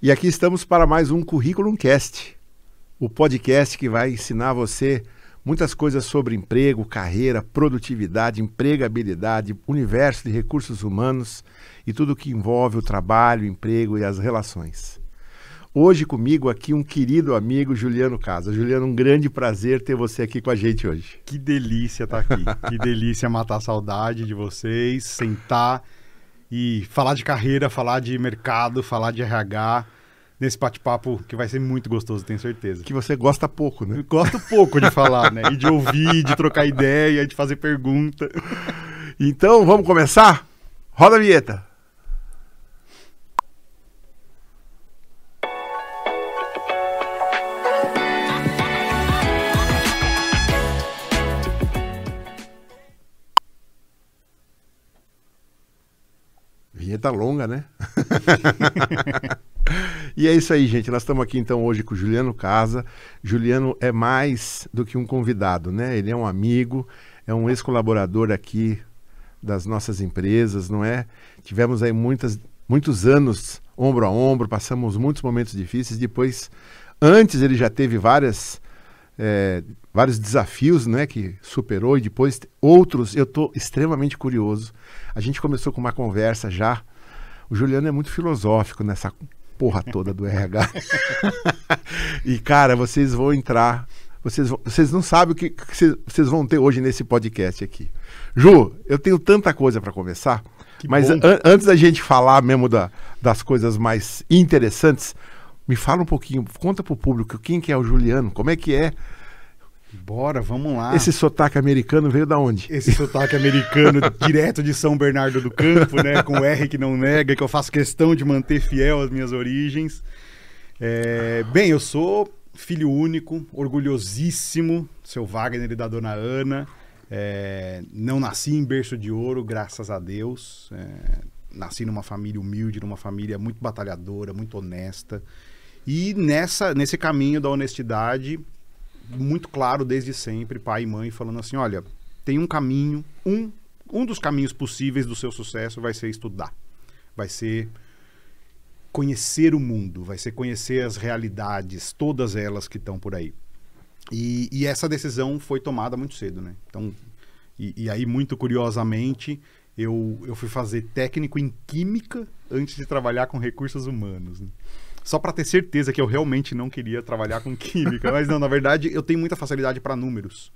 E aqui estamos para mais um Currículum Cast, o podcast que vai ensinar você muitas coisas sobre emprego, carreira, produtividade, empregabilidade, universo de recursos humanos e tudo que envolve o trabalho, o emprego e as relações. Hoje comigo aqui um querido amigo, Juliano Casa. Juliano, um grande prazer ter você aqui com a gente hoje. Que delícia estar aqui. que delícia matar a saudade de vocês, sentar e falar de carreira, falar de mercado, falar de RH nesse bate-papo que vai ser muito gostoso, tenho certeza. Que você gosta pouco, né? Eu gosto pouco de falar, né? E de ouvir, de trocar ideia, de fazer pergunta. Então, vamos começar? Roda a vinheta. Vinheta longa, né? e é isso aí, gente. Nós estamos aqui então hoje com o Juliano Casa. Juliano é mais do que um convidado, né? Ele é um amigo, é um ex-colaborador aqui das nossas empresas, não é? Tivemos aí muitas, muitos anos ombro a ombro, passamos muitos momentos difíceis. Depois, antes ele já teve várias, é, vários desafios, né? Que superou e depois outros. Eu estou extremamente curioso. A gente começou com uma conversa já. O Juliano é muito filosófico nessa porra toda do RH. e, cara, vocês vão entrar. Vocês, vocês não sabem o que, que vocês, vão ter hoje nesse podcast aqui. Ju, eu tenho tanta coisa para começar, Que mas an- antes da gente falar mesmo da- das coisas mais interessantes, me fala um pouquinho, conta pro público quem que é o Juliano, como é que é? Bora, vamos lá. Esse sotaque americano veio da onde? Esse sotaque americano direto de São Bernardo do Campo, né? Com o R que não nega, que eu faço questão de manter fiel às minhas origens. É, bem, eu sou filho único, orgulhosíssimo, seu Wagner e da dona Ana. É, não nasci em berço de ouro, graças a Deus. É, nasci numa família humilde, numa família muito batalhadora, muito honesta. E nessa, nesse caminho da honestidade, muito claro desde sempre, pai e mãe falando assim: olha, tem um caminho, um, um dos caminhos possíveis do seu sucesso vai ser estudar, vai ser conhecer o mundo, vai ser conhecer as realidades, todas elas que estão por aí. E, e essa decisão foi tomada muito cedo, né? Então, e, e aí, muito curiosamente, eu, eu fui fazer técnico em química antes de trabalhar com recursos humanos. né? Só para ter certeza que eu realmente não queria trabalhar com química. Mas não, na verdade, eu tenho muita facilidade para números.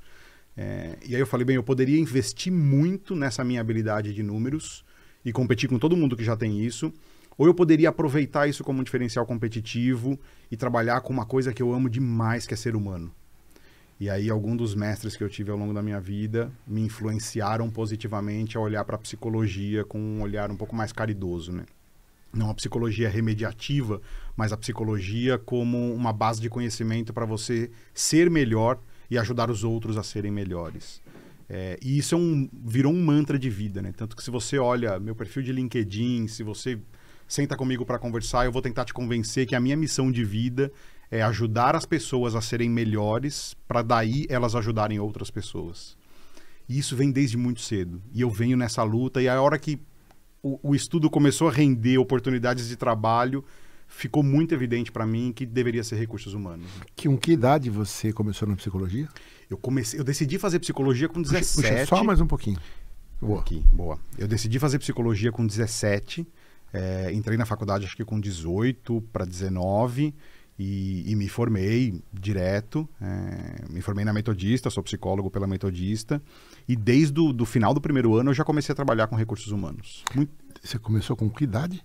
É, e aí eu falei, bem, eu poderia investir muito nessa minha habilidade de números e competir com todo mundo que já tem isso. Ou eu poderia aproveitar isso como um diferencial competitivo e trabalhar com uma coisa que eu amo demais, que é ser humano. E aí, alguns dos mestres que eu tive ao longo da minha vida me influenciaram positivamente a olhar para a psicologia com um olhar um pouco mais caridoso, né? Não a psicologia remediativa, mas a psicologia como uma base de conhecimento para você ser melhor e ajudar os outros a serem melhores. É, e isso é um, virou um mantra de vida, né? Tanto que se você olha meu perfil de LinkedIn, se você senta comigo para conversar, eu vou tentar te convencer que a minha missão de vida é ajudar as pessoas a serem melhores, para daí elas ajudarem outras pessoas. E isso vem desde muito cedo. E eu venho nessa luta, e a hora que o, o estudo começou a render oportunidades de trabalho, ficou muito evidente para mim que deveria ser recursos humanos. Que, com que idade você começou na psicologia? Eu comecei, eu decidi fazer psicologia com Puxa, 17. puxa só mais um pouquinho. Boa. Aqui, boa. Eu decidi fazer psicologia com 17. é, entrei na faculdade acho que com 18 para 19 e, e me formei direto. é, me formei na Metodista, sou psicólogo pela Metodista. E desde o do final do primeiro ano eu já comecei a trabalhar com recursos humanos. Muito- Você começou com que idade?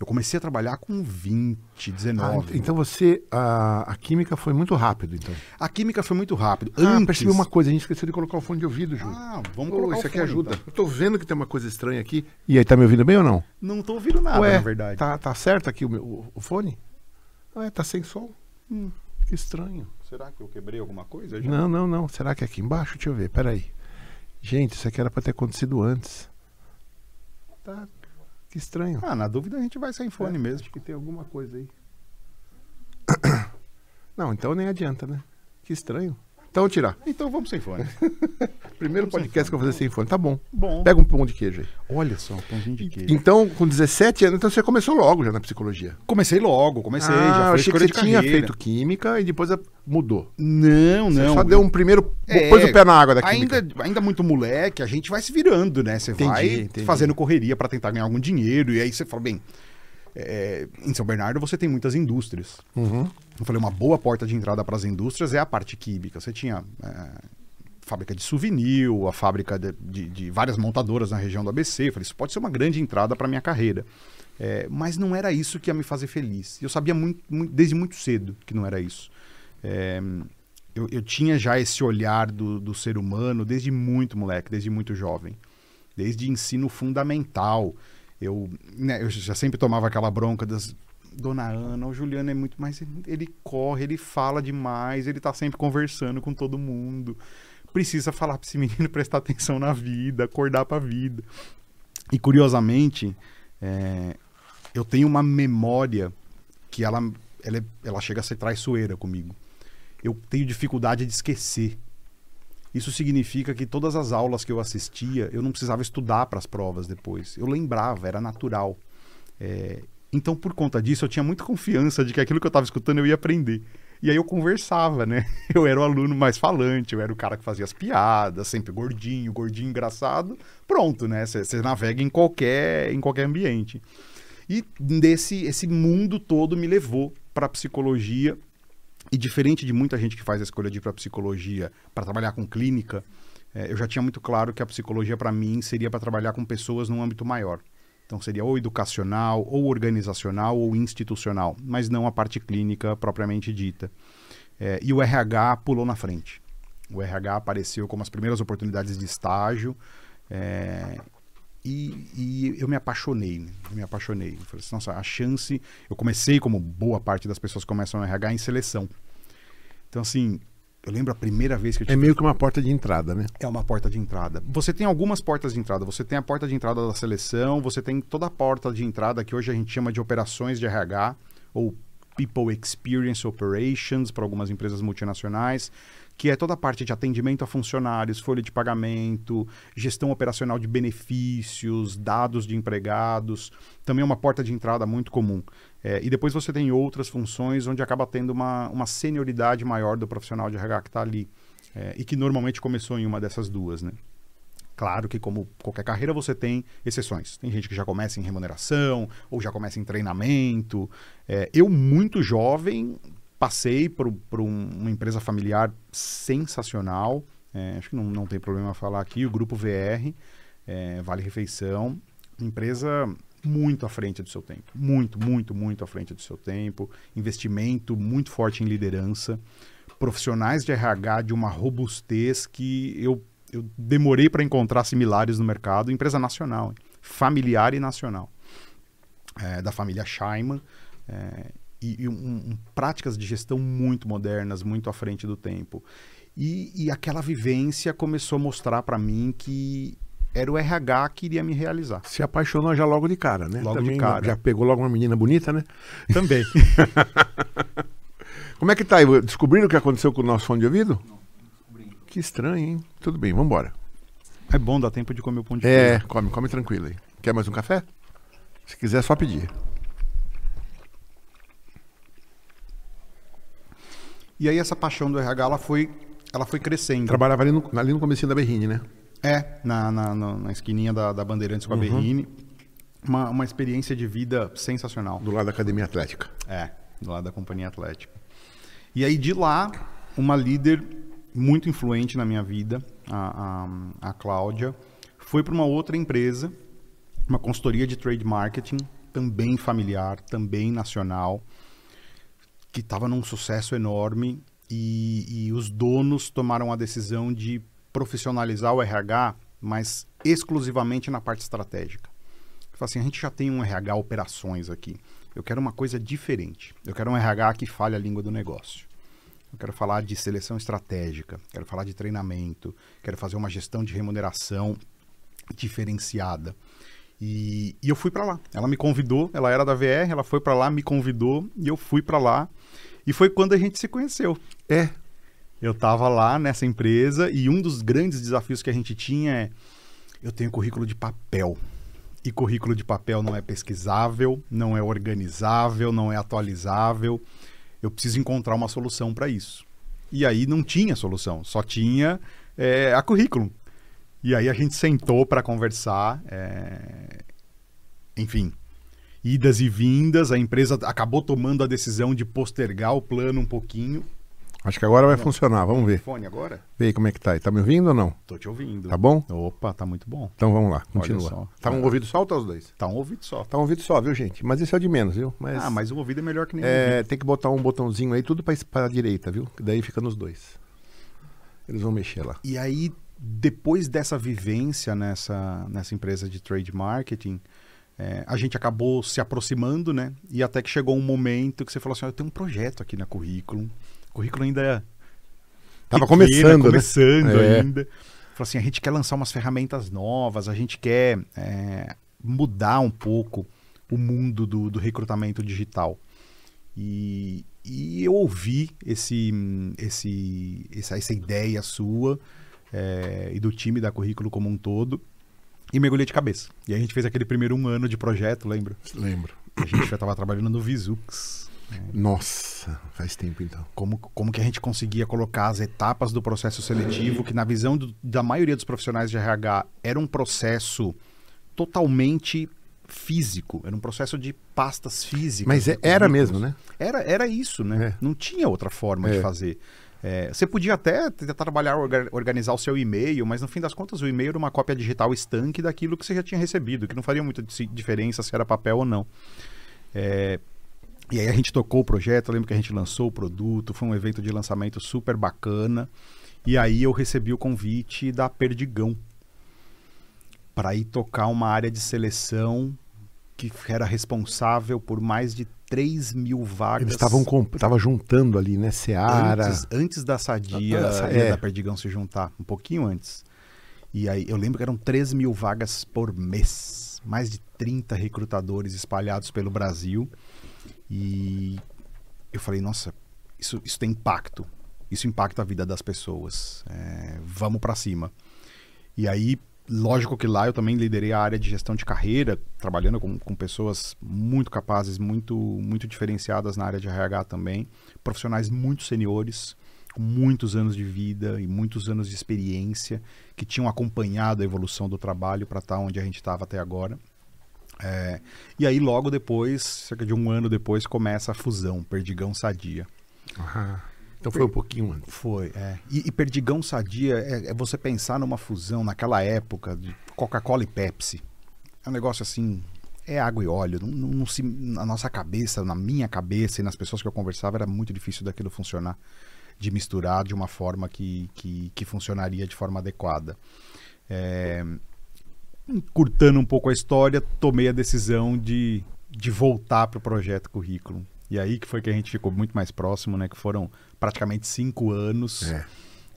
eu comecei a trabalhar com 20, 19. Ah, então você, a, a química foi muito rápido, então. A química foi muito rápido. Ah, Antes... percebi uma coisa, a gente esqueceu de colocar o fone de ouvido, Ju. Ah, vamos Ô, colocar isso aqui fone, ajuda. então. Eu tô vendo que tem uma coisa estranha aqui. E aí, tá me ouvindo bem ou não? Não tô ouvindo nada, Ué, na verdade. Tá, tá certo aqui o, meu, o, o fone? Ué, tá sem som. Hum. Que estranho. Será que eu quebrei alguma coisa? já? Não, não, não. Será que é aqui embaixo? Deixa eu ver, peraí. Gente, isso aqui era pra ter acontecido antes. Tá, que estranho. Ah, na dúvida a gente vai sem fone É, mesmo. Acho que tem alguma coisa aí. Não, então nem adianta, né? Que estranho. Então tirar. Então vamos sem fone. Primeiro Vamos podcast que eu vou fazer sem fone. Tá bom. Bom. Pega um pão de queijo aí. Olha só, pãozinho de queijo. Então, com 17 anos, então você começou logo já na psicologia. Comecei logo, comecei, ah, já foi achei que você tinha carreira. feito química e depois mudou. Não, Você não. só deu um primeiro. É, pôs o pé na água da química. Ainda, ainda muito moleque, a gente vai se virando, né? Você Entendi, vai entendi. fazendo correria pra tentar ganhar algum dinheiro, e aí você fala, bem, é, em São Bernardo você tem muitas indústrias. Uhum. Eu falei, uma boa porta de entrada para as indústrias é a parte química. Você tinha é, fábrica de souvenir, a fábrica de, de- de várias montadoras na região do ABC. Eu falei, isso pode ser uma grande entrada para minha carreira. É, mas não era isso que ia me fazer feliz. Eu sabia muito, muito- desde muito cedo que não era isso. É, eu, eu tinha já esse olhar do, do ser humano desde muito moleque, desde muito jovem. Desde ensino fundamental. Eu, né, eu já sempre tomava aquela bronca das. Dona Ana, o Juliano é muito mais. Ele corre, ele fala demais, ele tá sempre conversando com todo mundo. Precisa falar pra esse menino prestar atenção na vida, acordar pra vida. E curiosamente, é, eu tenho uma memória que ela, ela, é- ela chega a ser traiçoeira comigo. Eu tenho dificuldade de esquecer. Isso significa que todas as aulas que eu assistia, eu não precisava estudar para as provas depois. Eu lembrava, era natural. É, então, por conta disso, eu tinha muita confiança de que aquilo que eu estava escutando eu ia aprender. E aí eu conversava, né? Eu era o aluno mais falante, eu era o cara que fazia as piadas, sempre gordinho, gordinho engraçado. Pronto, né? Você navega em qualquer, em qualquer ambiente. E desse esse mundo todo me levou para psicologia. E diferente de muita gente que faz a escolha de ir para psicologia para trabalhar com clínica, eh, eu já tinha muito claro que a psicologia para mim seria para trabalhar com pessoas num âmbito maior. Então seria ou educacional, ou organizacional, ou institucional, mas não a parte clínica propriamente dita. Eh, e o RH pulou na frente. O RH apareceu como as primeiras oportunidades de estágio. eh, e, e eu me apaixonei, eu me apaixonei. Eu falei assim, nossa, a chance. Eu comecei, como boa parte das pessoas começam no RH, em seleção. Então, assim, eu lembro a primeira vez que eu É meio que uma porta de entrada, né? é uma porta de entrada. Você tem algumas portas de entrada. Você tem a porta de entrada da seleção, você tem toda a porta de entrada que hoje a gente chama de operações de RH, ou People Experience Operations, para algumas empresas multinacionais, que é toda a parte de atendimento a funcionários, folha de pagamento, gestão operacional de benefícios, dados de empregados. Também é uma porta de entrada muito comum. É, e depois você tem outras funções onde acaba tendo uma, uma senioridade maior do profissional de RH que está ali. É, e que normalmente começou em uma dessas duas, né? Claro que, como qualquer carreira, você tem exceções. Tem gente que já começa em remuneração, ou já começa em treinamento. É, eu, muito jovem, passei por, por um- uma empresa familiar sensacional. É, acho que não, não tem problema falar aqui. O Grupo VR, é, Vale Refeição. Empresa muito à frente do seu tempo. Muito, muito, muito à frente do seu tempo. Investimento muito forte em liderança. Profissionais de RH de uma robustez que eu, eu demorei para encontrar similares no mercado. Empresa nacional, familiar e nacional. É, da família Scheiman. é, e e um- um- práticas de gestão muito modernas, muito à frente do tempo. E, e aquela vivência começou a mostrar para mim que era o RH que iria me realizar. Se apaixonou já logo de cara, né? Logo de Também cara. Já pegou logo uma menina bonita, né? Também. Como é que tá aí? Descobriram o que aconteceu com o nosso fone de ouvido? Que estranho, hein? Tudo bem, vambora. é bom, dá tempo de comer o pão de É, queijo. come, come tranquilo aí. Quer mais um café? Se quiser, é só pedir. E aí essa paixão do RH, ela foi, ela foi crescendo. Trabalhava ali no, ali no comecinho da Berrine, né? É, na, na, na, esquininha da, da Bandeirantes com a Berrine. Uma, uma experiência de vida sensacional. Do lado da Academia Atlética. É, do lado da Companhia Atlética. E aí de lá, uma líder muito influente na minha vida, a, a, a Cláudia, foi para uma outra empresa, uma consultoria de trade marketing, também familiar, também nacional, que estava num sucesso enorme e, e os donos tomaram a decisão de profissionalizar o RH, mas exclusivamente na parte estratégica. Fala assim, a gente já tem um RH operações aqui. Eu quero uma coisa diferente. Eu quero um RH que fale a língua do negócio. Eu quero falar de seleção estratégica, quero falar de treinamento, quero fazer uma gestão de remuneração diferenciada. E, e eu fui para lá. Ela me convidou, ela era da VR, ela foi para lá, me convidou e eu fui para lá. E foi quando a gente se conheceu. É. Eu estava lá nessa empresa e um dos grandes desafios que a gente tinha é eu tenho currículo de papel. E currículo de papel não é pesquisável, não é organizável, não é atualizável. Eu preciso encontrar uma solução para isso. E aí não tinha solução, só tinha é, a currículo. E aí a gente sentou para conversar. É... Enfim, idas e vindas. A empresa acabou tomando a decisão de postergar o plano um pouquinho. Acho que agora vai funcionar, vamos ver. Fone agora? Vê aí como é que tá aí. Tá me ouvindo ou não? Tô te ouvindo. Tá bom? Opa, tá muito bom. Então vamos lá, continua. Tá um ouvido só ou tá os dois? Tá um ouvido só. Tá um ouvido só, viu, gente? Mas esse é o de menos, viu? Mas, Ah, mas o ouvido é melhor que o é, tem que botar um botãozinho aí, tudo pra, pra direita, viu? Que Daí fica nos dois. Eles vão mexer lá. E aí, depois dessa vivência nessa, nessa empresa de trade marketing, é, a gente acabou se aproximando, né? E até que chegou um momento que você falou assim: "Ó, eu tenho um projeto aqui na currículo. O currículo ainda é Tava começando, né? começando É. ainda. Falou assim, a gente quer lançar umas ferramentas novas, a gente quer é, mudar um pouco o mundo do, do recrutamento digital. E, e eu ouvi esse, esse, essa, essa ideia sua é, e do time da Currículo como um todo e mergulhei de cabeça. E aí a gente fez aquele primeiro um ano de projeto, lembra? Lembro. A gente já estava trabalhando no Visux. Nossa, faz tempo então. como, como que a gente conseguia colocar as etapas do processo seletivo, que na visão do- da maioria dos profissionais de RH era um processo totalmente físico, era um processo de pastas físicas. Mas de é- era mesmo, né? Era, era isso, né? É. Não tinha outra forma de É. fazer. É, você podia até tentar trabalhar, orga- organizar o seu e-mail, mas no fim das contas o e-mail era uma cópia digital estanque daquilo que você já tinha recebido, que não faria muita di- diferença se era papel ou não. É, e aí a gente tocou o projeto, eu lembro que a gente lançou o produto, foi um evento de lançamento super bacana. E aí eu recebi o convite da Perdigão para ir tocar uma área de seleção que era responsável por mais de 3 mil vagas. Eles estavam tava juntando ali, né? Seara. Antes, antes da Sadia Essa- e é. da Perdigão se juntar, um pouquinho antes. E aí eu lembro que eram 3 mil vagas por mês. Mais de 30 recrutadores espalhados pelo Brasil. E eu falei, nossa, isso, isso tem impacto. Isso impacta a vida das pessoas. É, vamos para cima. E aí, lógico que lá eu também liderei a área de gestão de carreira, trabalhando com, com pessoas muito capazes, muito, muito diferenciadas na área de RH também. Profissionais muito seniores, com muitos anos de vida e muitos anos de experiência, que tinham acompanhado a evolução do trabalho para estar onde a gente estava até agora. É, e aí, logo depois, cerca de um ano depois, começa a fusão Perdigão Sadia. Ah, então foi um pouquinho antes. Foi, é. E, e Perdigão Sadia é, é você pensar numa fusão naquela época de Coca-Cola e Pepsi. É um negócio assim, é água e óleo. Não, não- não se, na nossa cabeça, na minha cabeça e nas pessoas que eu conversava, era muito difícil daquilo funcionar, de misturar de uma forma que, que, que funcionaria de forma adequada. É, encurtando um pouco a história, tomei a decisão de, de voltar para o projeto currículo. E aí que foi que a gente ficou muito mais próximo, né? Que foram praticamente cinco anos É.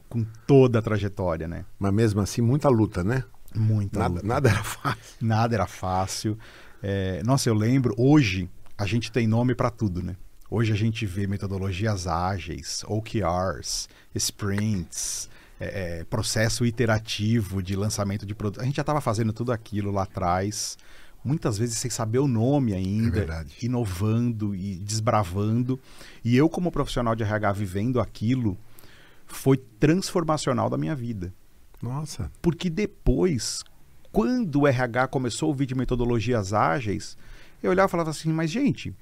com toda a trajetória, né? Mas mesmo assim, muita luta, né? Muita Nada, luta. nada era fácil. Nada era fácil. É, nossa, eu lembro, hoje a gente tem nome para tudo, né? Hoje a gente vê metodologias ágeis, OKRs, sprints, é, é, processo iterativo de lançamento de produto. A gente já estava fazendo tudo aquilo lá atrás, muitas vezes sem saber o nome ainda, verdade. inovando e desbravando. E eu, como profissional de RH vivendo aquilo, foi transformacional da minha vida. Nossa. Porque depois, quando o RH começou a ouvir de metodologias ágeis, eu olhava e falava assim, mas gente,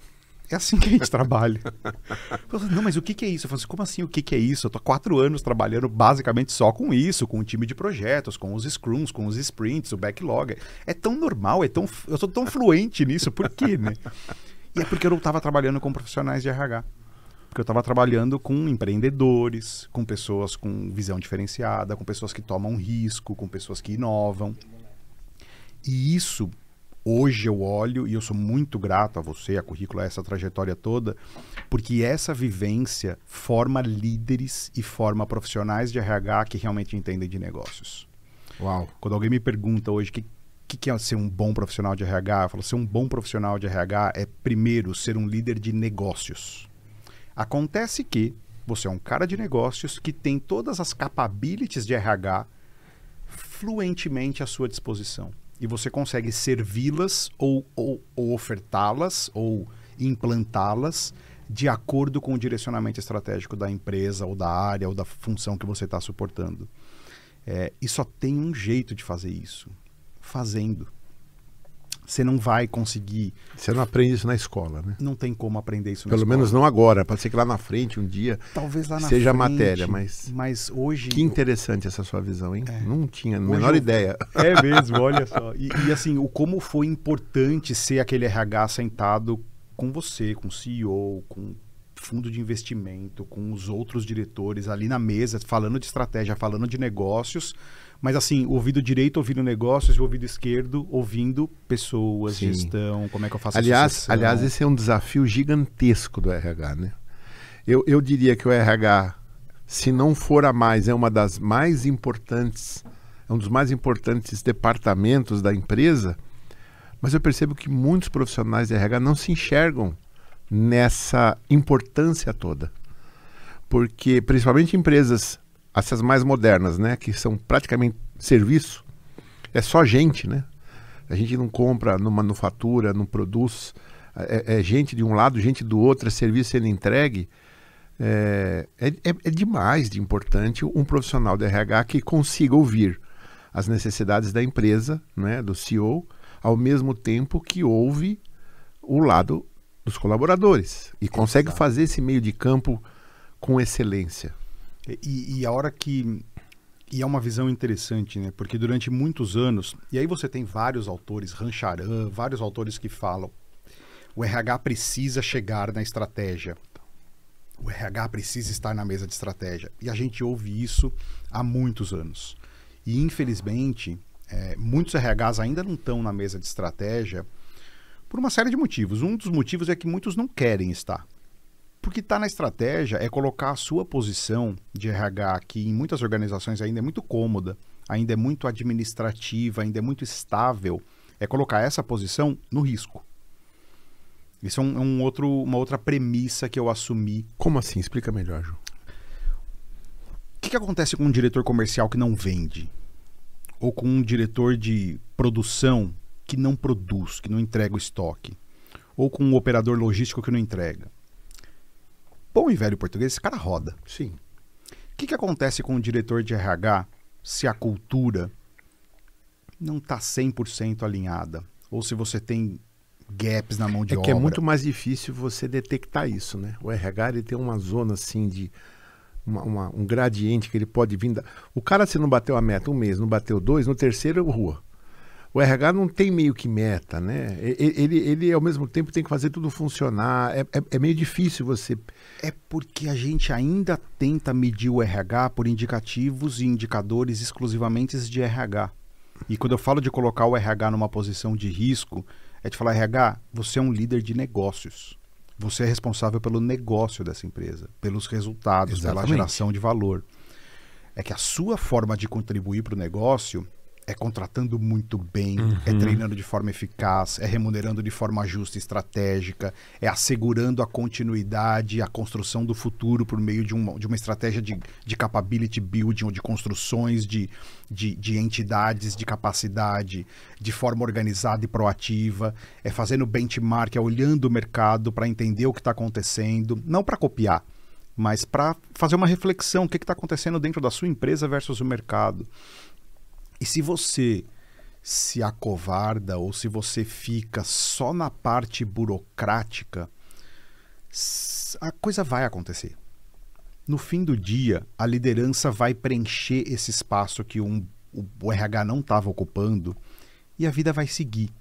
é assim que a gente trabalha. Falava, não, mas o que, que é isso? Eu falava assim, como assim o que, que é isso? Eu tô há quatro anos trabalhando basicamente só com isso, com o time de projetos, com os scrums, com os sprints, o backlog. É tão normal, é tão, eu sou tão fluente nisso, por quê, né? E é porque eu não estava trabalhando com profissionais de RH. Porque eu estava trabalhando com empreendedores, com pessoas com visão diferenciada, com pessoas que tomam risco, com pessoas que inovam. E isso, hoje eu olho e eu sou muito grato a você, a currículo, a essa trajetória toda, porque essa vivência forma líderes e forma profissionais de RH que realmente entendem de negócios. Uau. Quando alguém me pergunta hoje o que, que, que é ser um bom profissional de RH, eu falo, ser um bom profissional de RH é, primeiro, ser um líder de negócios. Acontece que, Você é um cara de negócios que tem todas as capabilities de RH fluentemente à sua disposição. E você consegue servi-las ou, ou, ou ofertá-las ou implantá-las de acordo com o direcionamento estratégico da empresa ou da área ou da função que você está suportando. É, e só tem um jeito de fazer isso: fazendo. Você não vai conseguir. Você não aprende isso na escola, né? Não tem como aprender isso na Pelo escola. menos não agora. Pode ser que lá na frente, um dia, Talvez lá na seja frente, matéria, mas. Mas hoje. Que interessante essa sua visão, hein? É. Não tinha a menor eu- ideia. É mesmo, olha só. E, e, assim, o como foi importante ser aquele RH sentado com você, com o CEO, com fundo de investimento, com os outros diretores ali na mesa, falando de estratégia, falando de negócios, mas assim, ouvido direito ouvindo negócios e ouvido esquerdo ouvindo pessoas, Sim. gestão, como é que eu faço Aliás, sucessão. aliás, esse é um desafio gigantesco do RH, né? Eu, eu diria que o RH, se não for a mais, é uma das mais importantes, é um dos mais importantes departamentos da empresa, mas eu percebo que muitos profissionais de RH não se enxergam nessa importância toda. Porque, principalmente empresas, essas mais modernas, né, que são praticamente serviço, é só gente, né? A gente não compra, não manufatura, não produz. É, é gente de um lado, gente do outro, é serviço sendo entregue. É, é, é- é demais de importante um profissional de RH que consiga ouvir as necessidades da empresa, né, do CEO, ao mesmo tempo que ouve o lado dos colaboradores e consegue Exato. fazer esse meio de campo com excelência. E, e a hora que. E é uma visão interessante, né? Porque durante muitos anos. E aí você tem vários autores, Rancharan, vários autores que falam. O RH precisa chegar na estratégia. O RH precisa estar na mesa de estratégia. E a gente ouve isso há muitos anos. E infelizmente, eh, muitos RHs ainda não estão na mesa de estratégia por uma série de motivos. Um dos motivos é que muitos não querem estar. Porque estar na estratégia é colocar a sua posição de RH, que em muitas organizações ainda é muito cômoda, ainda é muito administrativa, ainda é muito estável, é colocar essa posição no risco. Isso é um, é um outro, uma outra premissa que eu assumi. Como assim? Explica melhor, Ju. O que, que acontece com um diretor comercial que não vende? Ou com um diretor de produção que não produz, que não entrega o estoque? Ou com um operador logístico que não entrega? Bom e velho português, esse cara roda. Sim. O que, que acontece com o diretor de RH se a cultura não está 100% alinhada? Ou se você tem gaps na mão de É obra? que é muito mais difícil você detectar isso, né? O RH ele tem uma zona assim de uma- uma- um gradiente que ele pode vir. Da... O cara se não bateu a meta um mês, não bateu dois, no terceiro rua. O RH não tem meio que meta, né? Ele, ele ao mesmo tempo tem que fazer tudo funcionar. É, é- é meio difícil você. É porque a gente ainda tenta medir o RH por indicativos e indicadores exclusivamente de RH. E quando eu falo de colocar o RH numa posição de risco, é de falar, RH, você é um líder de negócios. Você é responsável pelo negócio dessa empresa, pelos resultados, pela Exatamente. geração de valor. É que a sua forma de contribuir para o negócio é contratando muito bem, é treinando de forma eficaz, é remunerando de forma justa e estratégica, é assegurando a continuidade, a construção do futuro por meio de uma, de uma estratégia de, de capability building ou de construções de, de, de entidades de capacidade de forma organizada e proativa, é fazendo benchmark, é olhando o mercado para entender o que está acontecendo, não para copiar, mas para fazer uma reflexão, o que está acontecendo dentro da sua empresa versus o mercado. E se você se acovarda ou se você fica só na parte burocrática, a coisa vai acontecer. No fim do dia, a liderança vai preencher esse espaço que um, o RH não estava ocupando e a vida vai seguir.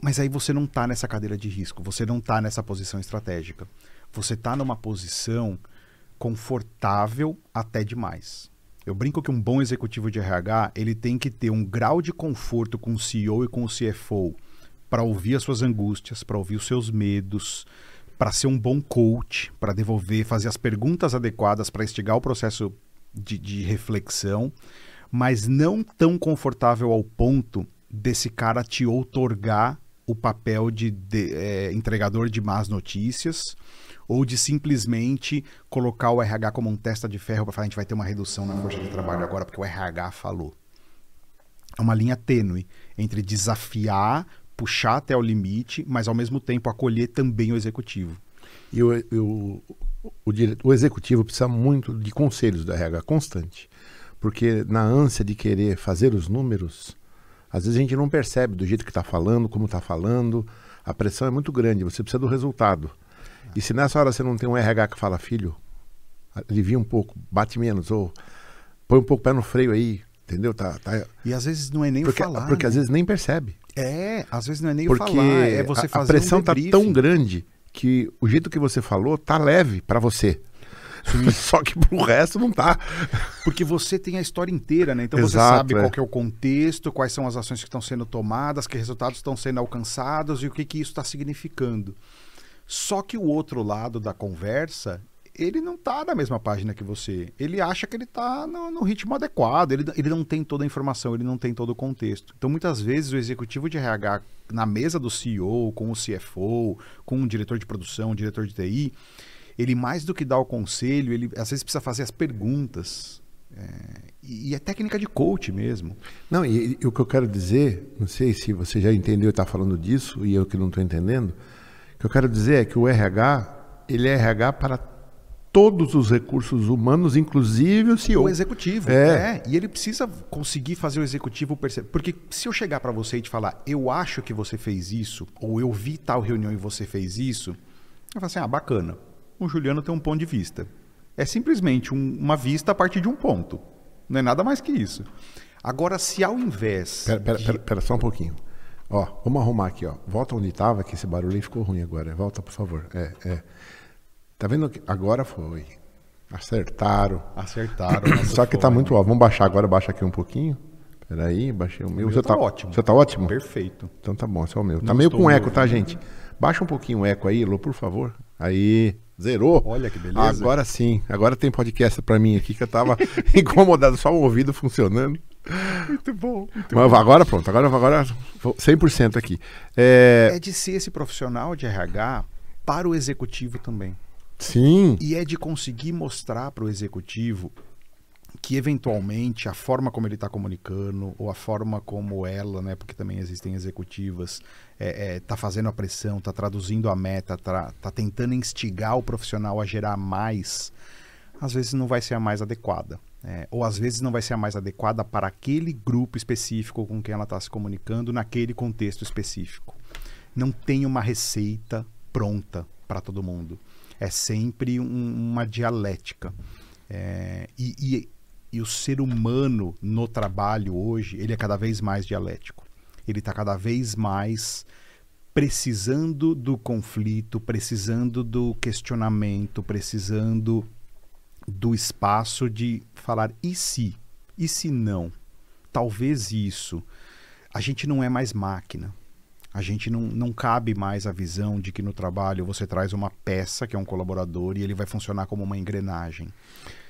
Mas aí você não está nessa cadeira de risco, você não está nessa posição estratégica. Você está numa posição confortável até demais. Eu brinco que um bom executivo de RH, ele tem que ter um grau de conforto com o CEO e com o CFO para ouvir as suas angústias, para ouvir os seus medos, para ser um bom coach, para devolver, fazer as perguntas adequadas para instigar o processo de, de reflexão, mas não tão confortável ao ponto desse cara te outorgar o papel de, de é, entregador de más notícias ou de simplesmente colocar o RH como um testa de ferro para falar a gente vai ter uma redução na força de trabalho agora porque o RH falou. É uma linha tênue entre desafiar, puxar até o limite, mas ao mesmo tempo acolher também o executivo. E o, o, o, o executivo precisa muito de conselhos do RH constante. Porque na ânsia de querer fazer os números, às vezes a gente não percebe do jeito que está falando, como está falando. A pressão é muito grande, você precisa do resultado. E se nessa hora você não tem um RH que fala, filho, alivia um pouco, bate menos, ou põe um pouco o pé no freio aí, entendeu? Tá, tá... E às vezes não é nem porque, o falar. Porque né? às vezes nem percebe. É, às vezes não é nem porque o falar, é você a, fazer a pressão um tá tão grande que o jeito que você falou tá leve para você. Só que pro resto não tá. Porque você tem a história inteira, né? Então você Exato, sabe é. qual é o contexto, quais são as ações que estão sendo tomadas, que resultados estão sendo alcançados e o que, que isso está significando. Só que o outro lado da conversa, ele não tá na mesma página que você. Ele acha que ele tá no, no ritmo adequado, ele, ele não tem toda a informação, ele não tem todo o contexto. Então, muitas vezes, o executivo de RH, na mesa do CEO, com o CFO, com o diretor de produção, o diretor de TI, ele mais do que dar o conselho, ele às vezes precisa fazer as perguntas. É, e, e é técnica de coach mesmo. Não, e, e o que eu quero dizer, não sei se você já entendeu e está falando disso, e eu que não estou entendendo, o que eu quero dizer é que o RH, ele é RH para todos os recursos humanos, inclusive o CEO. O executivo. É. É. E ele precisa conseguir fazer o executivo perceber. Porque se eu chegar para você e te falar, eu acho que você fez isso, ou eu vi tal reunião e você fez isso, eu falo assim, ah, bacana. O Juliano tem um ponto de vista. É simplesmente um- uma vista a partir de um ponto. Não é nada mais que isso. Agora, se ao invés. Pera, pera, de- pera, pera só um pouquinho. Ó, vamos arrumar aqui, ó. Volta onde estava, que esse barulho aí ficou ruim agora. Volta, por favor. É, é. Tá vendo? que Agora foi. Acertaram. Acertaram. Só que tá fone. muito alto. Vamos baixar agora, baixa aqui um pouquinho. Peraí, baixei o meu. O meu seu tá ótimo. Seu tá ótimo? Perfeito. Então tá bom, esse é o meu. Tá Não meio com eco, tá, ouvindo. gente? Baixa um pouquinho o eco aí, Lô, por favor. Aí, zerou. Olha que beleza. Agora sim. Agora tem podcast pra mim aqui que eu tava incomodado, só o ouvido funcionando. Muito bom. Muito Mas agora pronto, agora, agora 100% aqui. É, É de ser esse profissional de RH para o executivo também. sim, E é de conseguir mostrar para o executivo que eventualmente a forma como ele está comunicando ou a forma como ela, né, porque também existem executivas, é, é, tá fazendo a pressão, tá traduzindo a meta, tá, tá tentando instigar o profissional a gerar mais, às vezes não vai ser a mais adequada. É, ou às vezes não vai ser a mais adequada para aquele grupo específico com quem ela está se comunicando naquele contexto específico. Não tem uma receita pronta para todo mundo. É sempre um- uma dialética. É, e, e- e o ser humano no trabalho hoje, ele é cada vez mais dialético. Ele está cada vez mais precisando do conflito, precisando do questionamento, precisando do espaço de falar e se? E se não? Talvez isso. A gente não é mais máquina. A gente não, não cabe mais a visão de que no trabalho você traz uma peça, que é um colaborador, e ele vai funcionar como uma engrenagem.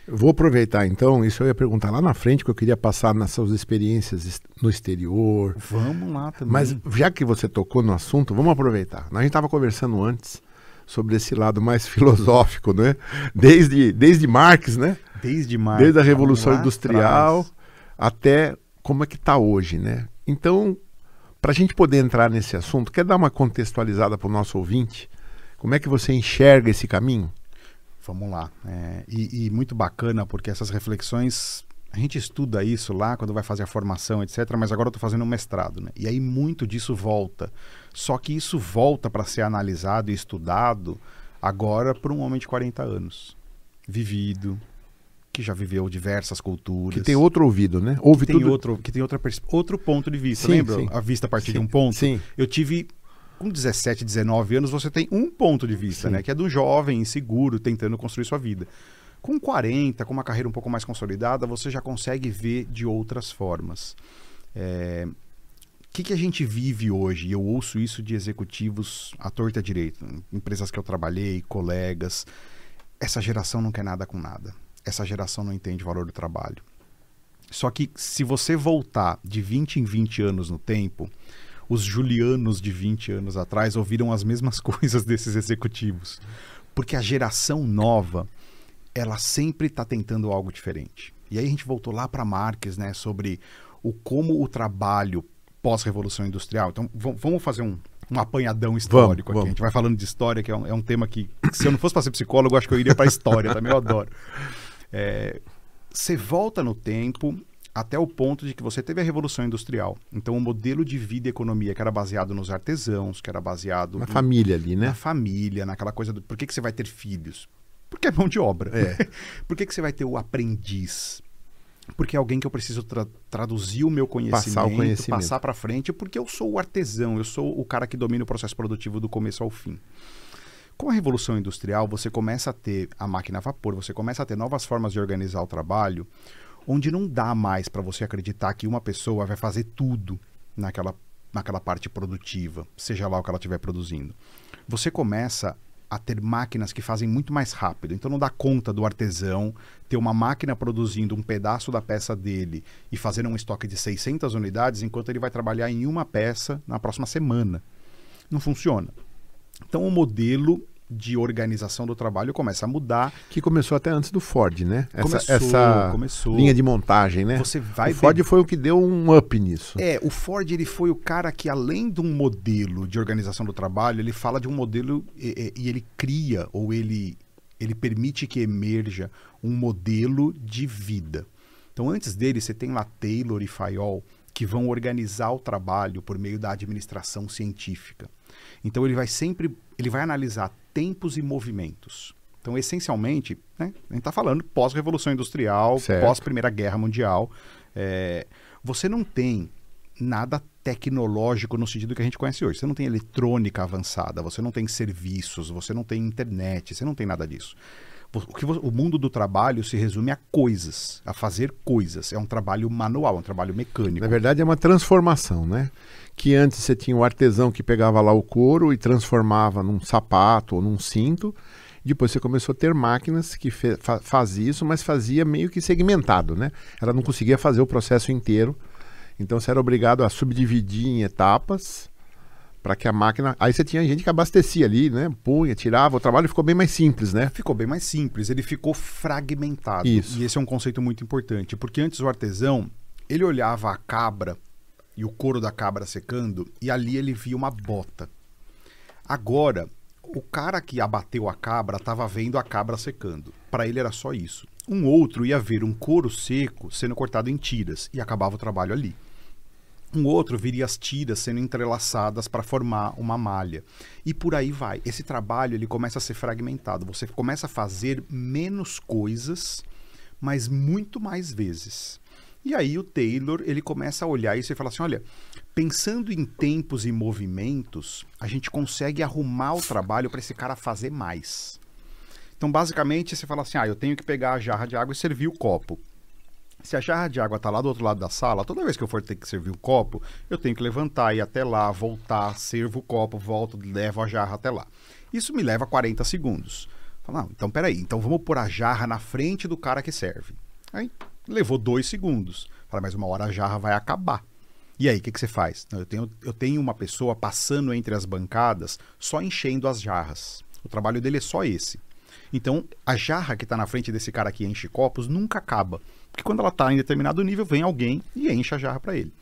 Vou aproveitar então, isso eu ia perguntar lá na frente, que eu queria passar nas suas experiências no exterior. Vamos lá também. Mas já que você tocou no assunto, vamos aproveitar. A gente estava conversando antes sobre esse lado mais filosófico, né? Desde, desde Marx, né? desde mais Desde a Revolução Industrial atrás, até como é que está hoje, né? Então, para a gente poder entrar nesse assunto, quer dar uma contextualizada para o nosso ouvinte? Como é que você enxerga esse caminho? Vamos lá. É, e, e muito bacana, porque essas reflexões. A gente estuda isso lá quando vai fazer a formação, etc. Mas agora eu estou fazendo um mestrado, né? E aí muito disso volta. Só que isso volta para ser analisado e estudado agora por um homem de 40 anos. Vivido, que já viveu diversas culturas. Que tem outro ouvido, né? Ouve que tem tudo. outro, que tem outra outro ponto de vista. Sim, Lembra? sim. A vista a partir de Sim, um ponto. sim. Eu tive com 17, 19 anos, você tem um ponto de vista, né? Que é do jovem, inseguro, tentando construir sua vida. Com 40, com uma carreira um pouco mais consolidada, você já consegue ver de outras formas. É, que, que a gente vive hoje? E eu ouço isso de executivos à torta direita, empresas que eu trabalhei, colegas. Essa geração não quer nada com nada. Essa geração não entende o valor do trabalho. Só que se você voltar de 20 em 20 anos no tempo, os julianos de 20 anos atrás ouviram as mesmas coisas desses executivos. Porque a geração nova, ela sempre está tentando algo diferente. E aí a gente voltou lá para Marques, né, sobre o como o trabalho pós-revolução industrial. Então, vamos fazer um, um apanhadão histórico vamos, aqui. Vamos. A gente vai falando de história, que é um, é um tema que, se eu não fosse para ser psicólogo, acho que eu iria para a história também, eu adoro. É, você volta no tempo até o ponto de que você teve a revolução industrial. Então, o modelo de vida e economia que era baseado nos artesãos, que era baseado na família ali, né? Na família, naquela coisa do por que, que você vai ter filhos? Porque é mão de obra. É. por que, que você vai ter o aprendiz? Porque é alguém que eu preciso tra traduzir o meu conhecimento, passar, passar para frente, porque eu sou o artesão, eu sou o cara que domina o processo produtivo do começo ao fim. Com a revolução industrial, você começa a ter a máquina a vapor, você começa a ter novas formas de organizar o trabalho, onde não dá mais para você acreditar que uma pessoa vai fazer tudo naquela, naquela parte produtiva, seja lá o que ela estiver produzindo. Você começa a ter máquinas que fazem muito mais rápido. Então não dá conta do artesão ter uma máquina produzindo um pedaço da peça dele e fazer um estoque de 600 unidades enquanto ele vai trabalhar em uma peça na próxima semana. Não funciona. Então o modelo de organização do trabalho começa a mudar. Que começou até antes do Ford, né? Essa, começou, essa começou. linha de montagem, né? Você vai o Ford ver... foi o que deu um up nisso. É, o Ford ele foi o cara que, além de um modelo de organização do trabalho, ele fala de um modelo e, e ele cria, ou ele, ele permite que emerja um modelo de vida. Então, antes dele, você tem lá Taylor e Fayol, que vão organizar o trabalho por meio da administração científica. Então ele vai sempre, ele vai analisar tempos e movimentos. Então, essencialmente, né, a gente está falando pós-revolução industrial, pós-primeira guerra mundial. É, você não tem nada tecnológico no sentido que a gente conhece hoje. Você não tem eletrônica avançada, você não tem serviços, você não tem internet, você não tem nada disso. O, que, o mundo do trabalho se resume a coisas, a fazer coisas. É um trabalho manual, é um trabalho mecânico. Na verdade, é uma transformação, né? Que antes você tinha o artesão que pegava lá o couro e transformava num sapato ou num cinto. Depois você começou a ter máquinas que fa fazia isso, mas fazia meio que segmentado, né? Ela não conseguia fazer o processo inteiro. Então você era obrigado a subdividir em etapas para que a máquina. Aí você tinha gente que abastecia ali, né? Punha, tirava, o trabalho ficou bem mais simples, né? Ficou bem mais simples, ele ficou fragmentado. Isso. E esse é um conceito muito importante, porque antes o artesão, ele olhava a cabra e o couro da cabra secando e ali ele via uma bota. Agora, o cara que abateu a cabra estava vendo a cabra secando. Para ele era só isso. Um outro ia ver um couro seco sendo cortado em tiras e acabava o trabalho ali. Um outro viria as tiras sendo entrelaçadas para formar uma malha. E por aí vai. Esse trabalho ele começa a ser fragmentado. Você começa a fazer menos coisas, mas muito mais vezes. E aí o Taylor ele começa a olhar isso e fala assim: olha, pensando em tempos e movimentos, a gente consegue arrumar o trabalho para esse cara fazer mais. Então, basicamente, você fala assim: ah, eu tenho que pegar a jarra de água e servir o copo. Se a jarra de água está lá do outro lado da sala, toda vez que eu for ter que servir o copo, eu tenho que levantar, ir até lá, voltar, servo o copo, volto, levo a jarra até lá. Isso me leva 40 segundos. Fala, não, então peraí, então vamos pôr a jarra na frente do cara que serve. Aí levou dois segundos. Fala, mas uma hora a jarra vai acabar. E aí, o que, que você faz? Eu tenho, eu tenho uma pessoa passando entre as bancadas só enchendo as jarras. O trabalho dele é só esse. Então, a jarra que está na frente desse cara que enche copos nunca acaba. Porque quando ela está em determinado nível, vem alguém e enche a jarra para ele.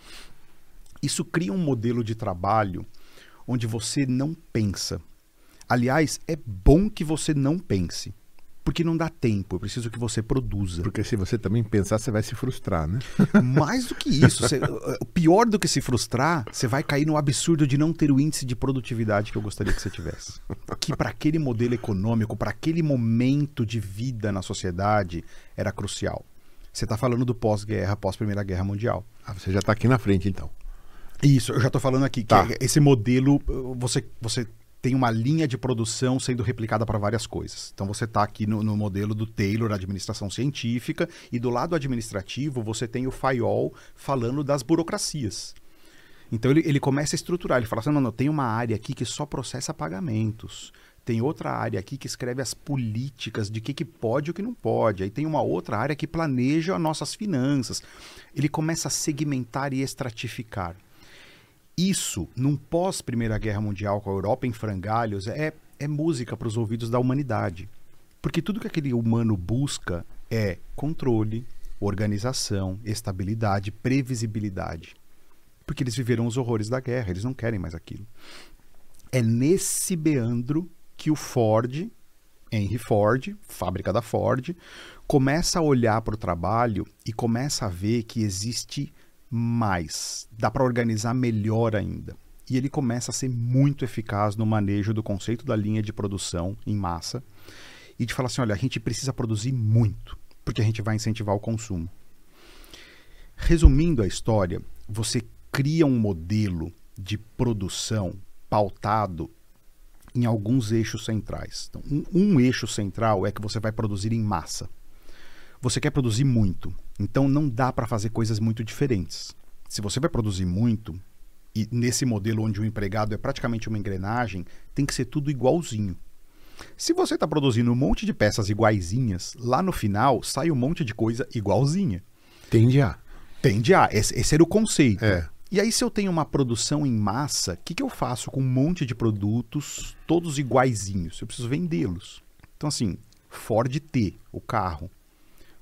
Isso cria um modelo de trabalho onde você não pensa. Aliás, é bom que você não pense. Porque não dá tempo, eu preciso que você produza. Porque se você também pensar, você vai se frustrar, né? Mais do que isso, você, pior do que se frustrar, você vai cair no absurdo de não ter o índice de produtividade que eu gostaria que você tivesse. Que para aquele modelo econômico, para aquele momento de vida na sociedade, era crucial. Você está falando do pós-guerra, pós-primeira guerra mundial. Ah, você já está aqui na frente, então. Isso, eu já estou falando aqui tá. que esse modelo, você, você tem uma linha de produção sendo replicada para várias coisas. Então você está aqui no, no, modelo do Taylor, administração científica, e do lado administrativo você tem o Fayol falando das burocracias. Então ele, ele começa a estruturar, ele fala assim, não, não, tem uma área aqui que só processa pagamentos. Tem outra área aqui que escreve as políticas de que, que pode e o que não pode. Aí tem uma outra área que planeja nossas finanças. Ele começa a segmentar e estratificar. Isso, num pós-Primeira Guerra Mundial com a Europa em frangalhos, é, é música para os ouvidos da humanidade. Porque tudo que aquele humano busca é controle, organização, estabilidade, previsibilidade. Porque eles viveram os horrores da guerra, eles não querem mais aquilo. É nesse meandro que o Ford, Henry Ford, fábrica da Ford, começa a olhar para o trabalho e começa a ver que existe mais, dá para organizar melhor ainda. E ele começa a ser muito eficaz no manejo do conceito da linha de produção em massa e de falar assim: olha, a gente precisa produzir muito, porque a gente vai incentivar o consumo. Resumindo a história, você cria um modelo de produção pautado em alguns eixos centrais. Então, um, um, eixo central é que você vai produzir em massa. Você quer produzir muito, então não dá para fazer coisas muito diferentes. Se você vai produzir muito, e nesse modelo onde o empregado é praticamente uma engrenagem, tem que ser tudo igualzinho. Se você está produzindo um monte de peças iguaizinhas, lá no final sai um monte de coisa igualzinha. Tende a. Tende a. Esse, esse era o conceito. É. E aí, se eu tenho uma produção em massa, o que, que eu faço com um monte de produtos, todos iguaizinhos? Eu preciso vendê-los. Então, assim, Ford T, o carro.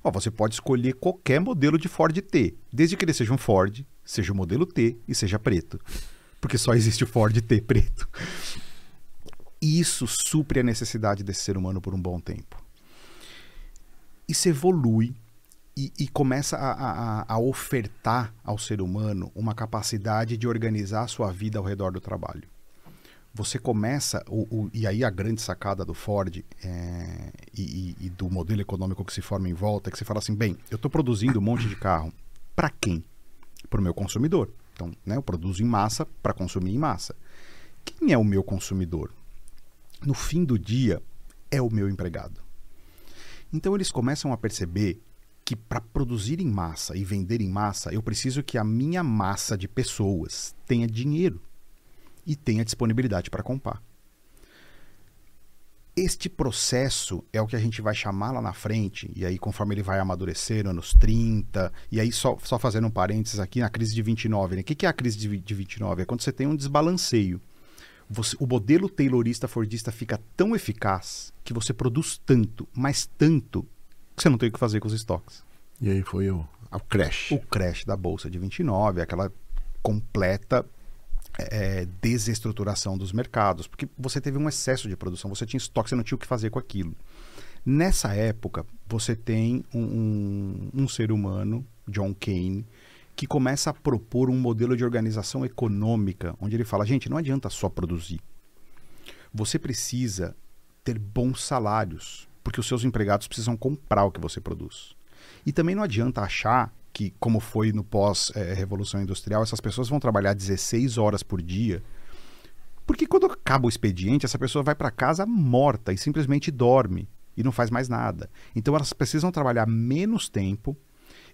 Ó, você pode escolher qualquer modelo de Ford T, desde que ele seja um Ford, seja o modelo T e seja preto. Porque só existe o Ford T preto. Isso supre a necessidade desse ser humano por um bom tempo. Isso evolui e, e começa a, a, a, ofertar ao ser humano uma capacidade de organizar a sua vida ao redor do trabalho. Você começa, o, o, e aí a grande sacada do Ford é, e, e, do modelo econômico que se forma em volta é que você fala assim: bem, eu estou produzindo um monte de carro. Para quem? Para o meu consumidor. Então, né, eu produzo em massa para consumir em massa. Quem é o meu consumidor? No fim do dia, é o meu empregado. Então, eles começam a perceber que para produzir em massa e vender em massa, eu preciso que a minha massa de pessoas tenha dinheiro e tenha disponibilidade para comprar. Este processo é o que a gente vai chamar lá na frente, e aí conforme ele vai amadurecendo, anos 30, e aí só, só fazendo um parênteses aqui, na crise de 29, né? O que, que é a crise de, de 29? É quando você tem um desbalanceio. Você, o modelo taylorista fordista fica tão eficaz que você produz tanto, mas tanto, você não tem o que fazer com os estoques. E aí foi o, o crash. O crash da Bolsa de 29, aquela completa é, desestruturação dos mercados, porque você teve um excesso de produção, você tinha estoque, você não tinha o que fazer com aquilo. Nessa época, você tem um, um, um ser humano, John Kane, que começa a propor um modelo de organização econômica, onde ele fala: gente, não adianta só produzir. Você precisa ter bons salários, porque os seus empregados precisam comprar o que você produz. E também não adianta achar que, como foi no pós-revolução industrial, essas pessoas vão trabalhar 16 horas por dia. Porque quando acaba o expediente, essa pessoa vai para casa morta e simplesmente dorme e não faz mais nada. Então elas precisam trabalhar menos tempo,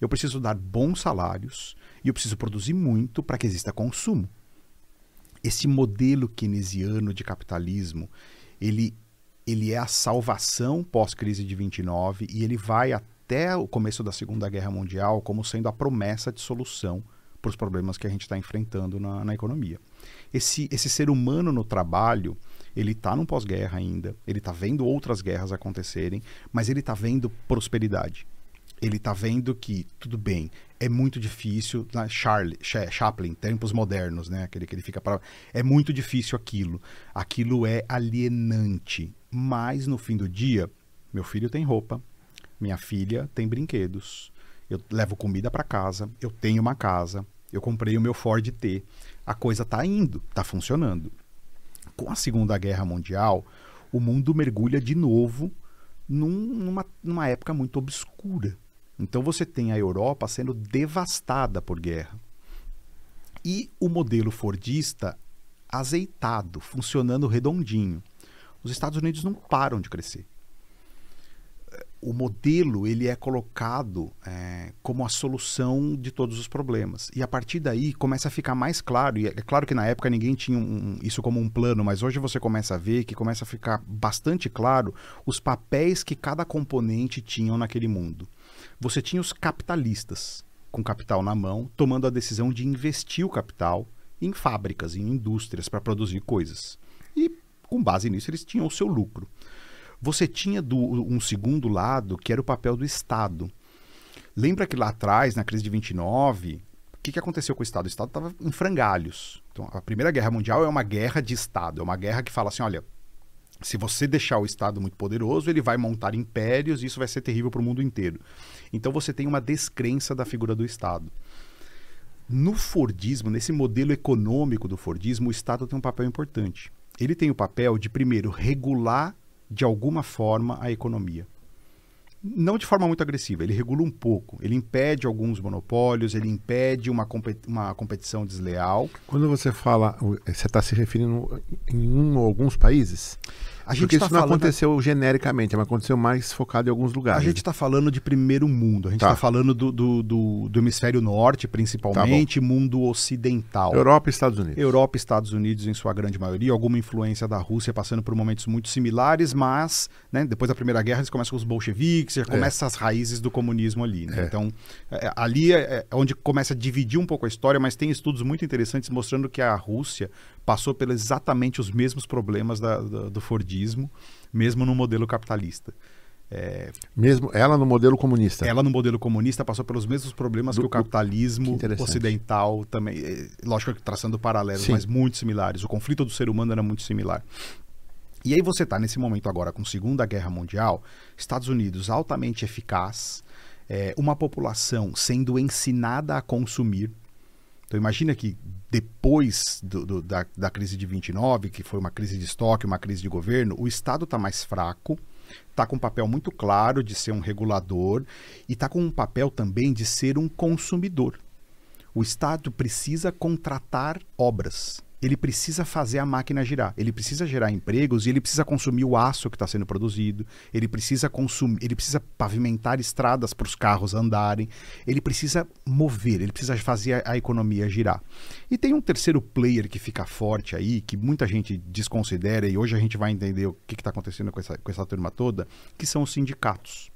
eu preciso dar bons salários e eu preciso produzir muito para que exista consumo. Esse modelo keynesiano de capitalismo, ele ele é a salvação pós-crise de 29 e ele vai até o começo da Segunda Guerra Mundial como sendo a promessa de solução para os problemas que a gente está enfrentando na, na, economia. Esse, esse ser humano no trabalho, ele está num pós-guerra ainda, ele está vendo outras guerras acontecerem, mas ele está vendo prosperidade. Ele está vendo que, tudo bem, é muito difícil, na Charlie, Chaplin, tempos modernos, né? Aquele que ele fica para. É muito difícil aquilo. Aquilo é alienante. Mas no fim do dia, meu filho tem roupa, minha filha tem brinquedos, eu levo comida para casa, eu tenho uma casa, eu comprei o meu Ford T. A coisa está indo, está funcionando. Com a Segunda Guerra Mundial, o mundo mergulha de novo num, numa, numa época muito obscura. Então você tem a Europa sendo devastada por guerra. E o modelo Fordista azeitado, funcionando redondinho os Estados Unidos não param de crescer. O modelo ele é colocado é, como a solução de todos os problemas. E a partir daí começa a ficar mais claro. E é claro que na época ninguém tinha um, isso como um plano, mas hoje você começa a ver que começa a ficar bastante claro os papéis que cada componente tinham naquele mundo. Você tinha os capitalistas, com capital na mão, tomando a decisão de investir o capital em fábricas, em indústrias, para produzir coisas. E com base nisso eles tinham o seu lucro. Você tinha do, um segundo lado, que era o papel do Estado. Lembra que lá atrás, na crise de 29, o que, que aconteceu com o Estado? O Estado estava em frangalhos. Então, a Primeira Guerra Mundial é uma guerra de Estado, é uma guerra que fala assim: olha, se você deixar o Estado muito poderoso, ele vai montar impérios e isso vai ser terrível para o mundo inteiro. Então você tem uma descrença da figura do Estado. No Fordismo, nesse modelo econômico do Fordismo, o Estado tem um papel importante. Ele tem o papel de, primeiro, regular de alguma forma a economia. Não de forma muito agressiva, ele regula um pouco. Ele impede alguns monopólios, ele impede uma, competi uma competição desleal. Quando você fala, você está se referindo em um ou alguns países? A gente Porque tá isso não aconteceu genericamente, mas aconteceu mais focado em alguns lugares. A gente está falando de primeiro mundo, a gente está tá falando do, do, do, do, hemisfério norte, principalmente, tá mundo ocidental. Europa e Estados Unidos. Europa e Estados Unidos, em sua grande maioria, alguma influência da Rússia passando por momentos muito similares, mas né, depois da Primeira Guerra eles começam com os bolcheviques, já é. começam as raízes do comunismo ali. Né? É. Então, é, ali é, é onde começa a dividir um pouco a história, mas tem estudos muito interessantes mostrando que a Rússia passou pelos exatamente os mesmos problemas da, da, do Fordismo, mesmo no modelo capitalista. É, mesmo ela no modelo comunista. Ela no modelo comunista passou pelos mesmos problemas do, que o capitalismo que ocidental também. É, lógico que traçando paralelos, Sim. mas muito similares. O conflito do ser humano era muito similar. E aí você está nesse momento agora com Segunda Guerra Mundial, Estados Unidos altamente eficaz, é, uma população sendo ensinada a consumir. Então imagina que depois do, do, da, da crise de 29, que foi uma crise de estoque, uma crise de governo, o Estado está mais fraco, está com um papel muito claro de ser um regulador e está com um papel também de ser um consumidor. O Estado precisa contratar obras ele precisa fazer a máquina girar, ele precisa gerar empregos e ele precisa consumir o aço que está sendo produzido, ele precisa consumir, ele precisa pavimentar estradas para os carros andarem, ele precisa mover, ele precisa fazer a, a, economia girar. E tem um terceiro player que fica forte aí, que muita gente desconsidera, e hoje a gente vai entender o que está acontecendo com essa, com essa turma toda, que são os sindicatos.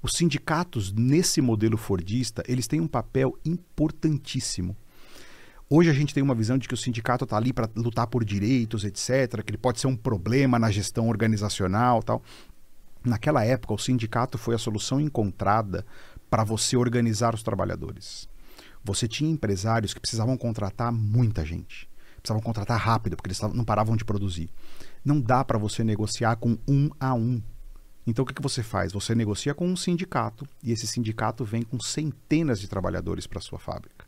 Os sindicatos, nesse modelo fordista, eles têm um papel importantíssimo Hoje a gente tem uma visão de que o sindicato está ali para lutar por direitos, etc., que ele pode ser um problema na gestão organizacional tal. Naquela época, o sindicato foi a solução encontrada para você organizar os trabalhadores. Você tinha empresários que precisavam contratar muita gente. Precisavam contratar rápido, porque eles não paravam de produzir. Não dá para você negociar com um a um. Então o que, que você faz? Você negocia com um sindicato e esse sindicato vem com centenas de trabalhadores para sua fábrica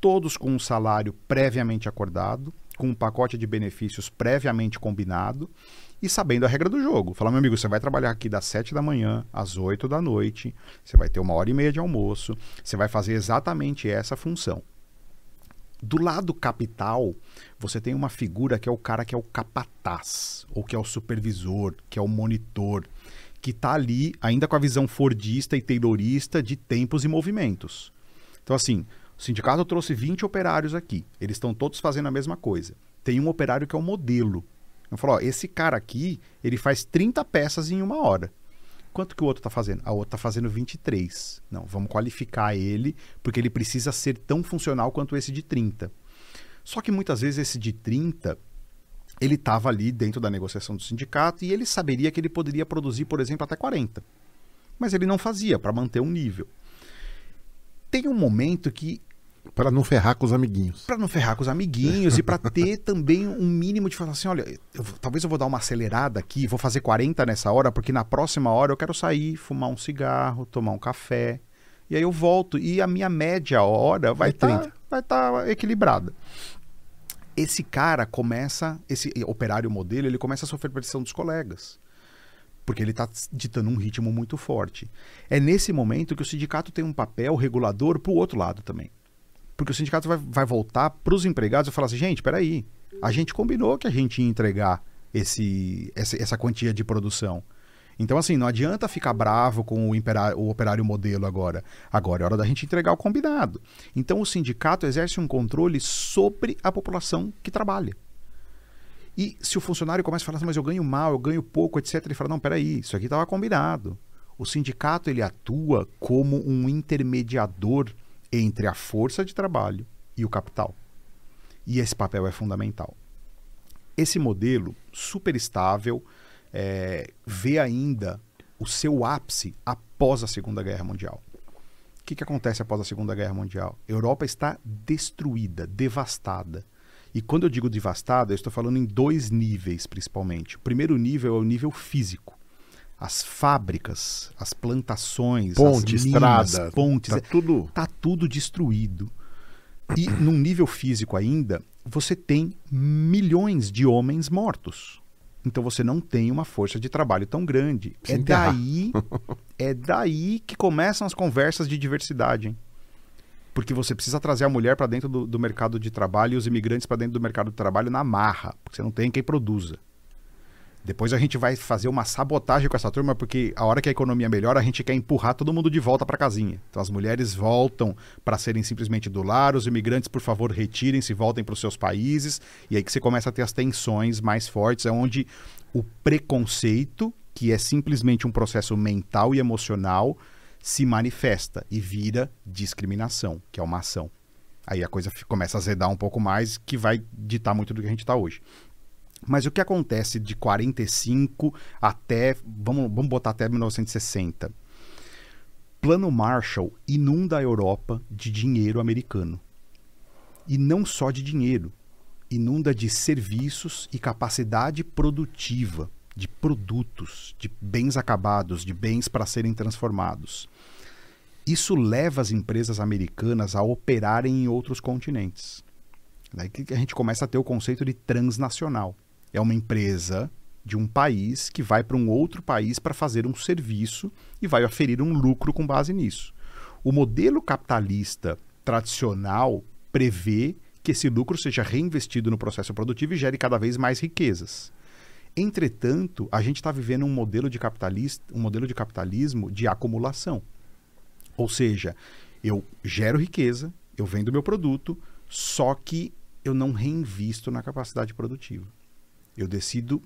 todos com um salário previamente acordado, com um pacote de benefícios previamente combinado e sabendo a regra do jogo. Falar, meu amigo, você vai trabalhar aqui das 7 da manhã às 8 da noite, você vai ter uma hora e meia de almoço, você vai fazer exatamente essa função. Do lado capital, você tem uma figura que é o cara que é o capataz, ou que é o supervisor, que é o monitor, que está ali ainda com a visão fordista e taylorista de tempos e movimentos. Então, assim, o sindicato trouxe 20 operários aqui. Eles estão todos fazendo a mesma coisa. Tem um operário que é o modelo. Eu falo, ó, esse cara aqui, ele faz 30 peças em uma hora. Quanto que o outro está fazendo? A outra está fazendo 23. Não, vamos qualificar ele, porque ele precisa ser tão funcional quanto esse de 30. Só que muitas vezes esse de 30, ele estava ali dentro da negociação do sindicato e ele saberia que ele poderia produzir, por exemplo, até 40. Mas ele não fazia para manter um nível. Tem um momento que para não ferrar com os amiguinhos. Para não ferrar com os amiguinhos e para ter também um mínimo de falar assim: olha, eu, talvez eu vou dar uma acelerada aqui, vou fazer 40 nessa hora, porque na próxima hora eu quero sair, fumar um cigarro, tomar um café. E aí eu volto e a minha média hora vai estar tá, vai tá equilibrada. Esse cara começa, esse operário modelo, ele começa a sofrer pressão dos colegas porque ele está ditando um ritmo muito forte. É nesse momento que o sindicato tem um papel regulador para o outro lado também. Porque o sindicato vai, vai voltar para os empregados e falar assim: gente, peraí, a gente combinou que a gente ia entregar esse, essa, essa quantia de produção. Então, assim, não adianta ficar bravo com o, o, operário modelo agora. Agora é hora da gente entregar o combinado. Então, o sindicato exerce um controle sobre a população que trabalha. E se o funcionário começa a falar assim, mas eu ganho mal, eu ganho pouco, etc., ele fala, não, peraí, isso aqui estava combinado. O sindicato, ele atua como um intermediador entre a força de trabalho e o capital. E esse papel é fundamental. Esse modelo super estável é, vê ainda o seu ápice após a Segunda Guerra Mundial. O que, que acontece após a Segunda Guerra Mundial? A Europa está destruída, devastada. E quando eu digo devastada, eu estou falando em dois níveis, principalmente. O primeiro nível é o nível físico. As fábricas, as plantações, Ponte, as minas, estrada, pontes, tá é- tudo- tá tudo destruído. E num nível físico ainda, você tem milhões de homens mortos. Então você não tem uma força de trabalho tão grande. Precisa é enterrar. daí, é daí que começam as conversas de diversidade, hein? Porque você precisa trazer a mulher para dentro do, do mercado de trabalho e os imigrantes para dentro do mercado de trabalho na marra, porque você não tem quem produza. Depois a gente vai fazer uma sabotagem com essa turma, porque a hora que a economia melhora, a gente quer empurrar todo mundo de volta para casinha. Então as mulheres voltam para serem simplesmente do lar, os imigrantes, por favor, retirem-se, voltem para os seus países, e aí que você começa a ter as tensões mais fortes, é onde o preconceito, que é simplesmente um processo mental e emocional, se manifesta e vira discriminação, que é uma ação. Aí a coisa começa a azedar um pouco mais, que vai ditar muito do que a gente está hoje. Mas o que acontece de 45 até, vamos, vamos botar até 1960? Plano Marshall inunda a Europa de dinheiro americano. E não só de dinheiro, inunda de serviços e capacidade produtiva, de produtos, de bens acabados, de bens para serem transformados. Isso leva as empresas americanas a operarem em outros continentes. Daí que a gente começa a ter o conceito de transnacional. É uma empresa de um país que vai para um outro país para fazer um serviço e vai oferir um lucro com base nisso. O modelo capitalista tradicional prevê que esse lucro seja reinvestido no processo produtivo e gere cada vez mais riquezas. Entretanto, a gente está vivendo um modelo de capitalista, um modelo de capitalismo de acumulação. Ou seja, eu gero riqueza, eu vendo meu produto, só que eu não reinvisto na capacidade produtiva. Eu decido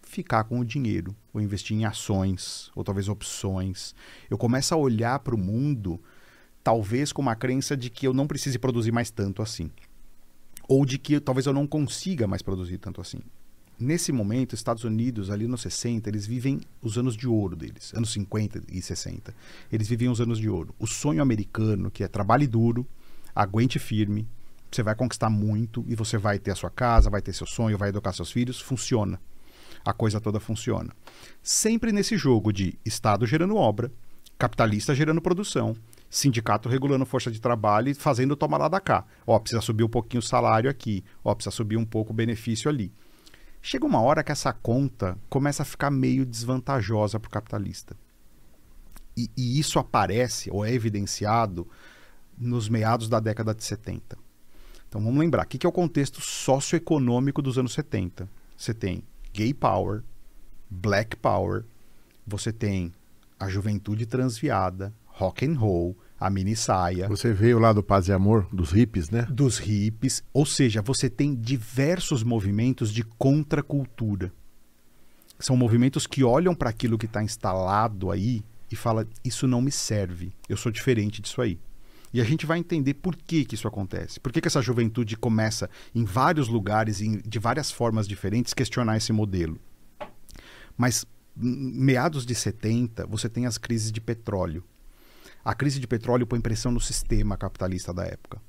ficar com o dinheiro, ou investir em ações, ou talvez opções. Eu começo a olhar para o mundo, talvez com uma crença de que eu não precise produzir mais tanto assim. Ou de que talvez eu não consiga mais produzir tanto assim. Nesse momento, Estados Unidos, ali nos 60, eles vivem os anos de ouro deles, anos 50 e 60. Eles vivem os anos de ouro. O sonho americano, que é trabalhe duro, aguente firme, você vai conquistar muito e você vai ter a sua casa, vai ter seu sonho, vai educar seus filhos, funciona. A coisa toda funciona. Sempre nesse jogo de Estado gerando obra, capitalista gerando produção, sindicato regulando força de trabalho e fazendo toma lá da cá. Ó, precisa subir um pouquinho o salário aqui, ó, precisa subir um pouco o benefício ali. Chega uma hora que essa conta começa a ficar meio desvantajosa para o capitalista. E, e isso aparece ou é evidenciado nos meados da década de 70. Então vamos lembrar, o que que é o contexto socioeconômico dos anos 70? Você tem gay power, black power, você tem a juventude transviada, rock and roll, a mini saia, Você veio lá do Paz e Amor, dos hippies, né? dos hippies, ou seja, você tem diversos movimentos de contracultura. São movimentos que olham para aquilo que está instalado aí e fala isso não me serve, eu sou diferente disso aí. E a gente vai entender por que, que isso acontece. Por que, que essa juventude começa em vários lugares, em, de várias formas diferentes, questionar esse modelo. Mas meados de 70, você tem as crises de petróleo. A crise de petróleo põe pressão no sistema capitalista da época.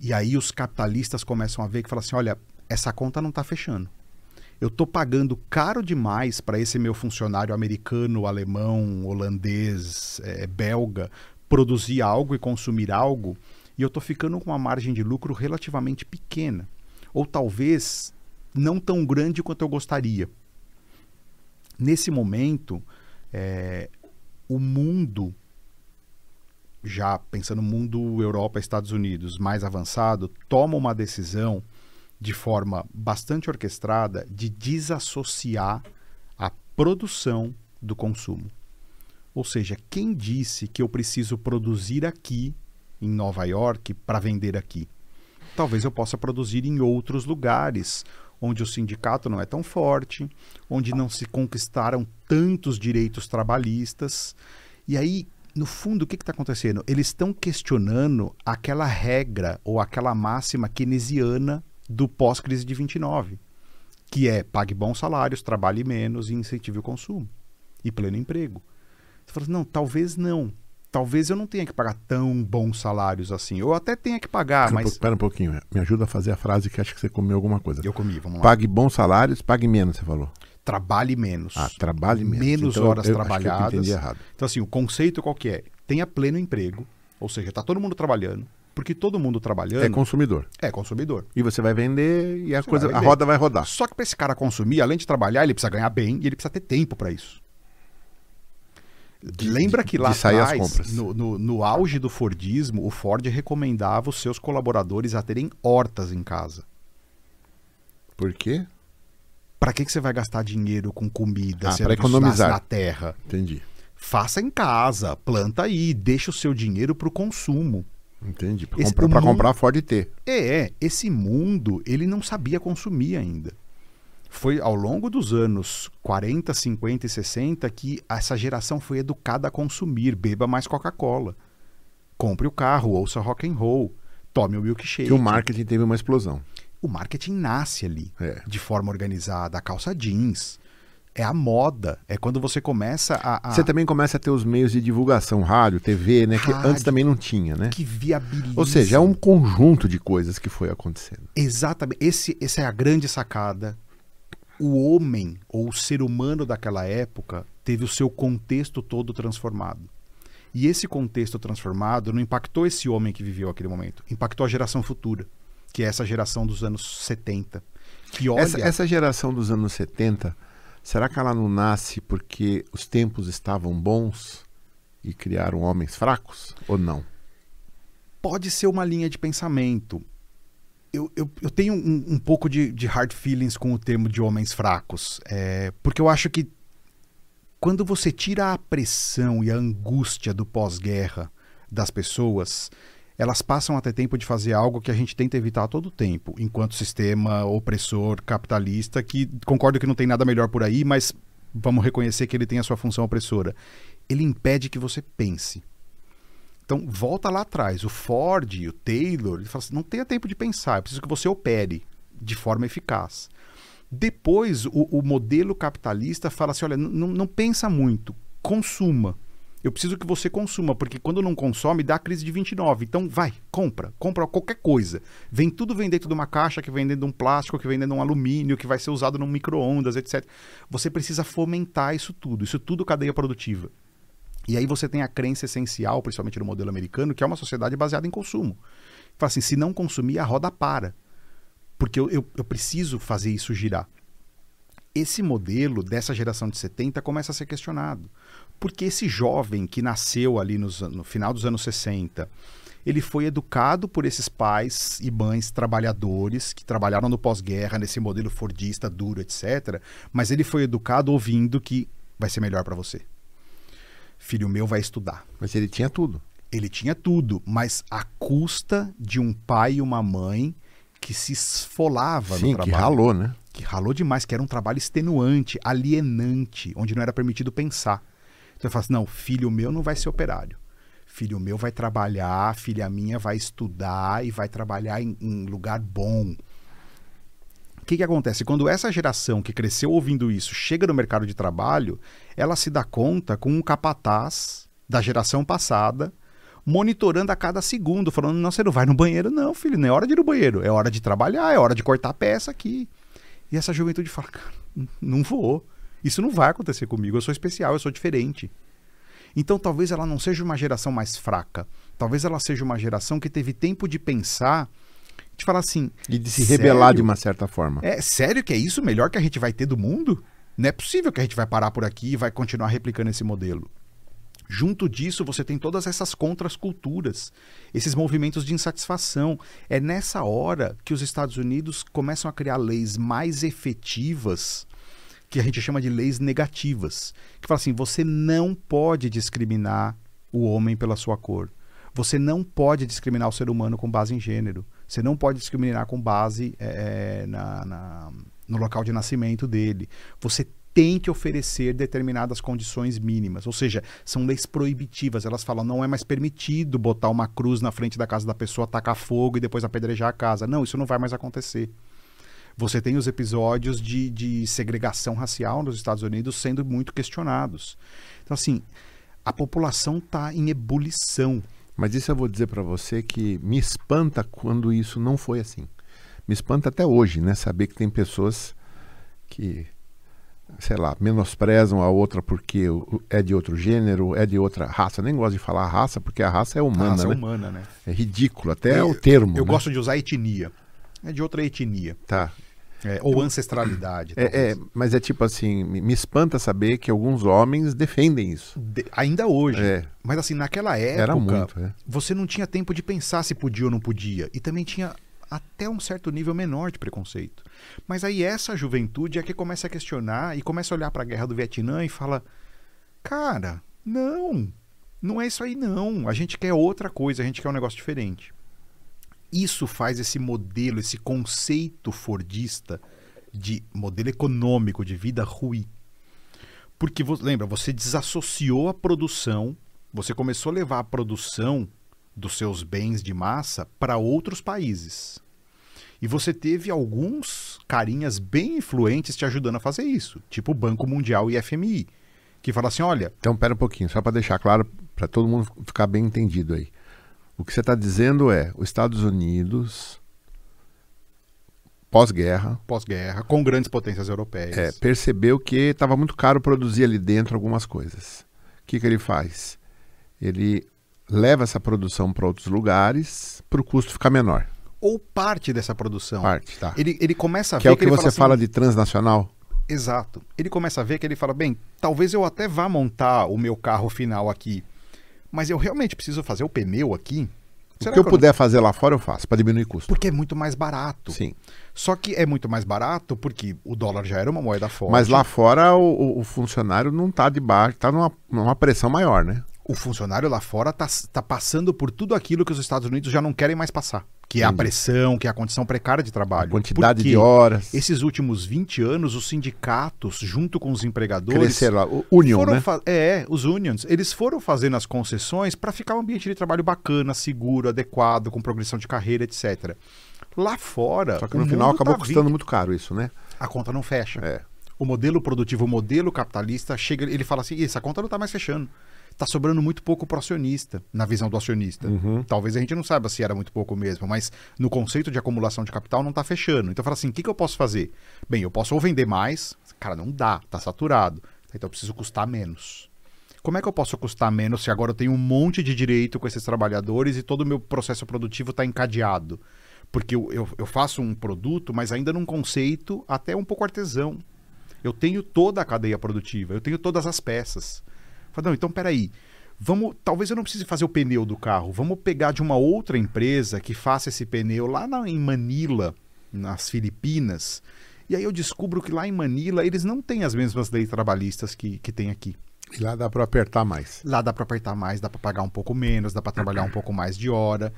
E aí os capitalistas começam a ver que falam assim: olha, essa conta não está fechando. Eu estou pagando caro demais para esse meu funcionário americano, alemão, holandês, eh, belga produzir algo e consumir algo, e eu estou ficando com uma margem de lucro relativamente pequena. Ou talvez não tão grande quanto eu gostaria. Nesse momento, eh, o mundo já pensando no mundo Europa, Estados Unidos mais avançado, toma uma decisão de forma bastante orquestrada de desassociar a produção do consumo. Ou seja, quem disse que eu preciso produzir aqui em Nova York para vender aqui? Talvez eu possa produzir em outros lugares onde o sindicato não é tão forte, onde não se conquistaram tantos direitos trabalhistas. E aí no fundo, o que está acontecendo? Eles estão questionando aquela regra ou aquela máxima keynesiana do pós-crise de 29, que é pague bons salários, trabalhe menos e incentive o consumo e pleno emprego. Você fala assim, não, talvez não. Talvez eu não tenha que pagar tão bons salários assim. Eu até tenha que pagar, Espera um mas. po- Espera um pouquinho, me ajuda a fazer a frase que acho que você comeu alguma coisa. Eu comi, vamos lá. Pague bons salários, pague menos, você falou. Trabalhe menos. Ah, trabalhe menos. Menos Então, horas eu acho que eu trabalhadas. entendi errado. Então, assim, o conceito qual que é? Tenha pleno emprego, ou seja, tá todo mundo trabalhando, porque todo mundo trabalhando É consumidor. é consumidor. E você vai vender e a, Você coisa, a roda vai rodar. Só que para esse cara consumir, além de trabalhar, ele precisa ganhar bem e ele precisa ter tempo para isso. Lembra que lá de atrás, no, no- no auge do Fordismo, o Ford recomendava os seus colaboradores a terem hortas em casa. Por quê? Para que, que você vai gastar dinheiro com comida, Ah, sendo pra economizar. na terra? Entendi. Faça em casa, planta aí, deixa o seu dinheiro para o consumo. Entendi. Para comprar, mundo- comprar Ford T. É, esse mundo ele não sabia consumir ainda. Foi ao longo dos anos 40, 50 e 60 que essa geração foi educada a consumir. Beba mais Coca-Cola. Compre o carro, ouça rock and roll. Tome o milkshake. Que o marketing teve uma explosão. O marketing nasce ali, É. de forma organizada. A calça jeans. É a moda. É quando você começa a. a- Você também começa a ter os meios de divulgação, rádio, TV, né? Que Rádio. antes também não tinha, né? que viabiliza. Ou seja, é um conjunto de coisas que foi acontecendo. Exatamente. Esse, essa é a grande sacada. O homem, ou o ser humano daquela época, teve o seu contexto todo transformado. E esse contexto transformado não impactou esse homem que viveu aquele momento, impactou a geração futura, que é essa geração dos anos 70. Que olha, Essa, essa geração dos anos 70, será que ela não nasce porque os tempos estavam bons e criaram homens fracos? Ou não? pode ser uma linha de pensamento. Eu, eu, eu tenho um, um pouco de, de hard feelings com o termo de homens fracos, é, porque eu acho que quando você tira a pressão e a angústia do pós-guerra das pessoas, elas passam a ter tempo de fazer algo que a gente tenta evitar a todo tempo, enquanto sistema opressor capitalista, que concordo que não tem nada melhor por aí, mas vamos reconhecer que ele tem a sua função opressora. Ele impede que você pense. Então, volta lá atrás. O Ford e o Taylor, ele fala assim, não tenha tempo de pensar, eu preciso que você opere de forma eficaz. Depois, o, o modelo capitalista fala assim, olha, não pensa muito, consuma. Eu preciso que você consuma, porque quando não consome, dá a crise de 29. Então, vai, compra, compra qualquer coisa. Vem tudo vem dentro de uma caixa, que vem dentro de um plástico, que vem dentro de um alumínio, que vai ser usado num micro-ondas, etc. Você precisa fomentar isso tudo, isso tudo cadeia produtiva. E aí você tem a crença essencial, principalmente no modelo americano, que é uma sociedade baseada em consumo. Fala assim, se não consumir, a roda para. Porque eu, eu, eu preciso fazer isso girar. Esse modelo dessa geração de 70 começa a ser questionado. Porque esse jovem que nasceu ali nos, no final dos anos 60, ele foi educado por esses pais e mães trabalhadores que trabalharam no pós-guerra, nesse modelo fordista duro, etc. Mas ele foi educado ouvindo que vai ser melhor para você filho meu vai estudar. Mas ele tinha tudo. Ele tinha tudo, mas à custa de um pai e uma mãe que se esfolava Sim, no que trabalho. ralou, né? Que ralou demais, que era um trabalho extenuante, alienante, onde não era permitido pensar. Então eu falo assim, não, filho meu não vai ser operário. Filho meu vai trabalhar, filha minha vai estudar e vai trabalhar em, em lugar bom. O que, que acontece? Quando essa geração que cresceu ouvindo isso chega no mercado de trabalho, ela se dá conta com um capataz da geração passada monitorando a cada segundo, falando: não, você não vai no banheiro, não, filho, não é hora de ir no banheiro, é hora de trabalhar, é hora de cortar a peça aqui. E essa juventude fala: cara, não vou. Isso não vai acontecer comigo, eu sou especial, eu sou diferente. Então talvez ela não seja uma geração mais fraca, talvez ela seja uma geração que teve tempo de pensar, de falar assim: E de se rebelar Sério? de uma certa forma. é sério que é isso o melhor que a gente vai ter do mundo? Não é possível que a gente vai parar por aqui e vai continuar replicando esse modelo. Junto disso, você tem todas essas contraculturas, esses movimentos de insatisfação. É nessa hora que os Estados Unidos começam a criar leis mais efetivas, que a gente chama de leis negativas, que fala assim: você não pode discriminar o homem pela sua cor. Você não pode discriminar o ser humano com base em gênero. Você não pode discriminar com base eh, na- na- no local de nascimento dele. Você tem que oferecer determinadas condições mínimas. Ou seja, são leis proibitivas. Elas falam, não é mais permitido botar uma cruz na frente da casa da pessoa, tacar fogo e depois apedrejar a casa. Não, isso não vai mais acontecer. Você tem os episódios de, de segregação racial nos Estados Unidos sendo muito questionados. Então, assim, a população está em ebulição. Mas isso eu vou dizer para você que me espanta quando isso não foi assim. Me espanta até hoje, né? Saber que tem pessoas que sei lá, menosprezam a outra porque é de outro gênero, é de outra raça. Nem gosto de falar raça, porque a raça é humana. A raça né? é humana, né? É ridículo, até eu, o termo. Eu né? gosto de usar etnia. É de outra etnia. Tá. É, ou ancestralidade. É, é, mas é tipo assim, me, me, espanta saber que alguns homens defendem isso. De, ainda hoje. É. Mas assim, naquela época, Era muito, é. você não tinha tempo de pensar se podia ou não podia. E também tinha até um certo nível menor de preconceito. Mas aí essa juventude é que começa a questionar e começa a olhar para a guerra do Vietnã e fala: "Cara, não. Não é isso aí não. A gente quer outra coisa, a gente quer um negócio diferente." Isso faz esse modelo, esse conceito fordista de modelo econômico de vida ruim. Porque lembra, você desassociou a produção, você começou a levar a produção dos seus bens de massa para outros países. E você teve alguns carinhas bem influentes te ajudando a fazer isso, tipo o Banco Mundial e FMI, que fala assim, olha... Então, pera um pouquinho, só para deixar claro, para todo mundo ficar bem entendido aí. O que você está dizendo é, os Estados Unidos, pós-guerra... Pós-guerra, com grandes potências europeias. É, percebeu que estava muito caro produzir ali dentro algumas coisas. O que, que ele faz? Ele leva essa produção para outros lugares para o custo ficar menor. Ou parte dessa produção. Parte, tá. Ele, ele começa a que ver. É o que, que você fala, fala assim, de transnacional? Exato. Ele começa a ver que ele fala: bem, talvez eu até vá montar o meu carro final aqui, mas eu realmente preciso fazer o pneu aqui. Será o que eu, eu puder não... fazer lá fora, eu faço, para diminuir custo. Porque é muito mais barato. Sim. Só que é muito mais barato porque o dólar já era uma moeda forte. Mas lá fora o, o funcionário não está de baixo, está numa, numa pressão maior, né? O funcionário lá fora está tá passando por tudo aquilo que os Estados Unidos já não querem mais passar. Que é a pressão, que é a condição precária de trabalho. A quantidade Porque de horas. Esses últimos 20 anos, os sindicatos, junto com os empregadores. Cresceram lá. O Union, né? É, os Unions. Eles foram fazendo as concessões para ficar um ambiente de trabalho bacana, seguro, adequado, com progressão de carreira, etc. Lá fora. Só que no final acabou tá custando muito caro isso, né? A conta não fecha. É. O modelo produtivo, o modelo capitalista, chega, ele fala assim: essa conta não está mais fechando está sobrando muito pouco para o acionista, na visão do acionista. Uhum. Talvez a gente não saiba se era muito pouco mesmo, mas no conceito de acumulação de capital não está fechando. Então fala assim, o que, que eu posso fazer? Bem, eu posso ou vender mais, cara, não dá, está saturado. Então eu preciso custar menos. Como é que eu posso custar menos se agora eu tenho um monte de direito com esses trabalhadores e todo o meu processo produtivo está encadeado? Porque eu, eu, eu faço um produto, mas ainda num conceito até um pouco artesão. Eu tenho toda a cadeia produtiva, eu tenho todas as peças. Falei, não, então peraí. Vamos, talvez eu não precise fazer o pneu do carro. Vamos pegar de uma outra empresa que faça esse pneu lá na, em Manila, nas Filipinas. E aí eu descubro que lá em Manila eles não têm as mesmas leis trabalhistas que, que tem aqui. E lá dá para apertar mais. Lá dá para apertar mais, dá para pagar um pouco menos, dá para trabalhar um pouco mais de hora.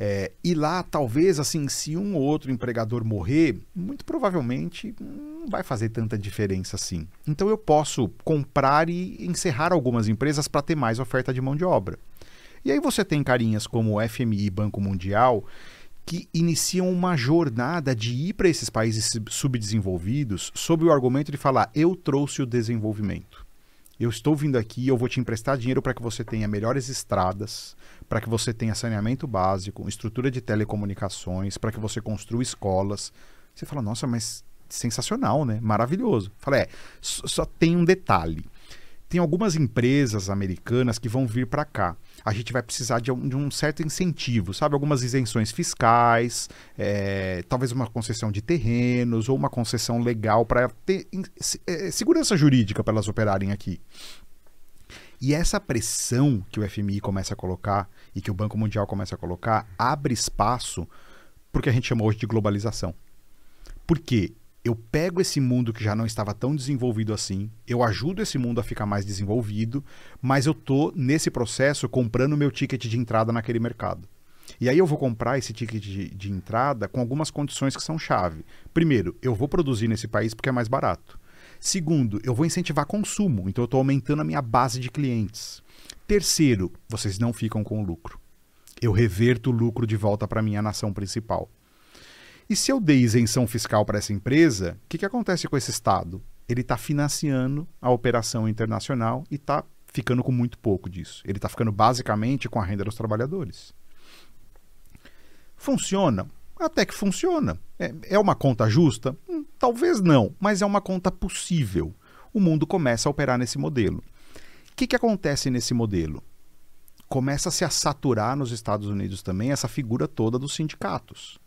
É, e lá, talvez, assim, se um ou outro empregador morrer, muito provavelmente não vai fazer tanta diferença assim. Então eu posso comprar e encerrar algumas empresas para ter mais oferta de mão de obra. E aí você tem carinhas como o FMI e Banco Mundial que iniciam uma jornada de ir para esses países subdesenvolvidos sob o argumento de falar: eu trouxe o desenvolvimento. Eu estou vindo aqui, eu vou te emprestar dinheiro para que você tenha melhores estradas, para que você tenha saneamento básico, estrutura de telecomunicações, para que você construa escolas. Você fala, nossa, mas sensacional, né? Maravilhoso. Fala, é, só tem um detalhe. Tem algumas empresas americanas que vão vir para cá. A gente vai precisar de um, de um, certo incentivo, sabe? Algumas isenções fiscais, é, talvez uma concessão de terrenos ou uma concessão legal para ter é, segurança jurídica para elas operarem aqui. E essa pressão que o FMI começa a colocar e que o Banco Mundial começa a colocar abre espaço para o que a gente chama hoje de globalização. Por quê? Eu pego esse mundo que já não estava tão desenvolvido assim, eu ajudo esse mundo a ficar mais desenvolvido, mas eu tô nesse processo comprando meu ticket de entrada naquele mercado. E aí eu vou comprar esse ticket de, de entrada com algumas condições que são chave. Primeiro, eu vou produzir nesse país porque é mais barato. Segundo, eu vou incentivar consumo, então eu estou aumentando a minha base de clientes. Terceiro, vocês não ficam com lucro. Eu reverto o lucro de volta para minha nação principal. E se eu dei isenção fiscal para essa empresa, o que, que acontece com esse Estado? Ele está financiando a operação internacional e está ficando com muito pouco disso. Ele está ficando basicamente com a renda dos trabalhadores. Funciona? Até que funciona. É, é uma conta justa? Hum, talvez não, mas é uma conta possível. O mundo começa a operar nesse modelo. O que, que acontece nesse modelo? Começa-se a saturar nos Estados Unidos também essa figura toda dos sindicatos.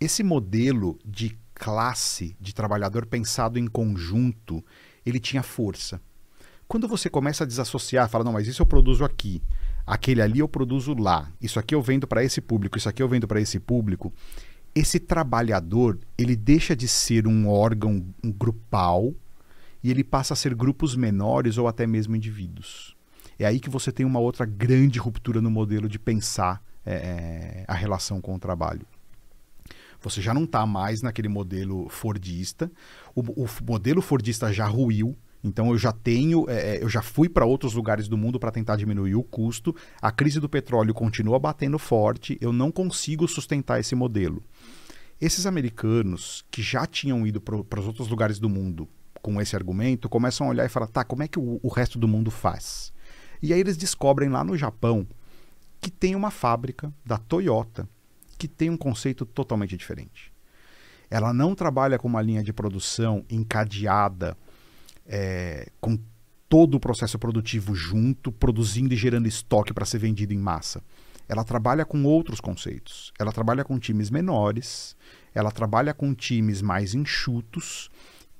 Esse modelo de classe, de trabalhador pensado em conjunto, ele tinha força. Quando você começa a desassociar, fala, não, mas isso eu produzo aqui, aquele ali eu produzo lá, isso aqui eu vendo para esse público, isso aqui eu vendo para esse público, esse trabalhador, ele deixa de ser um órgão um grupal e ele passa a ser grupos menores ou até mesmo indivíduos. É aí que você tem uma outra grande ruptura no modelo de pensar é, a relação com o trabalho. Você já não está mais naquele modelo fordista. O, o modelo fordista já ruiu. Então eu já tenho, é, é eu já fui para outros lugares do mundo para tentar diminuir o custo. A crise do petróleo continua batendo forte. Eu não consigo sustentar esse modelo. Esses americanos que já tinham ido para os outros lugares do mundo com esse argumento começam a olhar e falar: tá, como é que o, o resto do mundo faz? E aí eles descobrem lá no Japão que tem uma fábrica da Toyota que tem um conceito totalmente diferente. Ela não trabalha com uma linha de produção encadeada é, com todo o processo produtivo junto, produzindo e gerando estoque para ser vendido em massa. Ela trabalha com outros conceitos. Ela trabalha com times menores, ela trabalha com times mais enxutos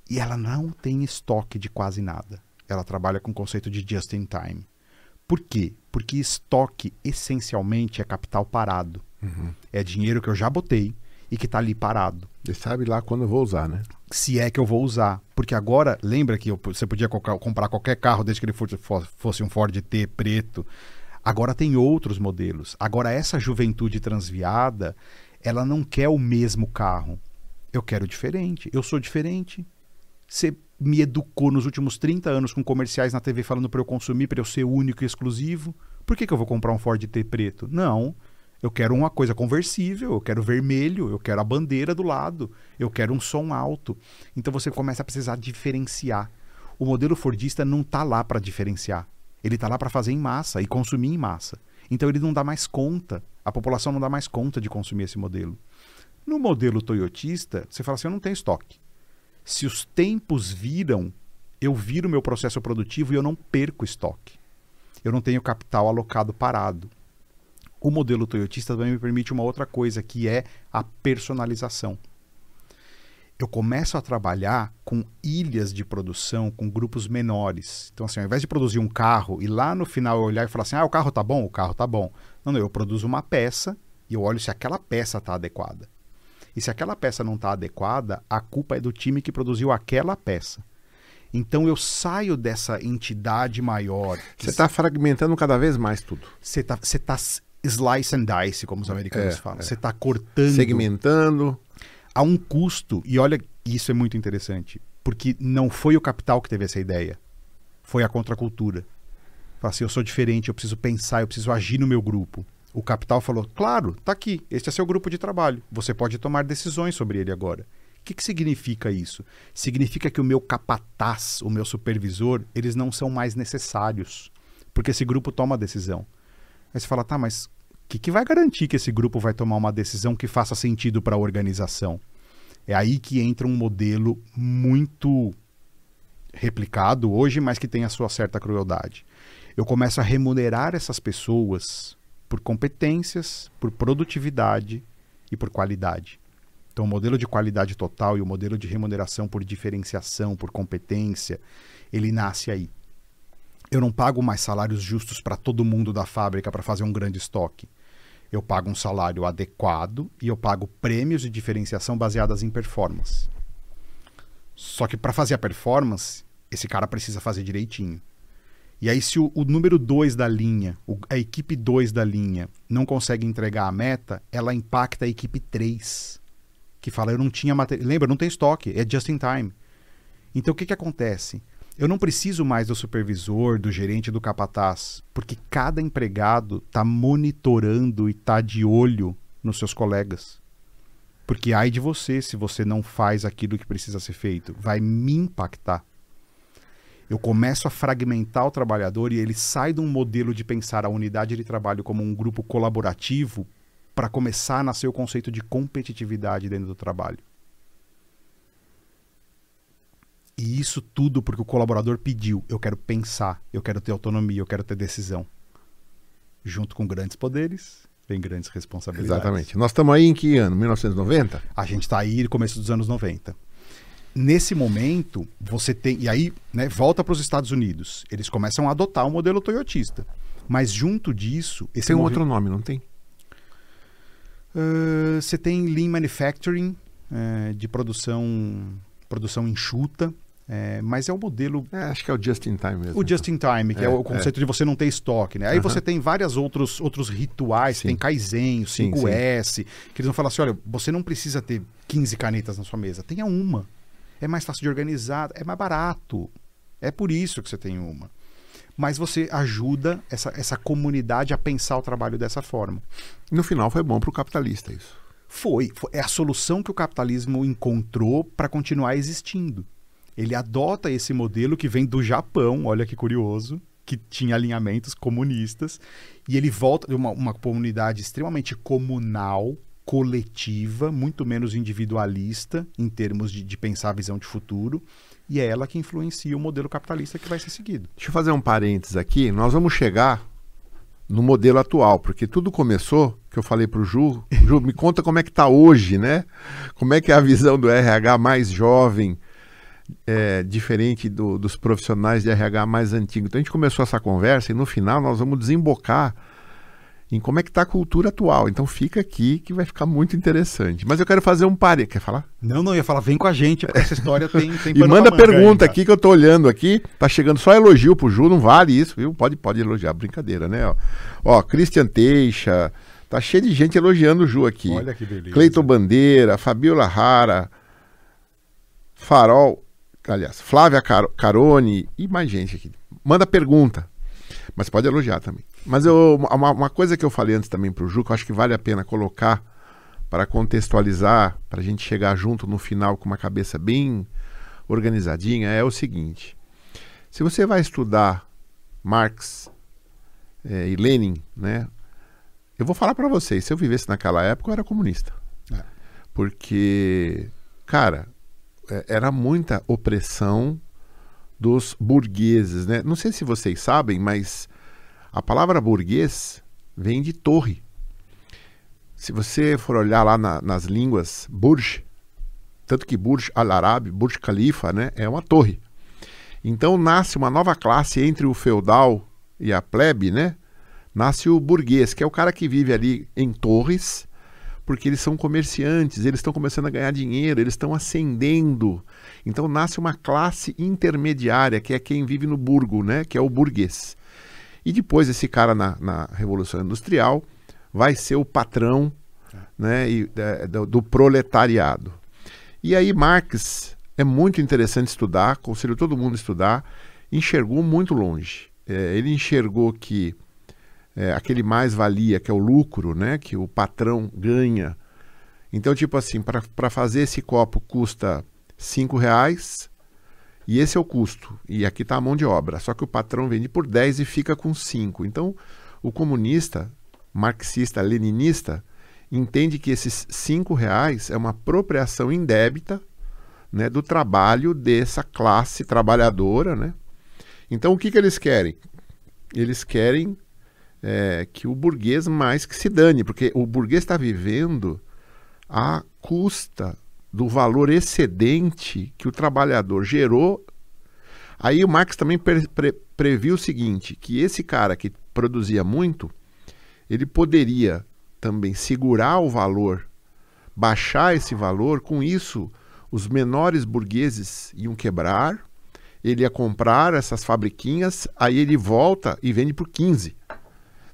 e ela não tem estoque de quase nada. Ela trabalha com o conceito de just in time. Por quê? Porque estoque essencialmente é capital parado. Uhum. É dinheiro que eu já botei e que está ali parado. Você sabe lá quando eu vou usar, né? Se é que eu vou usar. Porque agora, lembra que eu, você podia comprar qualquer carro desde que ele fosse, fosse um Ford T preto. Agora tem outros modelos. Agora essa juventude transviada, ela não quer o mesmo carro. Eu quero diferente. Eu sou diferente. Você me educou nos últimos 30 anos com comerciais na TV falando para eu consumir, para eu ser único e exclusivo. Por que, que eu vou comprar um Ford T preto? Não. Eu quero uma coisa conversível, eu quero vermelho, eu quero a bandeira do lado, eu quero um som alto. Então você começa a precisar diferenciar. O modelo Fordista não está lá para diferenciar. Ele está lá para fazer em massa e consumir em massa. Então ele não dá mais conta, a população não dá mais conta de consumir esse modelo. No modelo toyotista, você fala assim: eu não tenho estoque. Se os tempos viram, eu viro meu processo produtivo e eu não perco estoque. Eu não tenho capital alocado parado. O modelo toyotista também me permite uma outra coisa, que é a personalização. Eu começo a trabalhar com ilhas de produção, com grupos menores. Então, assim, ao invés de produzir um carro e lá no final eu olhar e falar assim: ah, o carro tá bom, o carro tá bom. Não, não, eu produzo uma peça e eu olho se aquela peça está adequada. E se aquela peça não está adequada, a culpa é do time que produziu aquela peça. Então eu saio dessa entidade maior. Você está fragmentando cada vez mais tudo. Você está tá slice and dice, como os americanos é, falam. É. Você está cortando. Segmentando. A um custo. E olha, isso é muito interessante. Porque não foi o capital que teve essa ideia. Foi a contracultura. Fala assim, eu sou diferente, eu preciso pensar, eu preciso agir no meu grupo. O capital falou, claro, tá aqui, este é seu grupo de trabalho. Você pode tomar decisões sobre ele agora. O que, que significa isso? Significa que o meu capataz, o meu supervisor, eles não são mais necessários. Porque esse grupo toma a decisão. Aí você fala, tá, mas o que, que vai garantir que esse grupo vai tomar uma decisão que faça sentido para a organização? É aí que entra um modelo muito replicado hoje, mas que tem a sua certa crueldade. Eu começo a remunerar essas pessoas por competências, por produtividade e por qualidade. Então, o modelo de qualidade total e o modelo de remuneração por diferenciação, por competência, ele nasce aí eu não pago mais salários justos para todo mundo da fábrica para fazer um grande estoque. Eu pago um salário adequado e eu pago prêmios de diferenciação baseadas em performance. Só que para fazer a performance, esse cara precisa fazer direitinho. E aí, se o, o número 2 da linha, o, a equipe 2 da linha, não consegue entregar a meta, ela impacta a equipe 3. Que fala, eu não tinha material. Lembra, não tem estoque, é just in time. Então o que, que acontece? Eu não preciso mais do supervisor, do gerente, do capataz, porque cada empregado está monitorando e está de olho nos seus colegas. Porque ai de você se você não faz aquilo que precisa ser feito, vai me impactar. Eu começo a fragmentar o trabalhador e ele sai de um modelo de pensar a unidade de trabalho como um grupo colaborativo para começar a nascer o conceito de competitividade dentro do trabalho. E isso tudo porque o colaborador pediu. Eu quero pensar, eu quero ter autonomia, eu quero ter decisão. Junto com grandes poderes, vem grandes responsabilidades. Exatamente. Nós estamos aí em que ano? 1990? A gente está aí no começo dos anos 90. Nesse momento, você tem. E aí, né, volta para os Estados Unidos. Eles começam a adotar o modelo toyotista. Mas junto disso. Esse tem um movi- outro nome, não tem? Ah, Você tem Lean Manufacturing, eh, de produção, produção enxuta. Eh, mas é o modelo É, acho que é o Just in Time mesmo. O just in time, que é, É, o conceito de você não ter estoque, né? Aí Aham. você tem vários outros, outros rituais, Sim. tem Kaizen, o Sim, 5S, que eles vão falar assim, olha, você não precisa ter 15 canetas na sua mesa, tenha uma. É mais fácil de organizar, é mais barato. É por isso que você tem uma. Mas você ajuda essa, essa comunidade a pensar o trabalho dessa forma. No final foi bom para o capitalista isso. Foi, foi- é a solução que o capitalismo encontrou para continuar existindo. Ele adota esse modelo que vem do Japão, olha que curioso, que tinha alinhamentos comunistas, e ele volta de uma, uma comunidade extremamente comunal, coletiva, muito menos individualista em termos de, de pensar a visão de futuro, e é ela que influencia o modelo capitalista que vai ser seguido. Deixa eu fazer um parênteses aqui. Nós vamos chegar no modelo atual, porque tudo começou, que eu falei pro Ju, Ju, me conta como é que tá hoje, né? Como é que é a visão do RH mais jovem, é, diferente do- dos profissionais de RH mais antigos. Então a gente começou essa conversa e no final nós vamos desembocar em como é que tá a cultura atual. Então fica aqui que vai ficar muito interessante. Mas eu quero fazer um pare. Quer falar? Não, não, ia falar, vem com a gente, porque essa história tem, tem E manda pergunta ainda. aqui que eu tô olhando aqui. Tá chegando só elogio pro Ju, não vale isso, viu? Pode, pode elogiar, brincadeira, né? Ó, Ó, Christian Teixa, tá cheio de gente elogiando o Ju aqui. Olha que beleza. Cleiton Bandeira, Fabiola Rara, Farol, aliás, Flávia Car Carone e mais gente aqui. Manda pergunta, mas pode elogiar também. Mas eu, uma, uma coisa que eu falei antes também pro Ju, que eu acho que vale a pena colocar para contextualizar, para a gente chegar junto no final com uma cabeça bem organizadinha, é o seguinte: se você vai estudar Marx eh, e Lenin, né? Eu vou falar para vocês, se eu vivesse naquela época, eu era comunista. É. Porque, cara, é- era muita opressão dos burgueses, né? Não sei se vocês sabem, mas a palavra burguês vem de torre. Se você for olhar lá na- nas línguas, Burj, tanto que Burj Al Arab, Burj Khalifa, né, é uma torre. Então nasce uma nova classe entre o feudal e a plebe, né? Nasce o burguês, que é o cara que vive ali em torres, porque eles são comerciantes, eles estão começando a ganhar dinheiro, eles estão ascendendo. Então nasce uma classe intermediária, que é quem vive no burgo, né? Que é o burguês. E depois esse cara na, na Revolução Industrial vai ser o patrão né, e, é, do, do proletariado. E aí Marx é muito interessante estudar, aconselho todo mundo a estudar, enxergou muito longe. É, ele enxergou que é, aquele mais-valia, que é o lucro, né, que o patrão ganha. Então, tipo assim, para fazer esse copo custa cinco reais e esse é o custo. E aqui está a mão de obra. Só que o patrão vende por 10 e fica com 5. Então, o comunista, marxista, leninista, entende que esses cinco reais é uma apropriação indébita né, do trabalho dessa classe trabalhadora. Né? Então, o que, que eles querem? Eles querem é, que o burguês mais que se dane, porque o burguês está vivendo à custa do valor excedente que o trabalhador gerou. Aí o Marx também pre pre previu o seguinte, que esse cara que produzia muito, ele poderia também segurar o valor, baixar esse valor, com isso os menores burgueses iam quebrar, ele ia comprar essas fabriquinhas, aí ele volta e vende por 15.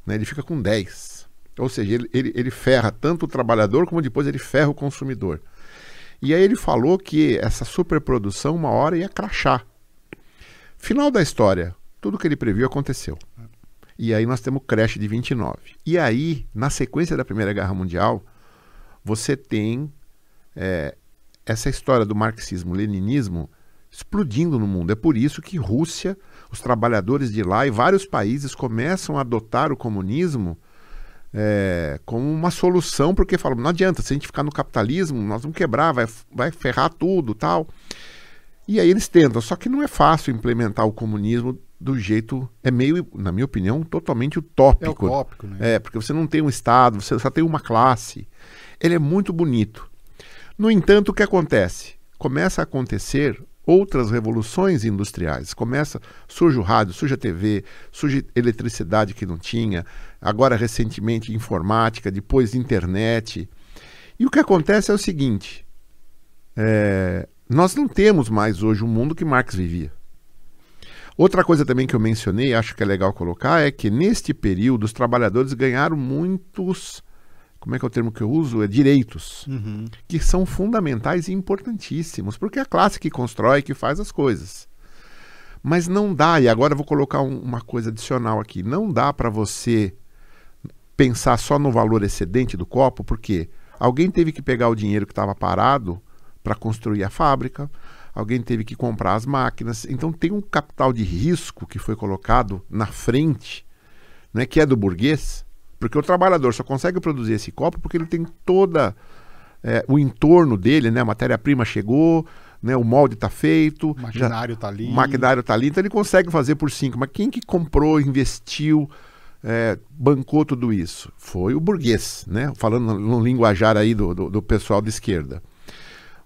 Né? Ele fica com 10. Ou seja, ele, ele, ele ferra tanto o trabalhador como depois ele ferra o consumidor. E aí ele falou que essa superprodução uma hora ia crachar. Final da história, tudo que ele previu aconteceu. E aí nós temos crash de 29. E aí, na sequência da Primeira Guerra Mundial, você tem é, essa história do marxismo-leninismo explodindo no mundo. É por isso que Rússia, os trabalhadores de lá e vários países começam a adotar o comunismo é, como uma solução, porque falam, não adianta, se a gente ficar no capitalismo, nós vamos quebrar, vai, vai ferrar tudo tal. E aí eles tentam, só que não é fácil implementar o comunismo do jeito. É meio, na minha opinião, totalmente utópico. É utópico, né? É, porque você não tem um Estado, você só tem uma classe. Ele é muito bonito. No entanto, o que acontece? Começa a acontecer outras revoluções industriais. Começa, surge o rádio, surge a TV, surge eletricidade que não tinha, agora recentemente informática, depois internet. E o que acontece é o seguinte: é, nós não temos mais hoje o mundo que Marx vivia. Outra coisa também que eu mencionei, acho que é legal colocar, é que neste período os trabalhadores ganharam muitos como é que é o termo que eu uso? É direitos, uhum. que são fundamentais e importantíssimos, porque é a classe que constrói, que faz as coisas. Mas não dá, e agora eu vou colocar um, uma coisa adicional aqui, não dá para você pensar só no valor excedente do copo, porque alguém teve que pegar o dinheiro que estava parado para construir a fábrica, alguém teve que comprar as máquinas, então tem um capital de risco que foi colocado na frente, né, que é do burguês, porque o trabalhador só consegue produzir esse copo porque ele tem toda é, o entorno dele, né? A matéria-prima chegou, né? O molde está feito, o maquinário está ali, o maquinário está ali, então ele consegue fazer por cinco. Mas quem que comprou, investiu, é, bancou tudo isso? Foi o burguês, né? Falando no linguajar aí do, do, do pessoal de esquerda.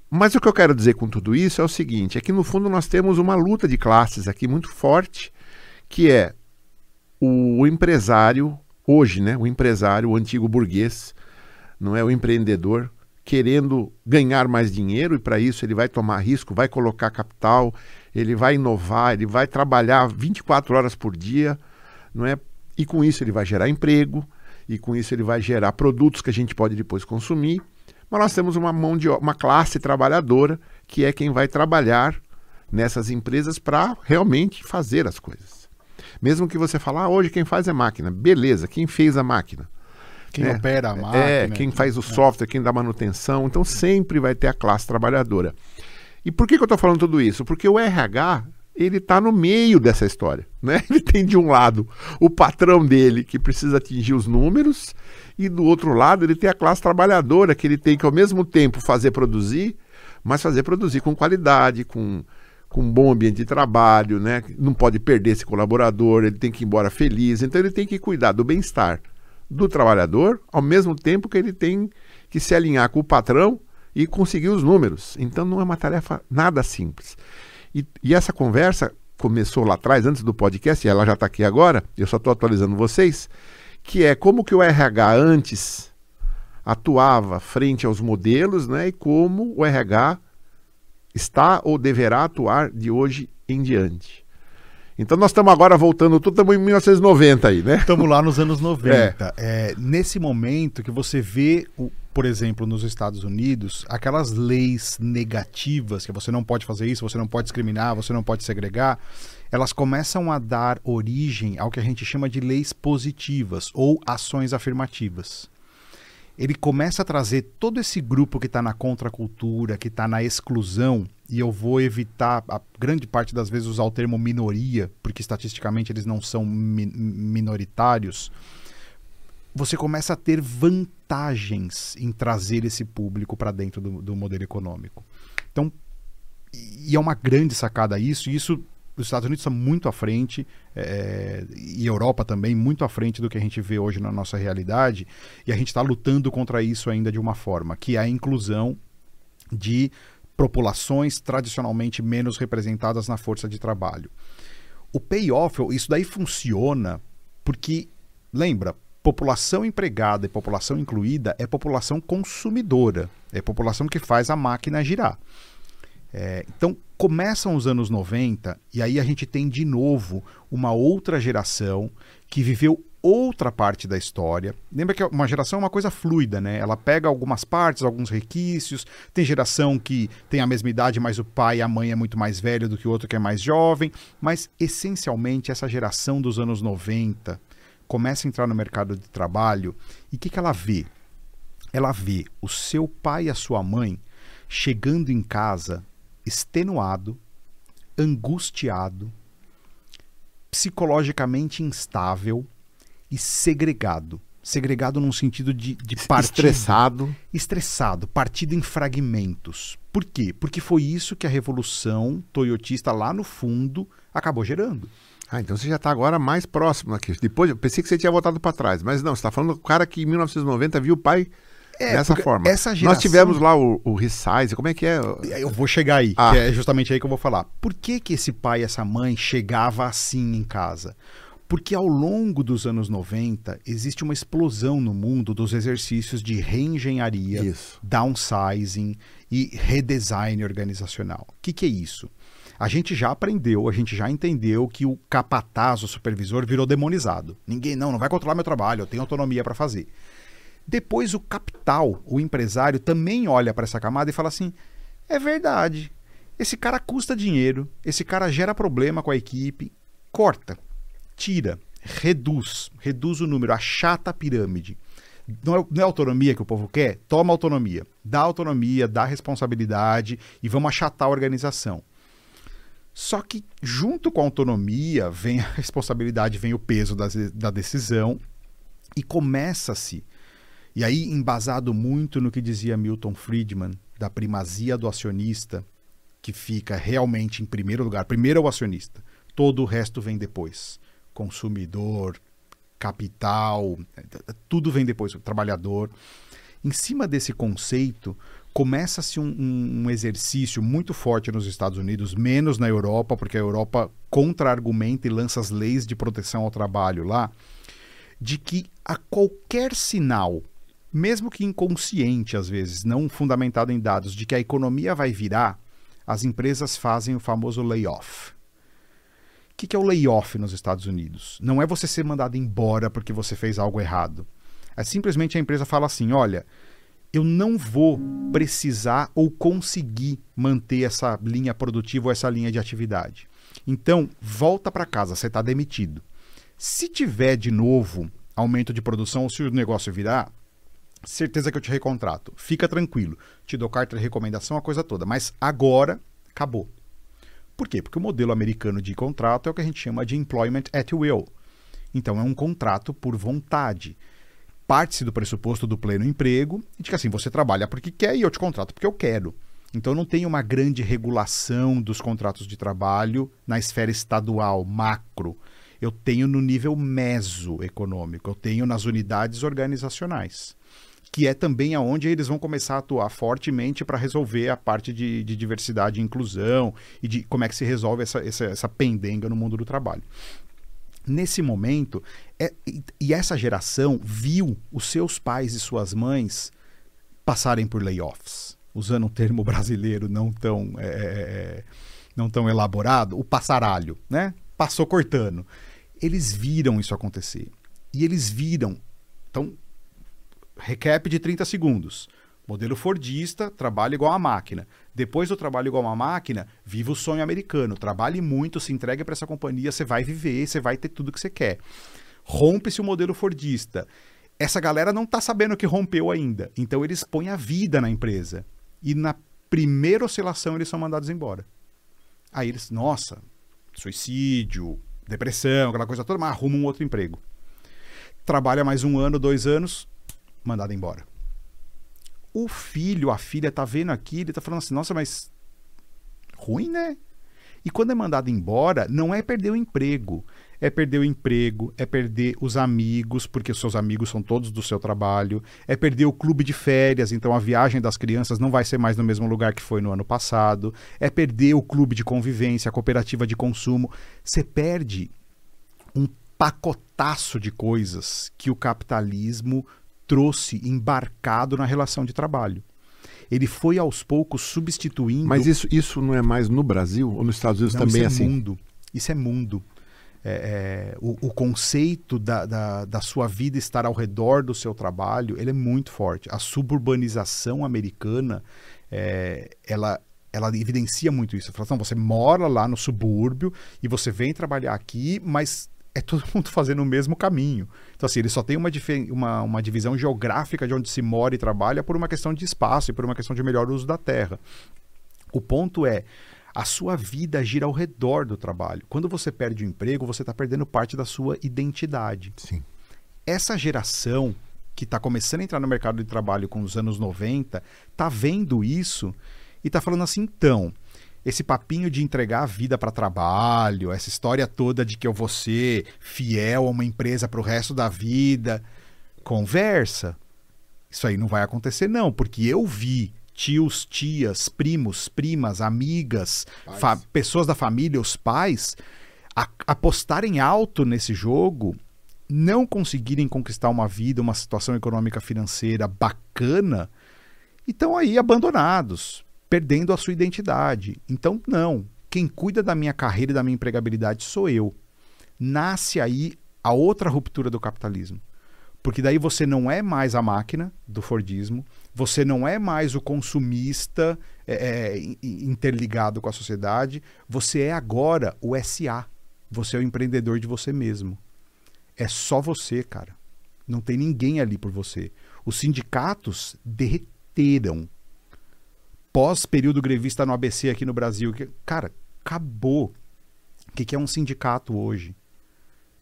Mas o que eu quero dizer com tudo isso é o seguinte: é que no fundo nós temos uma luta de classes aqui muito forte, que é o empresário hoje, né, o empresário, o antigo burguês, não é o empreendedor, querendo ganhar mais dinheiro e para isso ele vai tomar risco, vai colocar capital, ele vai inovar, ele vai trabalhar 24 horas por dia, não é? E com isso ele vai gerar emprego, e com isso ele vai gerar produtos que a gente pode depois consumir. Mas nós temos uma mão de uma classe trabalhadora que é quem vai trabalhar nessas empresas para realmente fazer as coisas. Mesmo que você fale, ah, hoje quem faz é máquina. Beleza, quem fez a máquina? Quem é, opera a máquina. É, quem faz o é. software, quem dá manutenção. Então sempre vai ter a classe trabalhadora. E por que, que eu estou falando tudo isso? Porque o RH ele está no meio dessa história. Né? Ele tem de um lado o patrão dele que precisa atingir os números, e do outro lado ele tem a classe trabalhadora que ele tem que ao mesmo tempo fazer produzir, mas fazer produzir com qualidade, com com um bom ambiente de trabalho, né? não pode perder esse colaborador, ele tem que ir embora feliz, então ele tem que cuidar do bem-estar do trabalhador, ao mesmo tempo que ele tem que se alinhar com o patrão e conseguir os números. Então não é uma tarefa nada simples. E, e essa conversa começou lá atrás, antes do podcast, e ela já está aqui agora, eu só estou atualizando vocês, que é como que o RH antes atuava frente aos modelos, né, e como o RH está ou deverá atuar de hoje em diante. Então nós estamos agora voltando, tudo estamos em 1990 aí, né? Estamos lá nos anos 90. É. É, nesse momento que você vê, o, por exemplo, nos Estados Unidos, aquelas leis negativas, que você não pode fazer isso, você não pode discriminar, você não pode segregar, elas começam a dar origem ao que a gente chama de leis positivas ou ações afirmativas ele começa a trazer todo esse grupo que está na contracultura, que está na exclusão, e eu vou evitar, a grande parte das vezes, usar o termo minoria, porque estatisticamente eles não são mi minoritários. Você começa a ter vantagens em trazer esse público para dentro do, do modelo econômico. Então, e é uma grande sacada isso, e isso os Estados Unidos estão muito à frente, é, e Europa também, muito à frente do que a gente vê hoje na nossa realidade, e a gente está lutando contra isso ainda de uma forma, que é a inclusão de populações tradicionalmente menos representadas na força de trabalho. O payoff, isso daí funciona porque, lembra, população empregada e população incluída é população consumidora, é população que faz a máquina girar. É, então, começam os anos 90 e aí a gente tem de novo uma outra geração que viveu outra parte da história. Lembra que uma geração é uma coisa fluida, né? Ela pega algumas partes, alguns requisitos. Tem geração que tem a mesma idade, mas o pai e a mãe é muito mais velho do que o outro que é mais jovem. Mas, essencialmente, essa geração dos anos 90 começa a entrar no mercado de trabalho e o que, que ela vê? Ela vê o seu pai e a sua mãe chegando em casa extenuado, angustiado, psicologicamente instável e segregado. Segregado num sentido de, de partido. Estressado. Estressado, partido em fragmentos. Por quê? Porque foi isso que a revolução toyotista lá no fundo acabou gerando. Ah, então você já está agora mais próximo aqui. Depois, eu pensei que você tinha voltado para trás, mas não, você está falando do cara que em 1990 viu o pai é, dessa forma. Essa geração... Nós tivemos lá o, o Resize, como é que é? Eu vou chegar aí, ah. é justamente aí que eu vou falar. Por que, que esse pai e essa mãe chegava assim em casa? Porque ao longo dos anos 90 existe uma explosão no mundo dos exercícios de reengenharia, isso. downsizing e redesign organizacional. O que, que é isso? A gente já aprendeu, a gente já entendeu que o capataz, o supervisor, virou demonizado. Ninguém, não, não vai controlar meu trabalho, eu tenho autonomia para fazer. Depois o capital, o empresário, também olha para essa camada e fala assim: é verdade, esse cara custa dinheiro, esse cara gera problema com a equipe, corta, tira, reduz, reduz o número, achata a pirâmide. Não é, não é, autonomia que o povo quer? Toma autonomia. Dá autonomia, dá responsabilidade e vamos achatar a organização. Só que, junto com a autonomia, vem a responsabilidade, vem o peso da, da decisão e começa-se. E aí, embasado muito no que dizia Milton Friedman, da primazia do acionista, que fica realmente em primeiro lugar. Primeiro é o acionista, todo o resto vem depois consumidor, capital, tudo vem depois, o trabalhador. Em cima desse conceito, começa-se um, um, exercício muito forte nos Estados Unidos, menos na Europa, porque a Europa contra-argumenta e lança as leis de proteção ao trabalho lá, de que a qualquer sinal, mesmo que inconsciente às vezes, não fundamentado em dados, de que a economia vai virar, as empresas fazem o famoso layoff. O que, é o layoff nos Estados Unidos? Não é você ser mandado embora porque você fez algo errado. É simplesmente a empresa fala assim: olha, eu não vou precisar ou conseguir manter essa linha produtiva ou essa linha de atividade. Então, volta para casa, você está demitido. Se tiver de novo aumento de produção ou se o negócio virar, certeza que eu te recontrato. Fica tranquilo. Te dou carta de recomendação, a coisa toda. Mas agora, acabou. Por quê? Porque o modelo americano de contrato é o que a gente chama de employment at will. Então é um contrato por vontade. Parte-se do pressuposto do pleno emprego e de que assim, você trabalha porque quer e eu te contrato porque eu quero. Então não tem uma grande regulação dos contratos de trabalho na esfera estadual, macro. Eu tenho no nível meso econômico, eu tenho nas unidades organizacionais que é também aonde eles vão começar a atuar fortemente para resolver a parte de, de, diversidade e inclusão e de como é que se resolve essa, essa, essa pendenga no mundo do trabalho. Nesse momento, é, e essa geração viu os seus pais e suas mães passarem por layoffs, usando um termo brasileiro não tão, é, é, é não tão elaborado, o passaralho, né? Passou cortando. Eles viram isso acontecer. E eles viram. Então, recap de 30 segundos. Modelo Fordista, trabalho igual a máquina. Depois do trabalho igual a máquina, viva o sonho americano. Trabalhe muito, se entregue para essa companhia, você vai viver, você vai ter tudo que você quer. Rompe-se o modelo Fordista. Essa galera não está sabendo que rompeu ainda. Então eles põem a vida na empresa. E na primeira oscilação eles são mandados embora. Aí eles, nossa, suicídio, depressão, aquela coisa toda, mas arruma um outro emprego. Trabalha mais um ano, dois anos, mandado embora. O filho, a filha tá vendo aqui, ele tá falando assim: "Nossa, mas ruim, né?" E quando é mandado embora, não é perder o emprego, é perder o emprego, é perder os amigos, porque os seus amigos são todos do seu trabalho, é perder o clube de férias, então a viagem das crianças não vai ser mais no mesmo lugar que foi no ano passado, é perder o clube de convivência, a cooperativa de consumo. Você perde um pacotaço de coisas que o capitalismo trouxe embarcado na relação de trabalho. Ele foi aos poucos substituindo. Mas isso, isso não é mais no Brasil ou nos Estados Unidos não, também isso é assim? Mundo. Isso é mundo. é, é, o, o, conceito da, da, da, sua vida estar ao redor do seu trabalho, ele é muito forte. A suburbanização americana, é, ela, ela evidencia muito isso. Fala, você mora lá no subúrbio e você vem trabalhar aqui, mas é todo mundo fazendo o mesmo caminho. Então, assim, ele só tem uma, uma, uma divisão geográfica de onde se mora e trabalha por uma questão de espaço e por uma questão de melhor uso da terra. O ponto é, a sua vida gira ao redor do trabalho. Quando você perde o emprego, você está perdendo parte da sua identidade. Sim. Essa geração que está começando a entrar no mercado de trabalho com os anos 90, está vendo isso e está falando assim, então, esse papinho de entregar a vida para trabalho, essa história toda de que eu vou ser fiel a uma empresa para o resto da vida, conversa. Isso aí não vai acontecer não, porque eu vi tios, tias, primos, primas, amigas, pessoas da família, os pais, a, apostarem alto nesse jogo, não conseguirem conquistar uma vida, uma situação econômica financeira bacana, e estão aí abandonados, perdendo a sua identidade. Então, não. Quem cuida da minha carreira e da minha empregabilidade sou eu. Nasce aí a outra ruptura do capitalismo. Porque daí você não é mais a máquina do Fordismo, você não é mais o consumista é, é interligado com a sociedade, você é agora o SA. Você é o empreendedor de você mesmo. É só você, cara. Não tem ninguém ali por você. Os sindicatos derreteram. Pós período grevista no ABC aqui no Brasil, que, cara, acabou. O que, que é um sindicato hoje?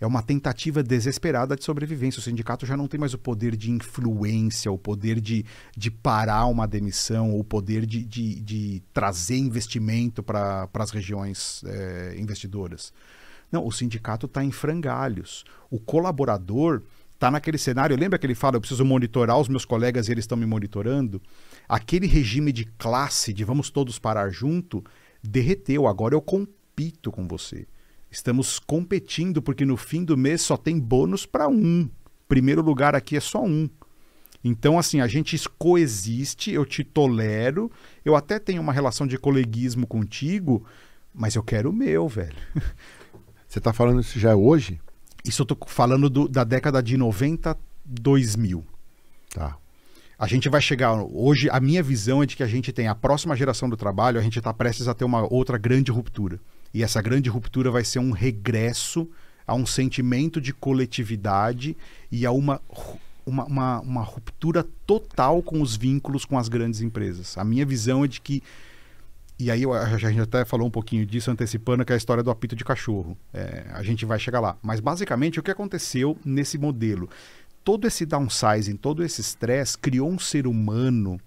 é uma tentativa desesperada de sobrevivência. O sindicato já não tem mais o poder de influência, o poder de, de parar uma demissão, o poder de, de, de trazer investimento para as regiões é, investidoras. Não, o sindicato está em frangalhos. O colaborador está naquele cenário. Lembra que ele fala: eu preciso monitorar os meus colegas e eles estão me monitorando? Aquele regime de classe, de vamos todos parar junto, derreteu. Agora eu compito com você. Estamos competindo porque no fim do mês só tem bônus para um. Primeiro lugar aqui é só um. Então, assim, a gente coexiste, eu te tolero, eu até tenho uma relação de coleguismo contigo, mas eu quero o meu, velho. Você está falando isso já hoje? Isso eu tô falando do, da década de 90, 2000. Tá. A gente vai chegar. Hoje, a minha visão é de que a gente tem a próxima geração do trabalho, a gente está prestes a ter uma outra grande ruptura. E essa grande ruptura vai ser um regresso a um sentimento de coletividade e a uma, uma, uma, uma ruptura total com os vínculos com as grandes empresas. A minha visão é de que e aí a gente até falou um pouquinho disso antecipando que é a história do apito de cachorro. É, a gente vai chegar lá. Mas basicamente o que aconteceu nesse modelo? Todo esse downsizing, todo esse estresse criou um ser humano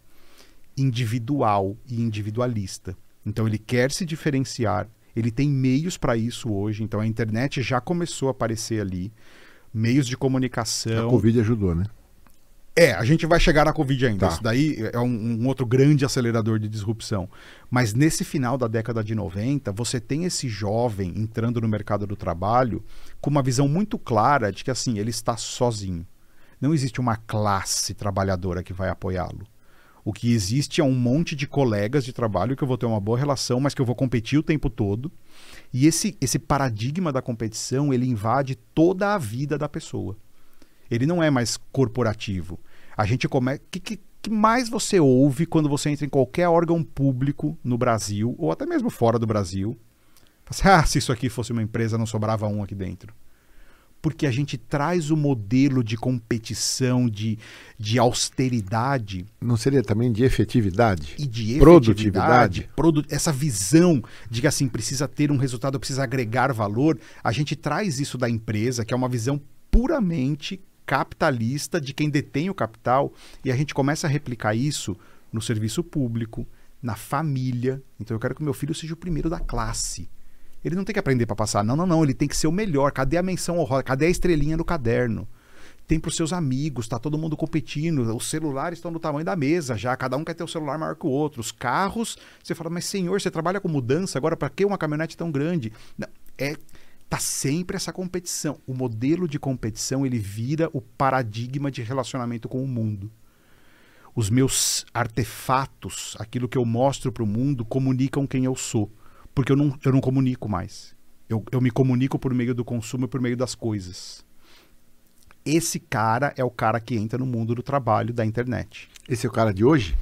individual e individualista. Então ele quer se diferenciar, ele tem meios para isso hoje, então a internet já começou a aparecer ali, meios de comunicação. A Covid ajudou, né? É, a gente vai chegar na Covid ainda. Tá. Isso daí é um, um, outro grande acelerador de disrupção. Mas nesse final da década de 90, você tem esse jovem entrando no mercado do trabalho com uma visão muito clara de que assim, ele está sozinho. Não existe uma classe trabalhadora que vai apoiá-lo. O que existe é um monte de colegas de trabalho que eu vou ter uma boa relação, mas que eu vou competir o tempo todo. E esse, esse paradigma da competição, ele invade toda a vida da pessoa. Ele não é mais corporativo. A gente come... que, que, que mais você ouve quando você entra em qualquer órgão público no Brasil, ou até mesmo fora do Brasil? Assim, ah, se isso aqui fosse uma empresa, não sobrava um aqui dentro porque a gente traz o modelo de competição, de, de austeridade. Não seria também de efetividade? E de produtividade. Produ essa visão de que assim precisa ter um resultado, precisa agregar valor. A gente traz isso da empresa, que é uma visão puramente capitalista de quem detém o capital, e a gente começa a replicar isso no serviço público, na família. Então eu quero que meu filho seja o primeiro da classe. Ele não tem que aprender para passar. Não, não, não. Ele tem que ser o melhor. Cadê a menção honrosa? Cadê a estrelinha no caderno? Tem para os seus amigos, tá todo mundo competindo. Os celulares estão do tamanho da mesa já. Cada um quer ter o celular maior que o outro. Os carros, você fala, mas senhor, você trabalha com mudança agora, para que uma caminhonete tão grande? Não, é tá sempre essa competição. O modelo de competição ele vira o paradigma de relacionamento com o mundo. Os meus artefatos, aquilo que eu mostro para o mundo, comunicam quem eu sou porque eu não, eu não comunico mais. Eu, eu me comunico por meio do consumo e por meio das coisas. Esse cara é o cara que entra no mundo do trabalho da internet. Esse é o cara de hoje?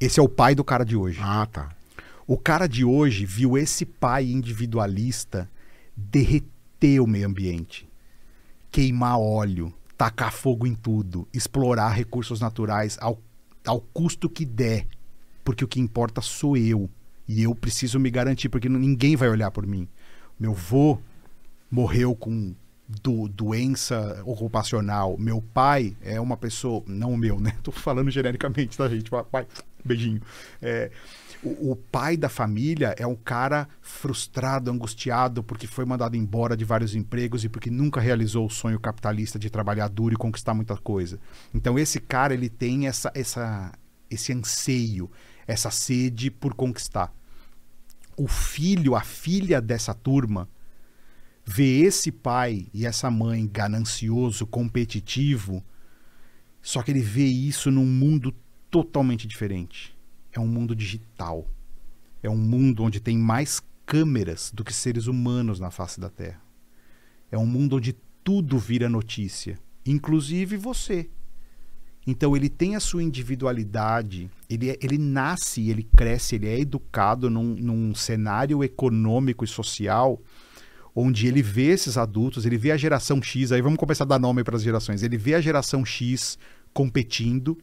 Esse é o pai do cara de hoje. Ah, tá. O cara de hoje viu esse pai individualista derreter o meio ambiente, queimar óleo, tacar fogo em tudo, explorar recursos naturais ao, ao custo que der, porque o que importa sou eu. E eu preciso me garantir, porque ninguém vai olhar por mim. Meu vô morreu com do, doença ocupacional. Meu pai é uma pessoa. Não o meu, né? Tô falando genericamente, tá, gente? Pai, beijinho. É, o, o, pai da família é um cara frustrado, angustiado, porque foi mandado embora de vários empregos e porque nunca realizou o sonho capitalista de trabalhar duro e conquistar muita coisa. Então, esse cara, ele tem essa, essa, esse anseio, essa sede por conquistar. O filho, a filha dessa turma, vê esse pai e essa mãe ganancioso, competitivo, só que ele vê isso num mundo totalmente diferente. É um mundo digital. É um mundo onde tem mais câmeras do que seres humanos na face da Terra. É um mundo onde tudo vira notícia, inclusive você. Então ele tem a sua individualidade, ele, é, ele nasce, ele cresce, ele é educado num, num cenário econômico e social onde ele vê esses adultos, ele vê a geração X, aí vamos começar a dar nome para as gerações, ele vê a geração X competindo,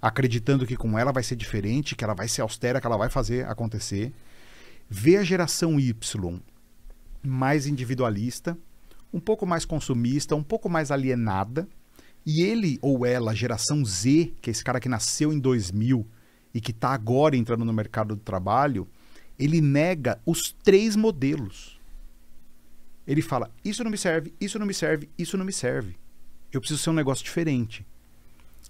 acreditando que com ela vai ser diferente, que ela vai ser austera, que ela vai fazer acontecer. Vê a geração Y mais individualista, um pouco mais consumista, um pouco mais alienada, e ele ou ela, geração Z, que é esse cara que nasceu em 2000 e que está agora entrando no mercado do trabalho, ele nega os três modelos. Ele fala: Isso não me serve, isso não me serve, isso não me serve. Eu preciso ser um negócio diferente.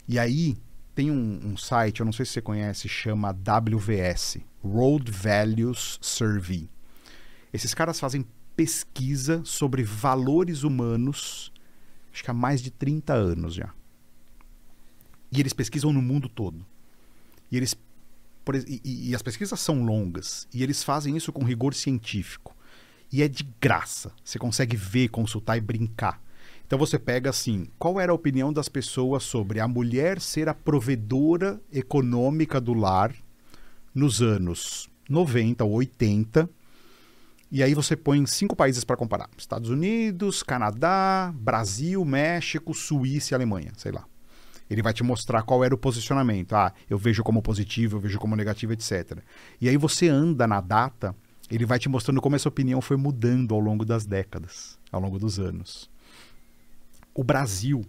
E aí, tem um, um, site, eu não sei se você conhece, chama WVS World Values Survey. Esses caras fazem pesquisa sobre valores humanos, acho que há mais de 30 anos já. E eles pesquisam no mundo todo. E, eles, e, e as pesquisas são longas. E eles fazem isso com rigor científico. E é de graça. Você consegue ver, consultar e brincar. Então você pega assim, qual era a opinião das pessoas sobre a mulher ser a provedora econômica do lar nos anos 90 ou 80? E aí você põe cinco países para comparar: Estados Unidos, Canadá, Brasil, México, Suíça e Alemanha, sei lá. Ele vai te mostrar qual era o posicionamento. Ah, eu vejo como positivo, eu vejo como negativo, etc. E aí você anda na data, ele vai te mostrando como essa opinião foi mudando ao longo das décadas, ao longo dos anos o Brasil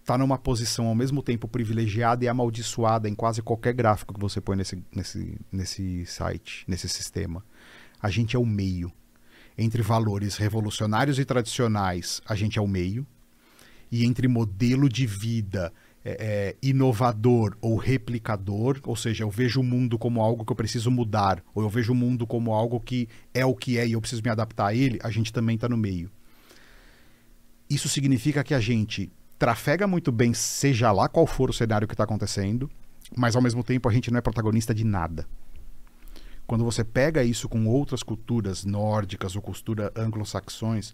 está numa posição ao mesmo tempo privilegiada e amaldiçoada em quase qualquer gráfico que você põe nesse, nesse, nesse site, nesse sistema. A gente é o meio. Entre valores revolucionários e tradicionais, a gente é o meio. E entre modelo de vida é, é, inovador ou replicador, ou seja, eu vejo o mundo como algo que eu preciso mudar, ou eu vejo o mundo como algo que é o que é e eu preciso me adaptar a ele, a gente também está no meio. Isso significa que a gente trafega muito bem, seja lá qual for o cenário que está acontecendo, mas ao mesmo tempo a gente não é protagonista de nada. Quando você pega isso com outras culturas nórdicas ou cultura anglo-saxões,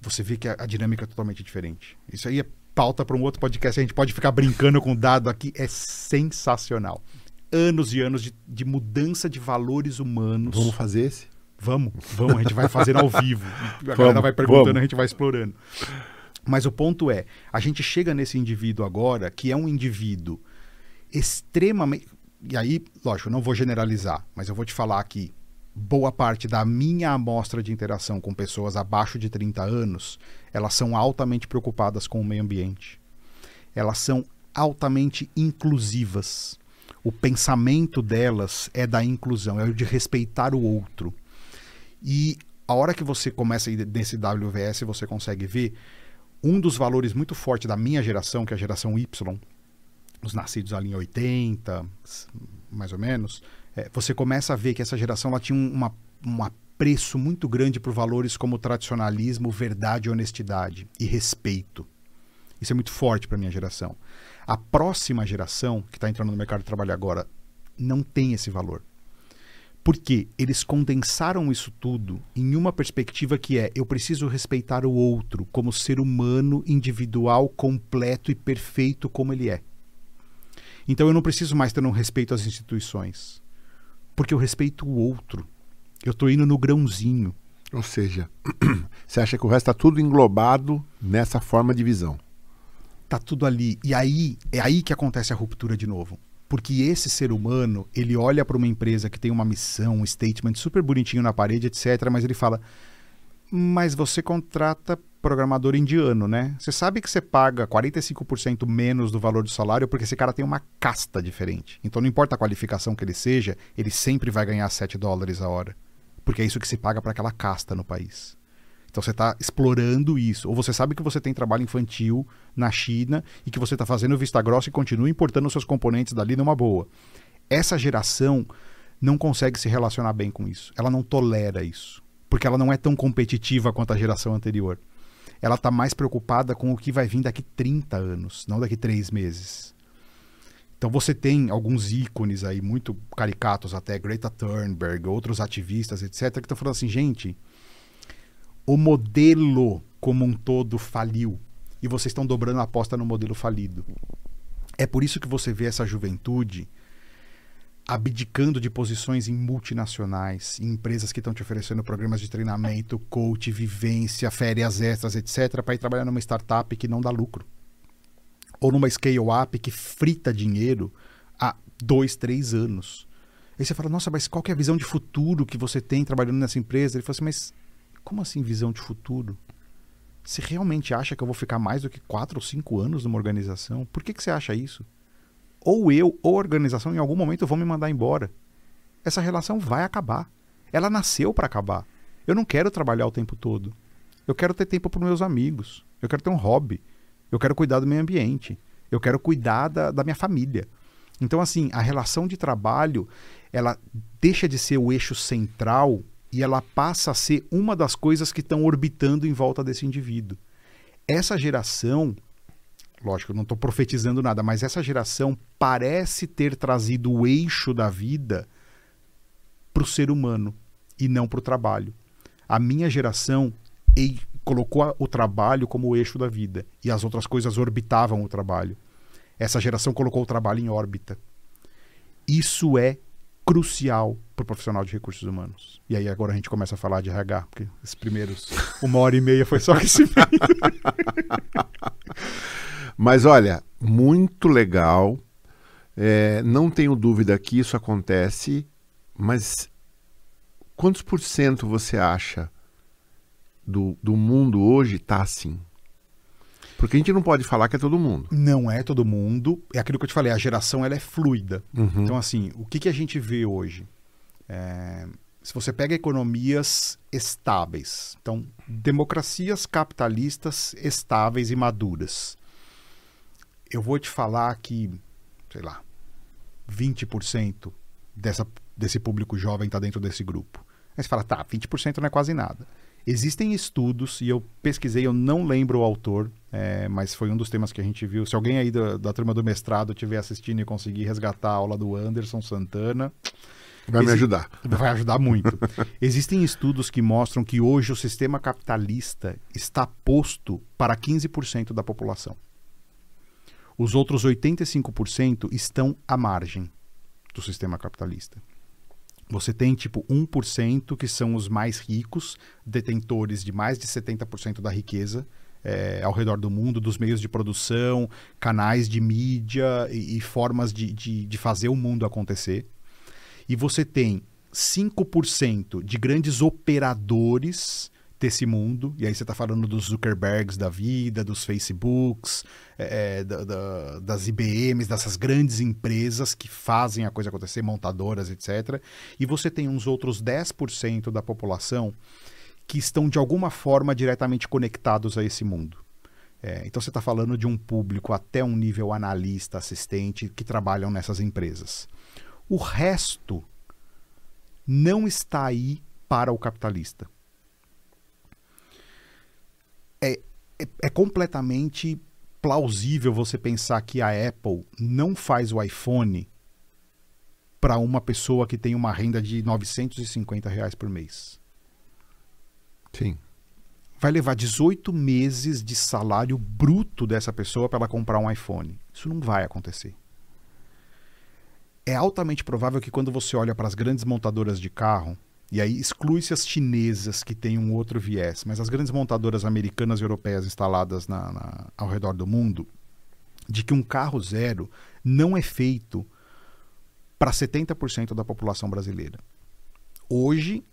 você vê que a, a, dinâmica é totalmente diferente. Isso aí é pauta para um outro podcast. A gente pode ficar brincando com dado aqui. É sensacional. Anos e anos de, de mudança de valores humanos. Vamos fazer esse? Vamos, vamos. A gente vai fazer ao vivo. A vamos, galera vai perguntando, vamos. a gente vai explorando. Mas o ponto é, a gente chega nesse indivíduo agora, que é um indivíduo extremamente. E aí, lógico, não vou generalizar, mas eu vou te falar que boa parte da minha amostra de interação com pessoas abaixo de 30 anos, elas são altamente preocupadas com o meio ambiente. Elas são altamente inclusivas. O pensamento delas é da inclusão, é o de respeitar o outro. E a hora que você começa a ir nesse WVS, você consegue ver um dos valores muito fortes da minha geração, que é a geração Y, os nascidos ali em 80, mais ou menos, é, você começa a ver que essa geração ela tinha uma, um apreço muito grande por valores como tradicionalismo, verdade, honestidade e respeito. Isso é muito forte para minha geração. A próxima geração, que está entrando no mercado de trabalho agora, não tem esse valor. Porque eles condensaram isso tudo em uma perspectiva que é: eu preciso respeitar o outro como ser humano individual, completo e perfeito como ele é. Então eu não preciso mais ter um respeito às instituições, porque eu respeito o outro. Eu estou indo no grãozinho. Ou seja, você acha que o resto está tudo englobado nessa forma de visão? Tá tudo ali. E aí é aí que acontece a ruptura de novo. Porque esse ser humano, ele olha para uma empresa que tem uma missão, um statement super bonitinho na parede, etc. Mas ele fala: Mas você contrata programador indiano, né? Você sabe que você paga 45% menos do valor do salário porque esse cara tem uma casta diferente. Então não importa a qualificação que ele seja, ele sempre vai ganhar 7 dólares a hora. Porque é isso que se paga para aquela casta no país. Então você está explorando isso. Ou você sabe que você tem trabalho infantil na China e que você está fazendo vista grossa e continua importando seus componentes dali numa boa. Essa geração não consegue se relacionar bem com isso. Ela não tolera isso. Porque ela não é tão competitiva quanto a geração anterior. Ela está mais preocupada com o que vai vir daqui 30 anos, não daqui 3 meses. Então você tem alguns ícones aí, muito caricatos até, Greta Thunberg, outros ativistas, etc., que estão falando assim, gente, o modelo como um todo faliu e vocês estão dobrando a aposta no modelo falido. É por isso que você vê essa juventude abdicando de posições em multinacionais, em empresas que estão te oferecendo programas de treinamento, coach, vivência, férias extras, etc., para ir trabalhar numa startup que não dá lucro. Ou numa scale-up que frita dinheiro há dois, três anos. Aí você fala, nossa, mas qual é a visão de futuro que você tem trabalhando nessa empresa? Ele fala assim, mas como assim visão de futuro? Você realmente acha que eu vou ficar mais do que quatro ou cinco anos numa organização? Por que, que você acha isso? Ou eu ou a organização em algum momento vão me mandar embora. Essa relação vai acabar. Ela nasceu para acabar. Eu não quero trabalhar o tempo todo. Eu quero ter tempo para meus amigos. Eu quero ter um hobby. Eu quero cuidar do meio ambiente. Eu quero cuidar da, da minha família. Então, assim, a relação de trabalho, ela deixa de ser o eixo central e ela passa a ser uma das coisas que estão orbitando em volta desse indivíduo. Essa geração, lógico, eu não estou profetizando nada, mas essa geração parece ter trazido o eixo da vida para o ser humano e não para o trabalho. A minha geração colocou o trabalho como o eixo da vida e as outras coisas orbitavam o trabalho. Essa geração colocou o trabalho em órbita. Isso é crucial para o profissional de recursos humanos. E aí agora a gente começa a falar de RH, porque esses primeiros uma hora e meia foi só esse Mas olha, muito legal. É, não tenho dúvida que isso acontece, mas quantos por cento você acha do, do mundo hoje está assim? Porque a gente não pode falar que é todo mundo. Não é todo mundo. É aquilo que eu te falei, a geração ela é fluida. Uhum. Então, assim, o que, que a gente vê hoje? É, se você pega economias estáveis, então, democracias capitalistas estáveis e maduras, eu vou te falar que, sei lá, 20% dessa, desse público jovem está dentro desse grupo. Aí você fala, tá, 20% não é quase nada. Existem estudos, e eu pesquisei, eu não lembro o autor, é, mas foi um dos temas que a gente viu. Se alguém aí da, da turma do mestrado estiver assistindo e conseguir resgatar a aula do Anderson Santana. Vai me ajudar. Vai ajudar muito. Existem estudos que mostram que hoje o sistema capitalista está posto para 15% da população. Os outros 85% estão à margem do sistema capitalista. Você tem tipo 1% que são os mais ricos, detentores de mais de 70% da riqueza é, ao redor do mundo, dos meios de produção, canais de mídia e, e formas de, de, de fazer o mundo acontecer. E você tem 5% de grandes operadores desse mundo, e aí você está falando dos Zuckerbergs da vida, dos Facebooks, é, é, da, da, das IBMs, dessas grandes empresas que fazem a coisa acontecer, montadoras, etc. E você tem uns outros 10% da população que estão de alguma forma diretamente conectados a esse mundo. É, então você está falando de um público até um nível analista, assistente, que trabalham nessas empresas. O resto não está aí para o capitalista é, completamente plausível você pensar que a Apple não faz o iPhone para uma pessoa que tem uma renda de 950 reais por mês. Sim. Vai levar 18 meses de salário bruto dessa pessoa para ela comprar um iPhone. Isso não vai acontecer. É altamente provável que quando você olha para as grandes montadoras de carro, e aí exclui-se as chinesas que têm um outro viés, mas as grandes montadoras americanas e europeias instaladas na, na, ao redor do mundo, de que um carro zero não é feito para 70% da população brasileira. Hoje,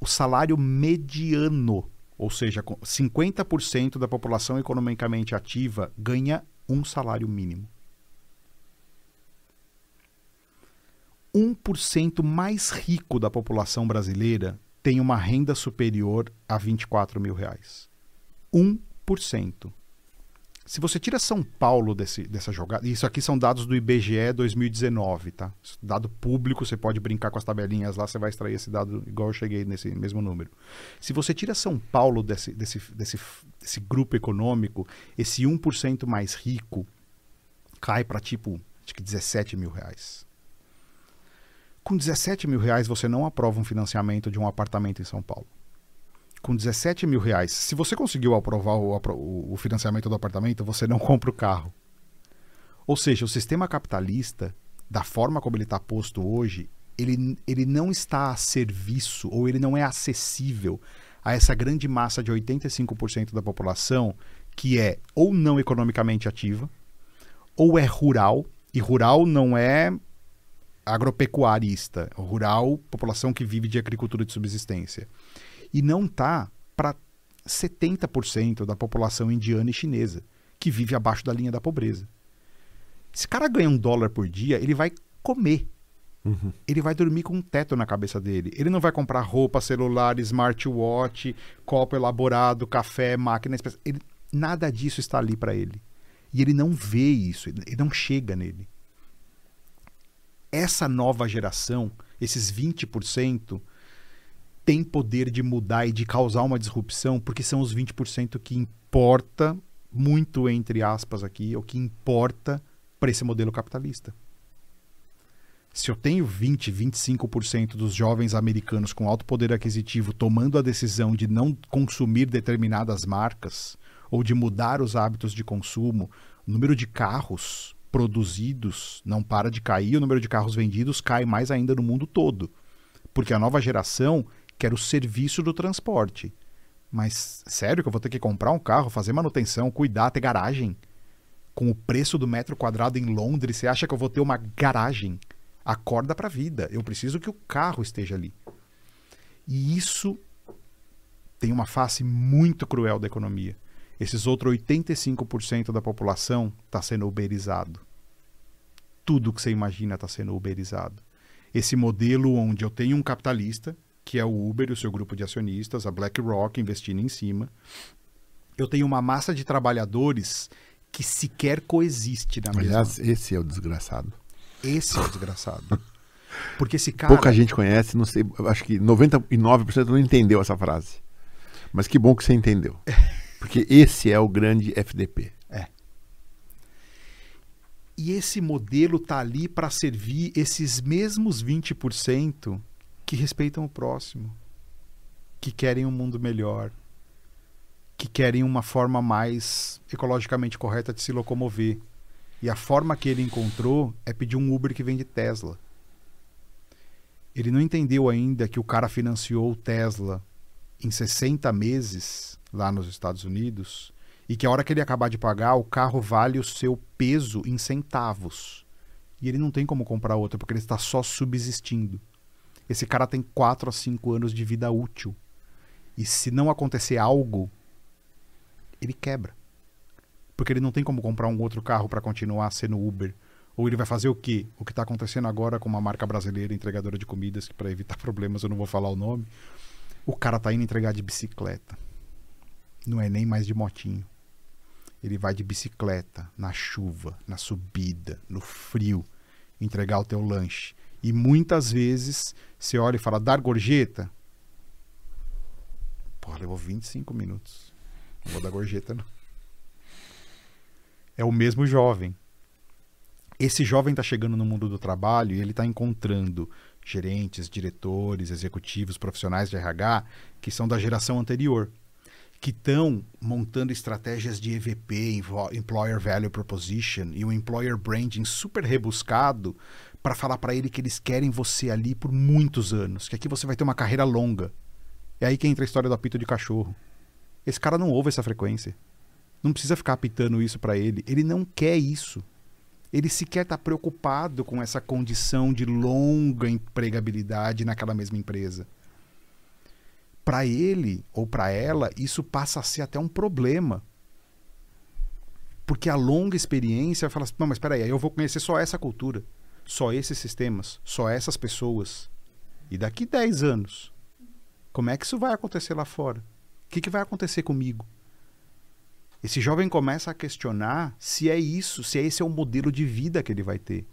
o salário mediano, ou seja, 50% da população economicamente ativa, ganha um salário mínimo. 1% mais rico da população brasileira tem uma renda superior a 24 mil reais. 1%. Se você tira São Paulo desse, dessa jogada, isso aqui são dados do IBGE 2019, tá? Dado público, você pode brincar com as tabelinhas lá, você vai extrair esse dado igual eu cheguei nesse mesmo número. Se você tira São Paulo desse, desse, desse, desse grupo econômico, esse 1% mais rico cai para tipo, acho que 17 mil reais. Com 17 mil reais, você não aprova um financiamento de um apartamento em São Paulo. Com 17 mil reais, se você conseguiu aprovar o, o financiamento do apartamento, você não compra o carro. Ou seja, o sistema capitalista, da forma como ele está posto hoje, ele, ele não está a serviço ou ele não é acessível a essa grande massa de 85% da população que é ou não economicamente ativa, ou é rural, e rural não é agropecuarista, rural, população que vive de agricultura de subsistência. E não está para 70% da população indiana e chinesa, que vive abaixo da linha da pobreza. Esse cara ganha um dólar por dia, ele vai comer. Uhum. Ele vai dormir com um teto na cabeça dele. Ele não vai comprar roupa, celular, smartwatch, copo elaborado, café, máquina. Ele, nada disso está ali para ele. E ele não vê isso, ele não chega nele essa nova geração, esses 20%, tem poder de mudar e de causar uma disrupção, porque são os 20% que importa muito entre aspas aqui, o que importa para esse modelo capitalista. Se eu tenho 20, 25% dos jovens americanos com alto poder aquisitivo tomando a decisão de não consumir determinadas marcas ou de mudar os hábitos de consumo, o número de carros produzidos não para de cair, o número de carros vendidos cai mais ainda no mundo todo. Porque a nova geração quer o serviço do transporte. Mas sério que eu vou ter que comprar um carro, fazer manutenção, cuidar, ter garagem? Com o preço do metro quadrado em Londres, você acha que eu vou ter uma garagem? Acorda para a vida. Eu preciso que o carro esteja ali. E isso tem uma face muito cruel da economia. Esses outros 85% da população está sendo uberizado. Tudo que você imagina está sendo uberizado. Esse modelo onde eu tenho um capitalista, que é o Uber e o seu grupo de acionistas, a BlackRock investindo em cima. Eu tenho uma massa de trabalhadores que sequer coexiste na mesma. Aliás, esse é o desgraçado. Esse é o desgraçado. Porque esse cara. Pouca gente conhece, não sei, acho que 99% não entendeu essa frase. Mas que bom que você entendeu. Porque esse é o grande FDP. É. E esse modelo tá ali para servir esses mesmos 20% que respeitam o próximo, que querem um mundo melhor, que querem uma forma mais ecologicamente correta de se locomover. E a forma que ele encontrou é pedir um Uber que vende Tesla. Ele não entendeu ainda que o cara financiou o Tesla em 60 meses lá nos Estados Unidos e que a hora que ele acabar de pagar, o carro vale o seu peso em centavos. E ele não tem como comprar outro porque ele está só subsistindo. Esse cara tem 4 a 5 anos de vida útil. E se não acontecer algo, ele quebra. Porque ele não tem como comprar um outro carro para continuar sendo Uber. Ou ele vai fazer o quê? O que está acontecendo agora com uma marca brasileira entregadora de comidas, que para evitar problemas eu não vou falar o nome. O cara tá indo entregar de bicicleta não é nem mais de motinho. Ele vai de bicicleta, na chuva, na subida, no frio, entregar o teu lanche. E muitas vezes você olha e fala, dar gorjeta? Pô, levou 25 minutos. Não vou dar gorjeta, não. É o mesmo jovem. esse jovem está chegando no mundo do trabalho e ele está encontrando gerentes, diretores, executivos, profissionais de RH que são da geração anterior, que estão montando estratégias de EVP, Employer Value Proposition, e um Employer Branding super rebuscado para falar para ele que eles querem você ali por muitos anos, que aqui você vai ter uma carreira longa. É aí que entra a história do apito de cachorro. Esse cara não ouve essa frequência. Não precisa ficar apitando isso para ele. Ele não quer isso. Ele sequer está preocupado com essa condição de longa empregabilidade naquela mesma empresa. Para ele ou para ela, isso passa a ser até um problema. Porque a longa experiência fala assim: não, mas espera aí, eu vou conhecer só essa cultura só esses sistemas, só essas pessoas. E daqui 10 anos, como é que isso vai acontecer lá fora? O que, que vai acontecer comigo? Esse jovem começa a questionar se é isso, se esse é o modelo de vida que ele vai ter.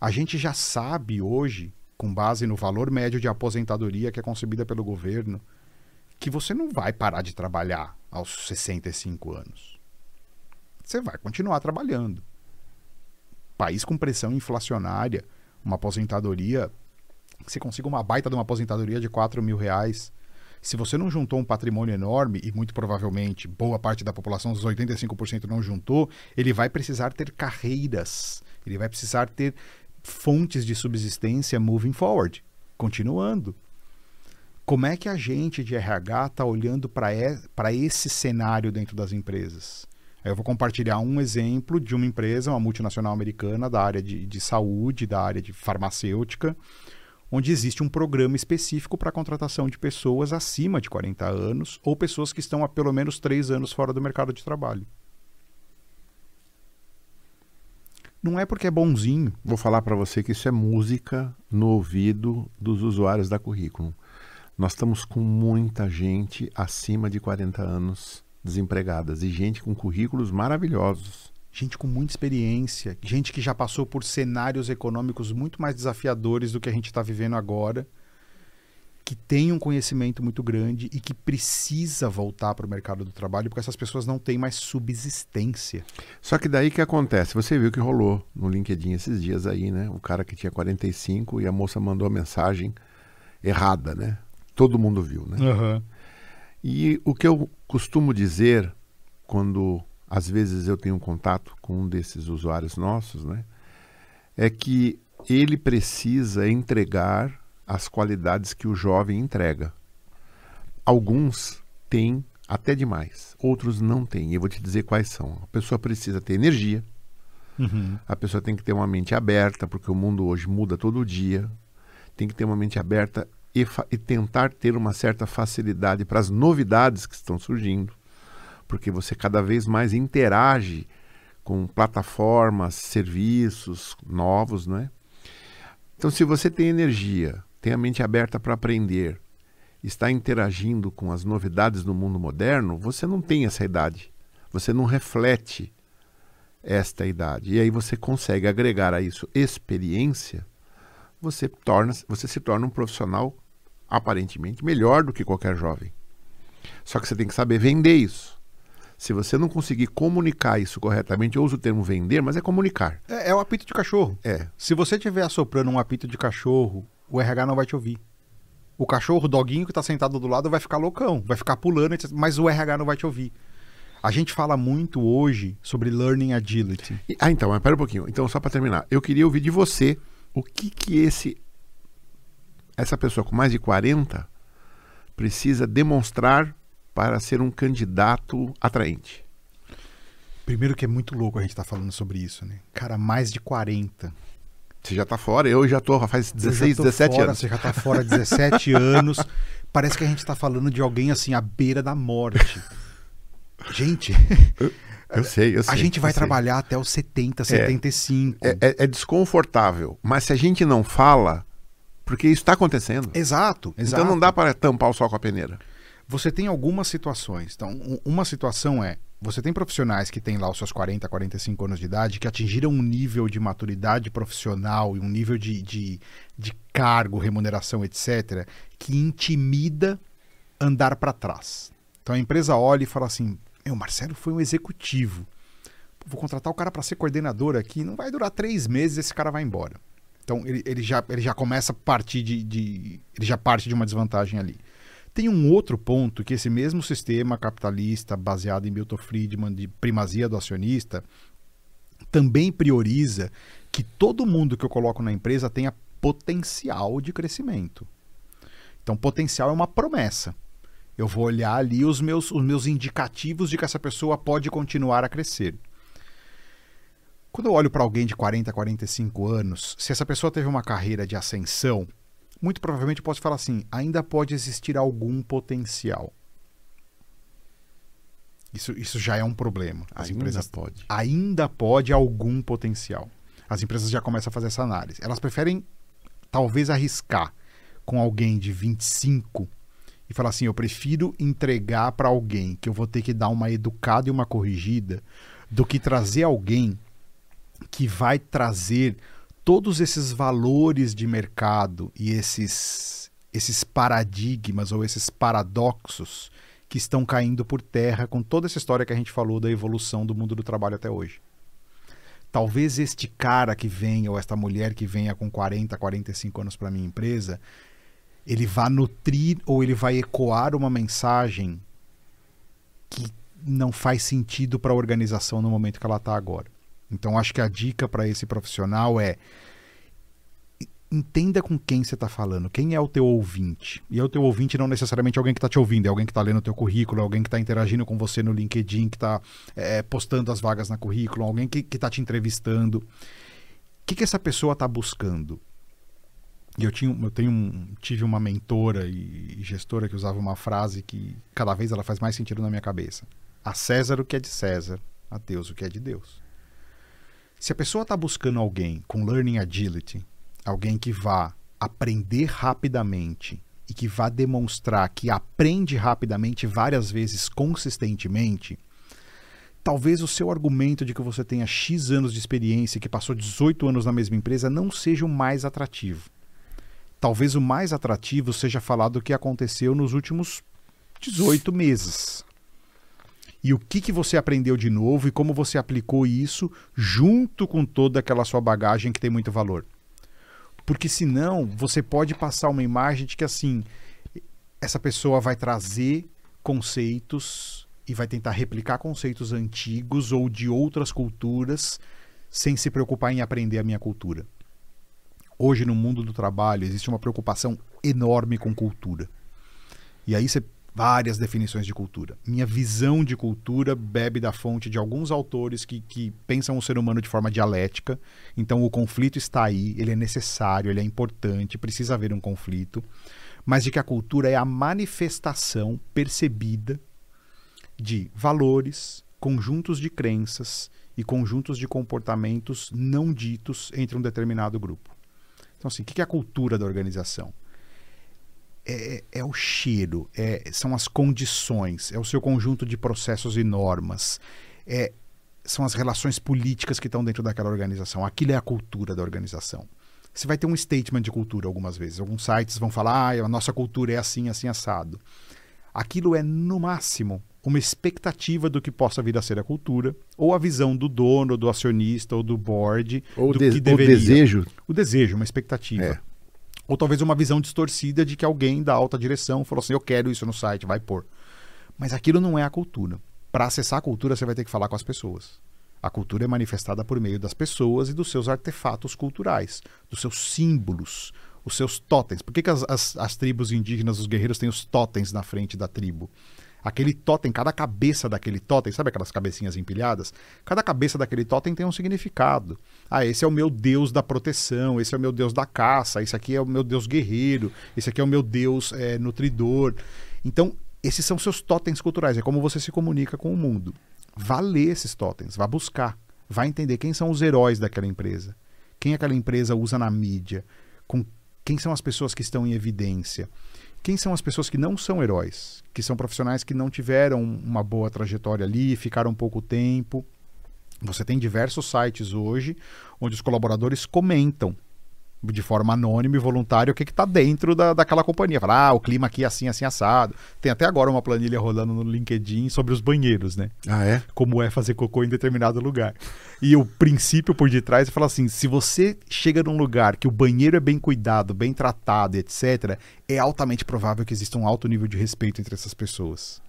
A gente já sabe hoje, com base no valor médio de aposentadoria que é concebida pelo governo, que você não vai parar de trabalhar aos 65 anos. Você vai continuar trabalhando país com pressão inflacionária, uma aposentadoria, você consiga uma baita de uma aposentadoria de 4 mil reais. Se você não juntou um patrimônio enorme, e muito provavelmente boa parte da população, os 85% não juntou, ele vai precisar ter carreiras, ele vai precisar ter fontes de subsistência moving forward, continuando. Como é que a gente de RH está olhando para esse cenário dentro das empresas? Eu vou compartilhar um exemplo de uma empresa, uma multinacional americana da área de, de saúde, da área de farmacêutica, onde existe um programa específico para contratação de pessoas acima de 40 anos ou pessoas que estão há pelo menos 3 anos fora do mercado de trabalho. Não é porque é bonzinho. Vou falar para você que isso é música no ouvido dos usuários da currículo. Nós estamos com muita gente acima de 40 anos desempregadas e gente com currículos maravilhosos. Gente com muita experiência, gente que já passou por cenários econômicos muito mais desafiadores do que a gente está vivendo agora, que tem um conhecimento muito grande e que precisa voltar para o mercado do trabalho porque essas pessoas não têm mais subsistência. Só que daí que acontece? Você viu que rolou no LinkedIn esses dias aí, né? O cara que tinha 45 e a moça mandou a mensagem errada, né? Todo mundo viu, né? Uhum. E o que eu costumo dizer quando às vezes eu tenho contato com um desses usuários nossos, né, é que ele precisa entregar as qualidades que o jovem entrega. Alguns têm até demais, outros não têm. Eu vou te dizer quais são. A pessoa precisa ter energia, uhum. a pessoa tem que ter uma mente aberta, porque o mundo hoje muda todo dia. Tem que ter uma mente aberta e, e tentar ter uma certa facilidade para as novidades que estão surgindo, porque você cada vez mais interage com plataformas, serviços novos, não é? Então, se você tem energia, tem a mente aberta para aprender, está interagindo com as novidades do mundo moderno, você não tem essa idade. Você não reflete esta idade. E aí você consegue agregar a isso experiência, você, torna, você se torna um profissional aparentemente melhor do que qualquer jovem. Só que você tem que saber vender isso. Se você não conseguir comunicar isso corretamente, eu uso o termo vender, mas é comunicar. É, é o apito de cachorro. É. Se você estiver assoprando um apito de cachorro, o RH não vai te ouvir. O cachorro, o doguinho que está sentado do lado, vai ficar loucão, vai ficar pulando, mas o RH não vai te ouvir. A gente fala muito hoje sobre learning agility. Ah, então, mas pera um pouquinho. Então, só para terminar, eu queria ouvir de você o que que esse essa pessoa com mais de 40 precisa demonstrar para ser um candidato atraente? Primeiro que é muito louco a gente estar tá falando sobre isso, né? Cara, mais de 40. Você já está fora, eu já estou faz 16, 17 fora, anos. Você já está fora há 17 anos. Parece que a gente está falando de alguém assim à beira da morte. Gente, eu, eu sei, eu sei. A gente vai sei. trabalhar até os 70, 75. É, é, é desconfortável, mas se a gente não fala, porque isso está acontecendo. Exato, exato. Então não dá para tampar o sol com a peneira. Você tem algumas situações. Então, uma situação é: você tem profissionais que têm lá os seus 40, 45 anos de idade que atingiram um nível de maturidade profissional e um nível de, de, de cargo, remuneração, etc., que intimida andar para trás. Então a empresa olha e fala assim: meu, Marcelo foi um executivo. vou contratar o cara para ser coordenador aqui, não vai durar três meses esse cara vai embora. Então ele, ele, já, ele já começa a partir de, de. Ele já parte de uma desvantagem ali. Tem um outro ponto que esse mesmo sistema capitalista, baseado em Milton Friedman, de primazia do acionista, também prioriza que todo mundo que eu coloco na empresa tenha potencial de crescimento. Então, potencial é uma promessa. Eu vou olhar ali os meus, os meus indicativos de que essa pessoa pode continuar a crescer. Quando eu olho para alguém de 40, 45 anos, se essa pessoa teve uma carreira de ascensão, muito provavelmente eu posso falar assim: ainda pode existir algum potencial. Isso, isso já é um problema. As ainda empresas pode. Ainda pode algum potencial. As empresas já começam a fazer essa análise. Elas preferem talvez arriscar com alguém de 25 e falar assim: eu prefiro entregar para alguém que eu vou ter que dar uma educada e uma corrigida do que trazer alguém que vai trazer todos esses valores de mercado e esses, esses paradigmas ou esses paradoxos que estão caindo por terra com toda essa história que a gente falou da evolução do mundo do trabalho até hoje. Talvez este cara que venha ou esta mulher que venha com 40, 45 anos para minha empresa, ele vá nutrir ou ele vai ecoar uma mensagem que não faz sentido para a organização no momento que ela está agora. Então, acho que a dica para esse profissional é entenda com quem você está falando, quem é o teu ouvinte. E é o teu ouvinte não necessariamente alguém que está te ouvindo, é alguém que está lendo o teu currículo, é alguém que está interagindo com você no LinkedIn, que está é, postando as vagas na currículo, alguém que está te entrevistando. O que, que essa pessoa está buscando? E eu, tinha, eu tenho um, tive uma mentora e, gestora que usava uma frase que cada vez ela faz mais sentido na minha cabeça. A César o que é de César, a Deus o que é de Deus. Se a pessoa está buscando alguém com learning agility, alguém que vá aprender rapidamente e que vá demonstrar que aprende rapidamente várias vezes consistentemente, talvez o seu argumento de que você tenha X anos de experiência e que passou 18 anos na mesma empresa não seja o mais atrativo. Talvez o mais atrativo seja falar do que aconteceu nos últimos 18 meses e o que, que você aprendeu de novo e como você aplicou isso junto com toda aquela sua bagagem que tem muito valor. Porque senão você pode passar uma imagem de que assim, essa pessoa vai trazer conceitos e vai tentar replicar conceitos antigos ou de outras culturas sem se preocupar em aprender a minha cultura. Hoje no mundo do trabalho existe uma preocupação enorme com cultura. E aí você várias definições de cultura. Minha visão de cultura bebe da fonte de alguns autores que, que pensam o ser humano de forma dialética. Então o conflito está aí, ele é necessário, ele é importante, precisa haver um conflito. Mas de que a cultura é a manifestação percebida de valores, conjuntos de crenças e conjuntos de comportamentos não ditos entre um determinado grupo. Então, assim, o que é a cultura da organização? É, é, o cheiro, é, são as condições, é o seu conjunto de processos e normas, é, são as relações políticas que estão dentro daquela organização. Aquilo é a cultura da organização. Você vai ter um statement de cultura algumas vezes. Alguns sites vão falar, ah, a nossa cultura é assim, assim, assado. Aquilo é, no máximo, uma expectativa do que possa vir a ser a cultura, ou a visão do dono, do acionista, ou do board, ou do de, que deveria. O desejo. O desejo, uma expectativa. É. Ou talvez uma visão distorcida de que alguém da alta direção falou assim: eu quero isso no site, vai pôr. Mas aquilo não é a cultura. Para acessar a cultura, você vai ter que falar com as pessoas. A cultura é manifestada por meio das pessoas e dos seus artefatos culturais, dos seus símbolos, os seus totens. Por que, que as, as, as tribos indígenas, os guerreiros, têm os totens na frente da tribo? Aquele totem, cada cabeça daquele totem, sabe aquelas cabecinhas empilhadas? Cada cabeça daquele totem tem um significado. Ah, esse é o meu deus da proteção, esse é o meu deus da caça, esse aqui é o meu deus guerreiro, esse aqui é o meu deus é, nutridor. Então, esses são seus totens culturais, é como você se comunica com o mundo. Vá ler esses totens, vá buscar, vá entender quem são os heróis daquela empresa, quem aquela empresa usa na mídia, com quem são as pessoas que estão em evidência. Quem são as pessoas que não são heróis, que são profissionais que não tiveram uma boa trajetória ali, ficaram pouco tempo. Você tem diversos sites hoje onde os colaboradores comentam de forma anônima e voluntária o que está dentro da, daquela companhia. Fala, ah, o clima aqui é assim, assim, assado. Tem até agora uma planilha rolando no LinkedIn sobre os banheiros, né? Ah, é? Como é fazer cocô em determinado lugar. E o princípio por detrás é falar assim: se você chega num lugar que o banheiro é bem cuidado, bem tratado, etc., é altamente provável que exista um alto nível de respeito entre essas pessoas.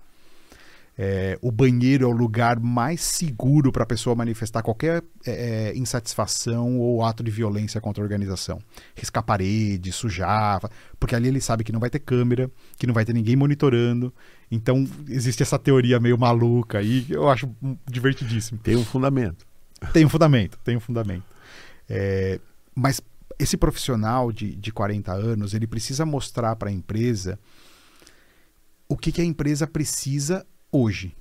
É, o banheiro é o lugar mais seguro para a pessoa manifestar qualquer é, é, insatisfação ou ato de violência contra a organização. Riscar parede, sujar, porque ali ele sabe que não vai ter câmera, que não vai ter ninguém monitorando. Então existe essa teoria meio maluca aí, eu acho divertidíssimo. Tem um fundamento. Tem um fundamento, tem um fundamento. É, mas esse profissional de, de 40 anos, ele precisa mostrar para a empresa o que, que a empresa precisa hoje.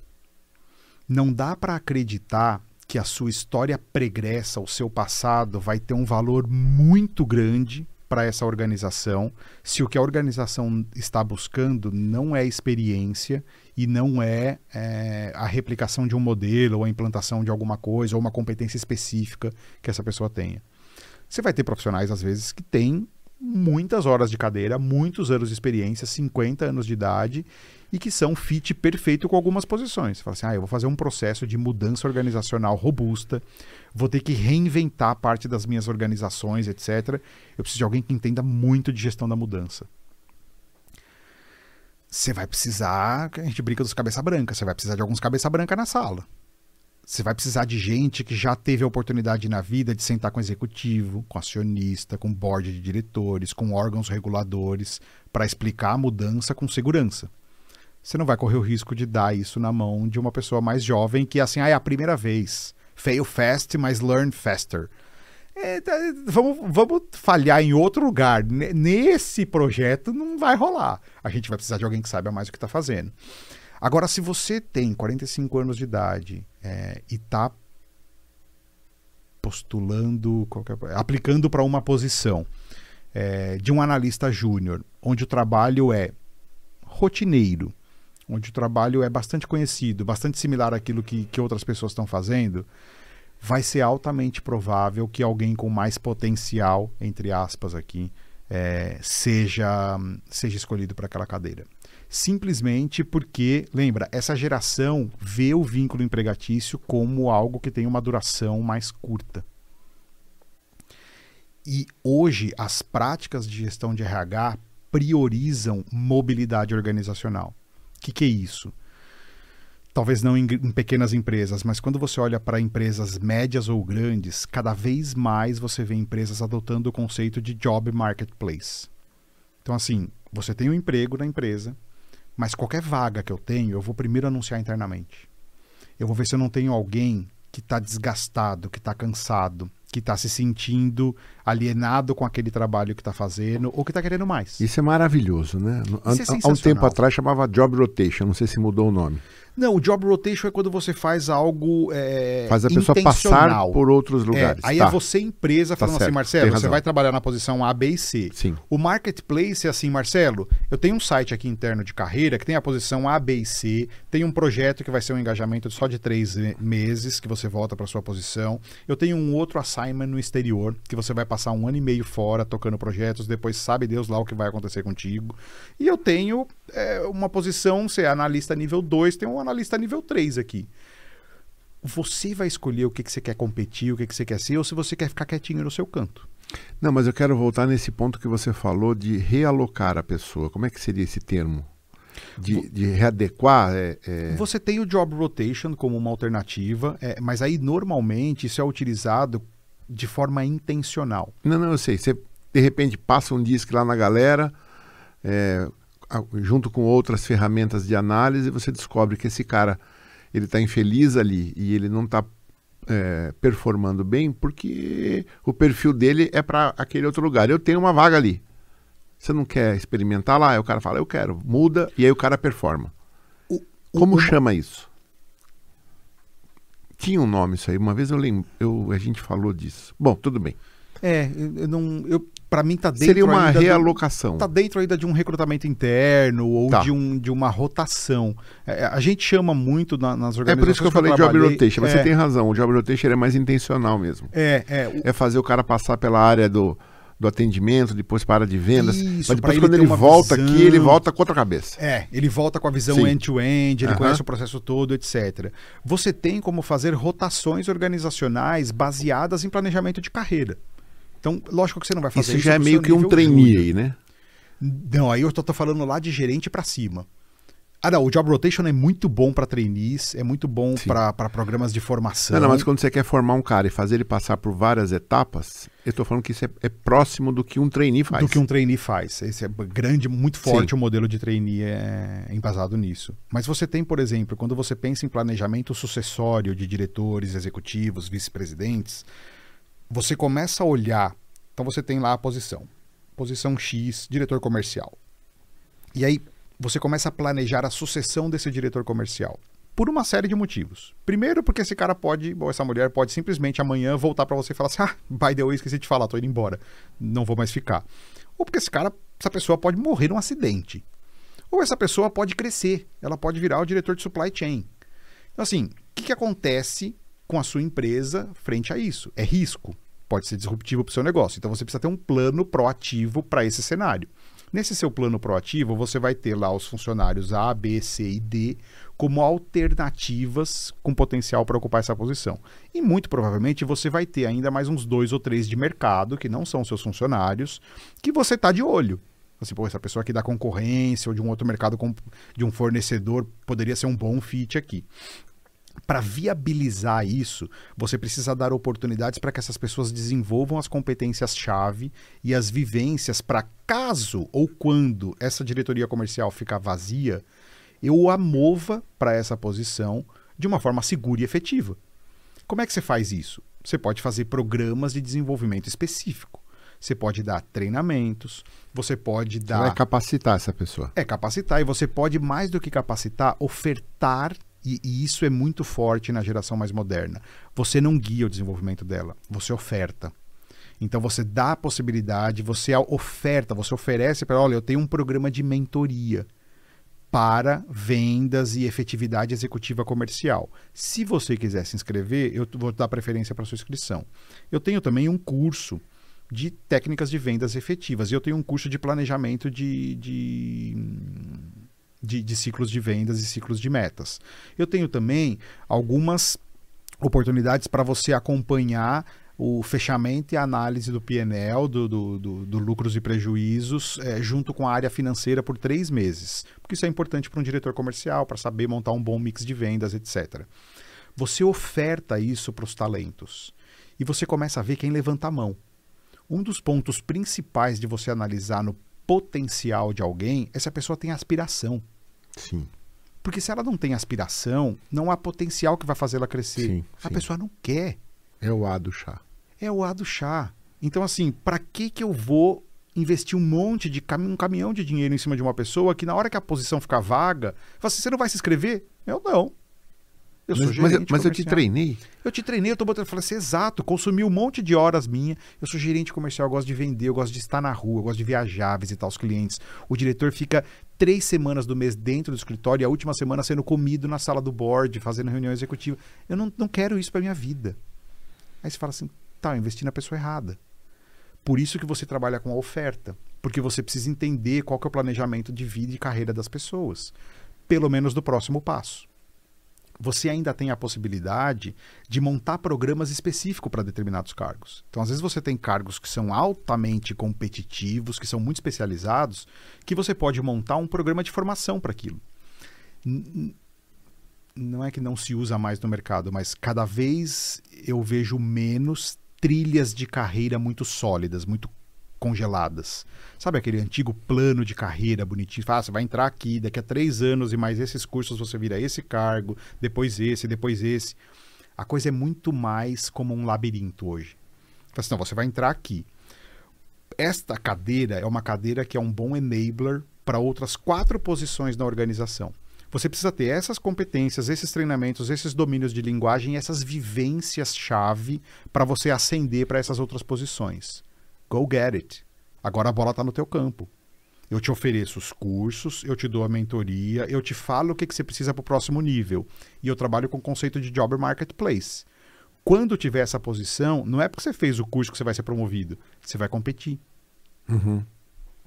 Não dá para acreditar que a sua história pregressa, o seu passado, vai ter um valor muito grande para essa organização se o que a organização está buscando não é experiência e não é, é, a replicação de um modelo ou a implantação de alguma coisa ou uma competência específica que essa pessoa tenha. Você vai ter profissionais, às vezes, que têm muitas horas de cadeira, muitos anos de experiência, 50 anos de idade e que são fit perfeito com algumas posições. Você fala assim, ah, eu vou fazer um processo de mudança organizacional robusta, vou ter que reinventar parte das minhas organizações, etc. Eu preciso de alguém que entenda muito de gestão da mudança. Você vai precisar, a gente brinca dos cabeça branca, você vai precisar de alguns cabeça branca na sala. Você vai precisar de gente que já teve a oportunidade na vida de sentar com executivo, com acionista, com board de diretores, com órgãos reguladores, para explicar a mudança com segurança você não vai correr o risco de dar isso na mão de uma pessoa mais jovem que assim, ah, é a primeira vez. Fail fast, mas learn faster. É, tá, vamos, vamos falhar em outro lugar. Nesse projeto não vai rolar. A gente vai precisar de alguém que saiba mais o que está fazendo. Agora, se você tem 45 anos de idade é, e está postulando, qualquer, aplicando para uma posição é, de um analista júnior, onde o trabalho é rotineiro, onde o trabalho é bastante conhecido, bastante similar àquilo que, que outras pessoas estão fazendo, vai ser altamente provável que alguém com mais potencial, entre aspas aqui, é, seja, seja escolhido para aquela cadeira. Simplesmente porque, lembra, essa geração vê o vínculo empregatício como algo que tem uma duração mais curta. E hoje as práticas de gestão de RH priorizam mobilidade organizacional que, que é isso? Talvez não em, em pequenas empresas, mas quando você olha para empresas médias ou grandes, cada vez mais você vê empresas adotando o conceito de job marketplace. Então, assim, você tem um emprego na empresa, mas qualquer vaga que eu tenho, eu vou primeiro anunciar internamente. Eu vou ver se eu não tenho alguém que está desgastado, que está cansado, que está se sentindo alienado com aquele trabalho que está fazendo ou que está querendo mais. Isso é maravilhoso, né? É Há um tempo atrás chamava Job Rotation, não sei se mudou o nome. Não, o job rotation é quando você faz algo. É, faz a pessoa passar por outros é, lugares. É, aí tá. é você, empresa, falando tá assim, Marcelo, você vai trabalhar na posição A, B e C. Sim. O marketplace é assim, Marcelo, eu tenho um site aqui interno de carreira que tem a posição A, B e C, tem um projeto que vai ser um engajamento só de três meses, que você volta para sua posição. Eu tenho um outro assignment no exterior, que você vai passar um ano e meio fora tocando projetos, depois sabe Deus lá o que vai acontecer contigo. E eu tenho é, uma posição, você é analista nível 2, tem um analista nível 3 aqui. Você vai escolher o que, que você quer competir, o que, que você quer ser, ou se você quer ficar quietinho no seu canto. Não, mas eu quero voltar nesse ponto que você falou de realocar a pessoa. Como é que seria esse termo? De, de readequar? É, é... Você tem o job rotation como uma alternativa, é, mas aí normalmente isso é utilizado de forma intencional. Não, não, eu sei. Você de repente passa um disco lá na galera, é, junto com outras ferramentas de análise, você descobre que esse cara ele está infeliz ali e ele não está é, performando bem porque o perfil dele é para aquele outro lugar. Eu tenho uma vaga ali. Você não quer experimentar lá? Aí o cara fala, eu quero. Muda e aí o cara performa. O, Como o, chama isso? Tinha um nome isso aí. Uma vez eu lembro, eu, a gente falou disso. Bom, tudo bem. É, eu não, eu para mim tá dentro Seria uma realocação. tá dentro ainda de um recrutamento interno ou tá. de, um, de uma rotação. É, a gente chama muito na, nas organizações. É por isso que eu falei job rotation, mas é, você tem razão. O job rotation é mais intencional mesmo. É, é. O... É fazer o cara passar pela área do, do atendimento, depois para de vendas. Isso, mas depois ele quando ele volta visão. aqui, ele volta com outra cabeça. É, ele volta com a visão end-to-end, ele Aham. conhece o processo todo, etc. Você tem como fazer rotações organizacionais baseadas em planejamento de carreira. Então, lógico que você não vai fazer Isso isso já é meio que um trainee aí, né? Não, aí eu tô, tô falando lá de gerente pra cima. Ah, não, o job rotation é muito bom pra trainees, é muito bom pra programas de formação. Não, não, mas quando você quer formar um cara e fazer ele passar por várias etapas, eu tô falando que isso é, é próximo do que um trainee faz. do que um trainee faz. Esse é grande, muito forte Sim. o modelo de trainee é embasado nisso. Mas você tem, por exemplo, quando você pensa em planejamento sucessório de diretores, executivos, vice-presidentes, você começa a olhar. Então você tem lá a posição. Posição X, diretor comercial. E aí você começa a planejar a sucessão desse diretor comercial. Por uma série de motivos. Primeiro, porque esse cara pode, ou essa mulher pode simplesmente amanhã voltar pra você e falar assim: ah, by the way, esqueci de falar, tô indo embora. Não vou mais ficar. Ou porque esse cara, essa pessoa pode morrer num acidente. Ou essa pessoa pode crescer, ela pode virar o diretor de supply chain. Então, assim, o que, que acontece com a sua empresa frente a isso? É risco. Pode ser disruptivo para o seu negócio. Então, você precisa ter um plano proativo para esse cenário. Nesse seu plano proativo, você vai ter lá os funcionários A, B, C e D como alternativas com potencial para ocupar essa posição. E muito provavelmente você vai ter ainda mais uns dois ou três de mercado, que não são seus funcionários, que você está de olho. Assim, pô, essa pessoa aqui da concorrência ou de um outro mercado de um fornecedor poderia ser um bom fit aqui. Para viabilizar isso, você precisa dar oportunidades para que essas pessoas desenvolvam as competências-chave e as vivências para caso ou quando essa diretoria comercial ficar vazia, eu a mova para essa posição de uma forma segura e efetiva. Como é que você faz isso? Você pode fazer programas de desenvolvimento específico. Você pode dar treinamentos, você pode Você dar. vai capacitar essa pessoa. É capacitar e você pode mais do que capacitar, ofertar e, e isso é muito forte na geração mais moderna. Você não guia o desenvolvimento dela, você oferta. Então você dá a possibilidade, você oferta, você oferece para, olha, eu tenho um programa de mentoria para vendas e efetividade executiva comercial. Se você quiser se inscrever, eu vou dar preferência para sua inscrição. Eu tenho também um curso de técnicas de vendas efetivas e eu tenho um curso de planejamento de, de, de, de ciclos de vendas e ciclos de metas. Eu tenho também algumas oportunidades para você acompanhar o fechamento e a análise do PNL, do, do, do- do lucros e prejuízos, eh, junto com a área financeira por três meses. Porque isso é importante para um diretor comercial, para saber montar um bom mix de vendas, etc. Você oferta isso para os talentos e você começa a ver quem levanta a mão. Um dos pontos principais de você analisar no potencial de alguém é se a pessoa tem aspiração. Sim. Porque se ela não tem aspiração, não há potencial que vai fazer ela crescer. Sim, a sim. pessoa não quer. É o A do chá. É o A do chá. Então, assim, para que que eu vou investir um monte de cami um caminhão de dinheiro em cima de uma pessoa que na hora que a posição ficar vaga, fala assim, você não vai se inscrever? Eu não. Eu sou Mas, mas, mas eu te treinei. Eu te treinei, eu tô botando, eu falei assim, exato, consumi um monte de horas minha. Eu sou gerente comercial, eu gosto de vender, eu gosto de estar na rua, eu gosto de viajar, visitar os clientes. O diretor fica três semanas do mês dentro do escritório e a última semana sendo comido na sala do board, fazendo reunião executiva. Eu não, não quero isso pra minha vida. Aí você fala assim, tá, eu investi na pessoa errada. Por isso que você trabalha com a oferta. Porque você precisa entender qual que é o planejamento de vida e carreira das pessoas. Pelo menos do próximo passo você ainda tem a possibilidade de montar programas específicos para determinados cargos. Então, às vezes, você tem cargos que são altamente competitivos, que são muito especializados, que você pode montar um programa de formação para aquilo. N- Não é que não se usa mais no mercado, mas cada vez eu vejo menos trilhas de carreira muito sólidas, muito congeladas. Sabe aquele antigo plano de carreira bonitinho? Ah, você vai entrar aqui, daqui a três anos e mais esses cursos você vira esse cargo, depois esse, depois esse. A coisa é muito mais como um labirinto hoje. Fala assim, não, você vai entrar aqui. Esta cadeira é uma cadeira que é um bom enabler para outras quatro posições na organização. Você precisa ter essas competências, esses treinamentos, esses domínios de linguagem, essas vivências-chave para você ascender para essas outras posições. Go get it. Agora a bola está no teu campo. Eu te ofereço os cursos, eu te dou a mentoria, eu te falo o que, que você precisa para o próximo nível. E eu trabalho com o conceito de Job Marketplace. Quando tiver essa posição, não é porque você fez o curso que você vai ser promovido. Você vai competir. Uhum.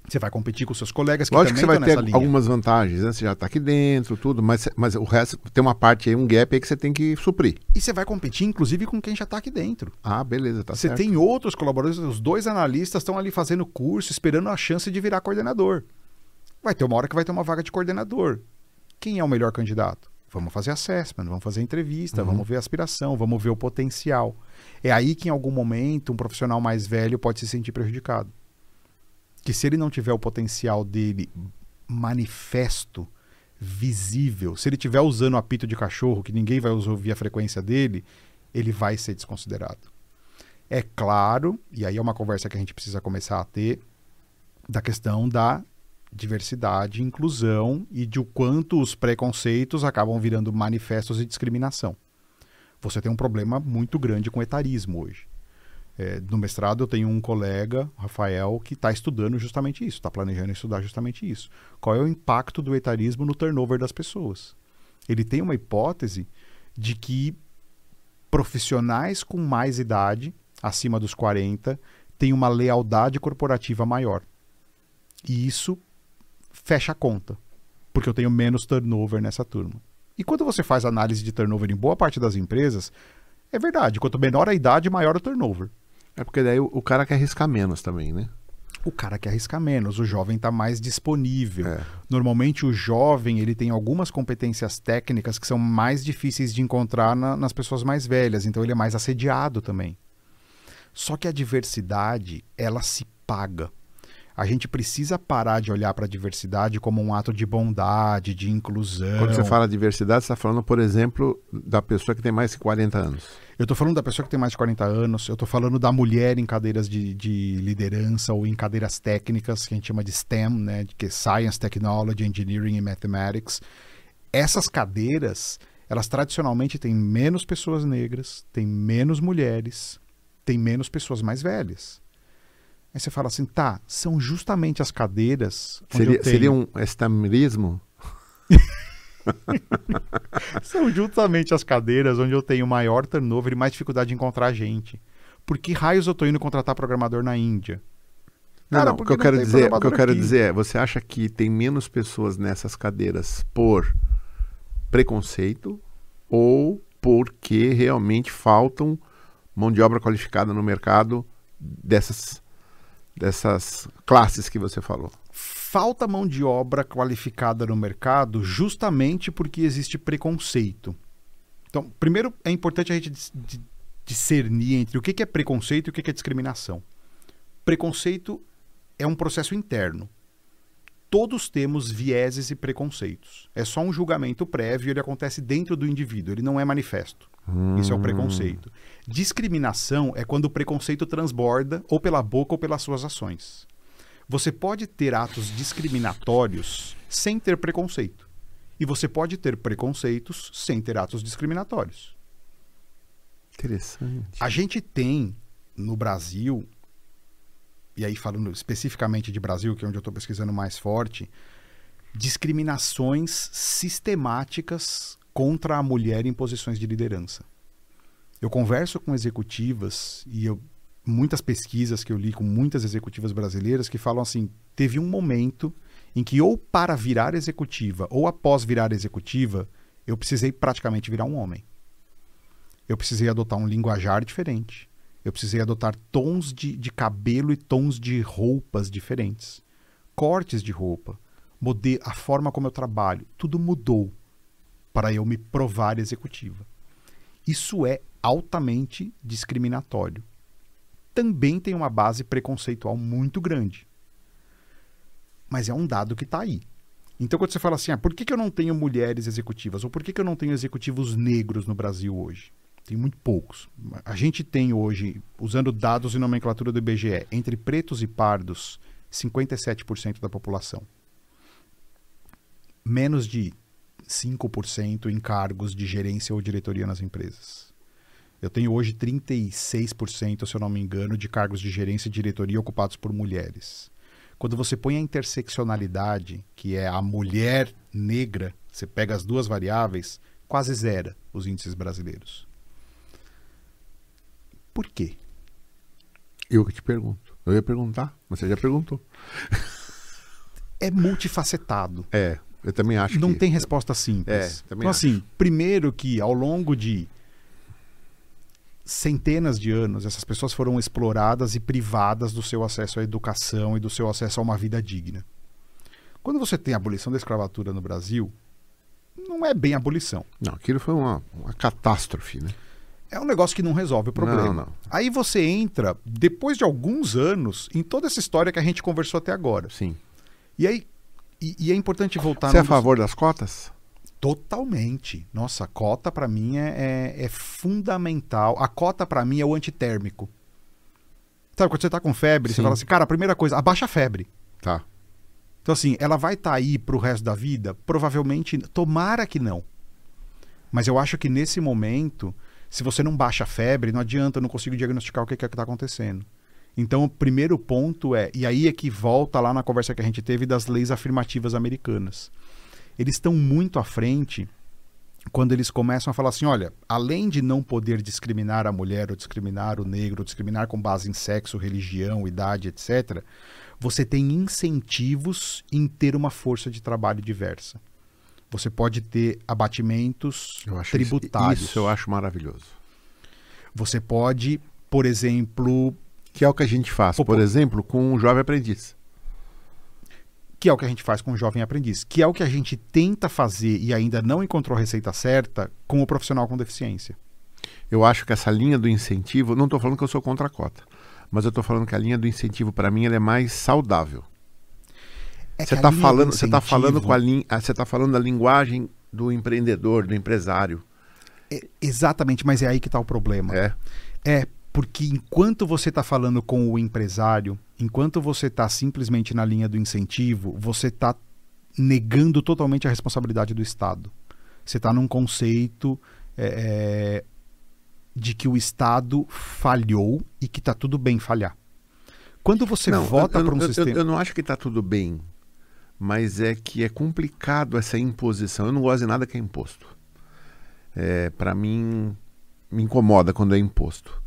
Você vai competir com seus colegas que Lógico que você vai ter linha. algumas vantagens, né? Você já está aqui dentro, tudo, mas, mas o resto tem uma parte aí, um gap aí que você tem que suprir. E você vai competir, inclusive, com quem já está aqui dentro. Ah, beleza, tá você certo. tem outros colaboradores, os dois analistas estão ali fazendo curso, esperando a chance de virar coordenador. Vai ter uma hora que vai ter uma vaga de coordenador. Quem é o melhor candidato? Vamos fazer assessment, vamos fazer entrevista, Uhum. vamos ver a aspiração, vamos ver o potencial. É aí que, em algum momento, um profissional mais velho pode se sentir prejudicado. Que se ele não tiver o potencial dele manifesto, visível, se ele estiver usando o apito de cachorro, que ninguém vai ouvir a frequência dele, ele vai ser desconsiderado. É claro, e aí é uma conversa que a gente precisa começar a ter, da questão da diversidade, inclusão e de o quanto os preconceitos acabam virando manifestos de discriminação. Você tem um problema muito grande com etarismo hoje. É, no mestrado eu tenho um colega, Rafael, que está estudando justamente isso, está planejando estudar justamente isso. Qual é o impacto do etarismo no turnover das pessoas? Ele tem uma hipótese de que profissionais com mais idade, acima dos 40, têm uma lealdade corporativa maior. E isso fecha a conta, porque eu tenho menos turnover nessa turma. E quando você faz análise de turnover em boa parte das empresas, é verdade, quanto menor a idade, maior o turnover. É porque daí o, o cara quer arriscar menos também, né? O cara quer arriscar menos, o jovem está mais disponível. É. Normalmente o jovem ele tem algumas competências técnicas que são mais difíceis de encontrar na- nas pessoas mais velhas, então ele é mais assediado também. Só que a diversidade, ela se paga. A gente precisa parar de olhar para a diversidade como um ato de bondade, de inclusão. Quando você fala diversidade, você está falando, por exemplo, da pessoa que tem mais de 40 anos. Eu estou falando da pessoa que tem mais de 40 anos, eu estou falando da mulher em cadeiras de, de liderança ou em cadeiras técnicas, que a gente chama de STEM, né, que é Science, Technology, Engineering e Mathematics. Essas cadeiras, elas tradicionalmente têm menos pessoas negras, têm menos mulheres, têm menos pessoas mais velhas. Aí você fala assim, tá, são justamente as cadeiras onde Seria, eu tenho... seria um estamirismo? São justamente as cadeiras onde eu tenho maior turnover e mais dificuldade de encontrar gente. Por que raios eu tô indo contratar programador na Índia? Não, Cara, não, o que eu quero dizer, o que eu quero aqui. dizer é, você acha que tem menos pessoas nessas cadeiras por preconceito ou porque realmente faltam mão de obra qualificada no mercado dessas dessas classes que você falou? Falta mão de obra qualificada no mercado justamente porque existe preconceito. Então, primeiro é importante a gente dis- di- discernir entre o que é preconceito e o que é discriminação. Preconceito é um processo interno. Todos temos vieses e preconceitos. É só um julgamento prévio, ele acontece dentro do indivíduo, ele não é manifesto. Isso é o preconceito. Discriminação é quando o preconceito transborda ou pela boca ou pelas suas ações. Você pode ter atos discriminatórios sem ter preconceito. E você pode ter preconceitos sem ter atos discriminatórios. Interessante. A gente tem no Brasil, e aí falando especificamente de Brasil, que é onde eu estou pesquisando mais forte, discriminações sistemáticas contra a mulher em posições de liderança. Eu converso com executivas e eu, muitas pesquisas que eu li com muitas executivas brasileiras que falam assim: teve um momento em que, ou para virar executiva, ou após virar executiva, eu precisei praticamente virar um homem. Eu precisei adotar um linguajar diferente. Eu precisei adotar tons de, de cabelo e tons de roupas diferentes. Cortes de roupa. Mudei a forma como eu trabalho. Tudo mudou para eu me provar executiva. Isso é altamente discriminatório. Também tem uma base preconceitual muito grande. Mas é um dado que está aí. Então, quando você fala assim, ah, por que, que eu não tenho mulheres executivas? Ou por que, que eu não tenho executivos negros no Brasil hoje? Tem muito poucos. A gente tem hoje, usando dados e nomenclatura do IBGE, entre pretos e pardos, 57% da população. Menos de 5% em cargos de gerência ou diretoria nas empresas. Eu tenho hoje 36%, se eu não me engano, de cargos de gerência e diretoria ocupados por mulheres. Quando você põe a interseccionalidade, que é a mulher negra, você pega as duas variáveis, quase zera os índices brasileiros. Por quê? Eu que te pergunto. Eu ia perguntar, mas você já perguntou. É multifacetado. É, eu também acho Não que... tem resposta simples. É, também então, acho. assim, primeiro que ao longo de centenas de anos, essas pessoas foram exploradas e privadas do seu acesso à educação e do seu acesso a uma vida digna. Quando você tem a abolição da escravatura no Brasil, não é bem abolição. Não, aquilo foi uma, uma catástrofe, né? É um negócio que não resolve o problema. Não, não. Aí você entra, depois de alguns anos, em toda essa história que a gente conversou até agora. Sim. E aí. E, e é importante voltar Você é a dos- favor das cotas? Totalmente. Nossa, a cota pra mim é, é, é fundamental. A cota pra mim é o antitérmico. Sabe, quando você tá com febre, Sim. você fala assim, cara, a primeira coisa, abaixa a febre. Tá. Então, assim, ela vai estar aí pro resto da vida? Provavelmente, tomara que não. Mas eu acho que nesse momento, se você não baixa a febre, não adianta, eu não consigo diagnosticar o que é que está acontecendo. Então, o primeiro ponto é, e aí é que volta lá na conversa que a gente teve das leis afirmativas americanas. Eles estão muito à frente quando eles começam a falar assim: olha, além de não poder discriminar a mulher, ou discriminar o negro, ou discriminar com base em sexo, religião, idade, etc., você tem incentivos em ter uma força de trabalho diversa. Você pode ter abatimentos tributários. Isso, isso eu acho maravilhoso. Você pode, por exemplo, Que é o que a gente faz, por exemplo, com um jovem aprendiz. que é o que a gente faz com o jovem aprendiz, que é o que a gente tenta fazer e ainda não encontrou a receita certa com o profissional com deficiência. Eu acho que essa linha do incentivo, não estou falando que eu sou contra a cota, mas eu estou falando que a linha do incentivo para mim ela é mais saudável. É Você a está falando, você tá falando com a linha, você tá falando da linguagem do empreendedor, do empresário. É, exatamente, mas é aí que está o problema. É. É, porque enquanto você está falando com o empresário, enquanto você está simplesmente na linha do incentivo, você está negando totalmente a responsabilidade do Estado. Você está num conceito é, é, de que o Estado falhou e que está tudo bem falhar. Quando você Não, vota para um eu, sistema. eu, eu não acho que está tudo bem, mas é que é complicado essa imposição. Eu não gosto de nada que é imposto. É, para mim, me incomoda quando é imposto.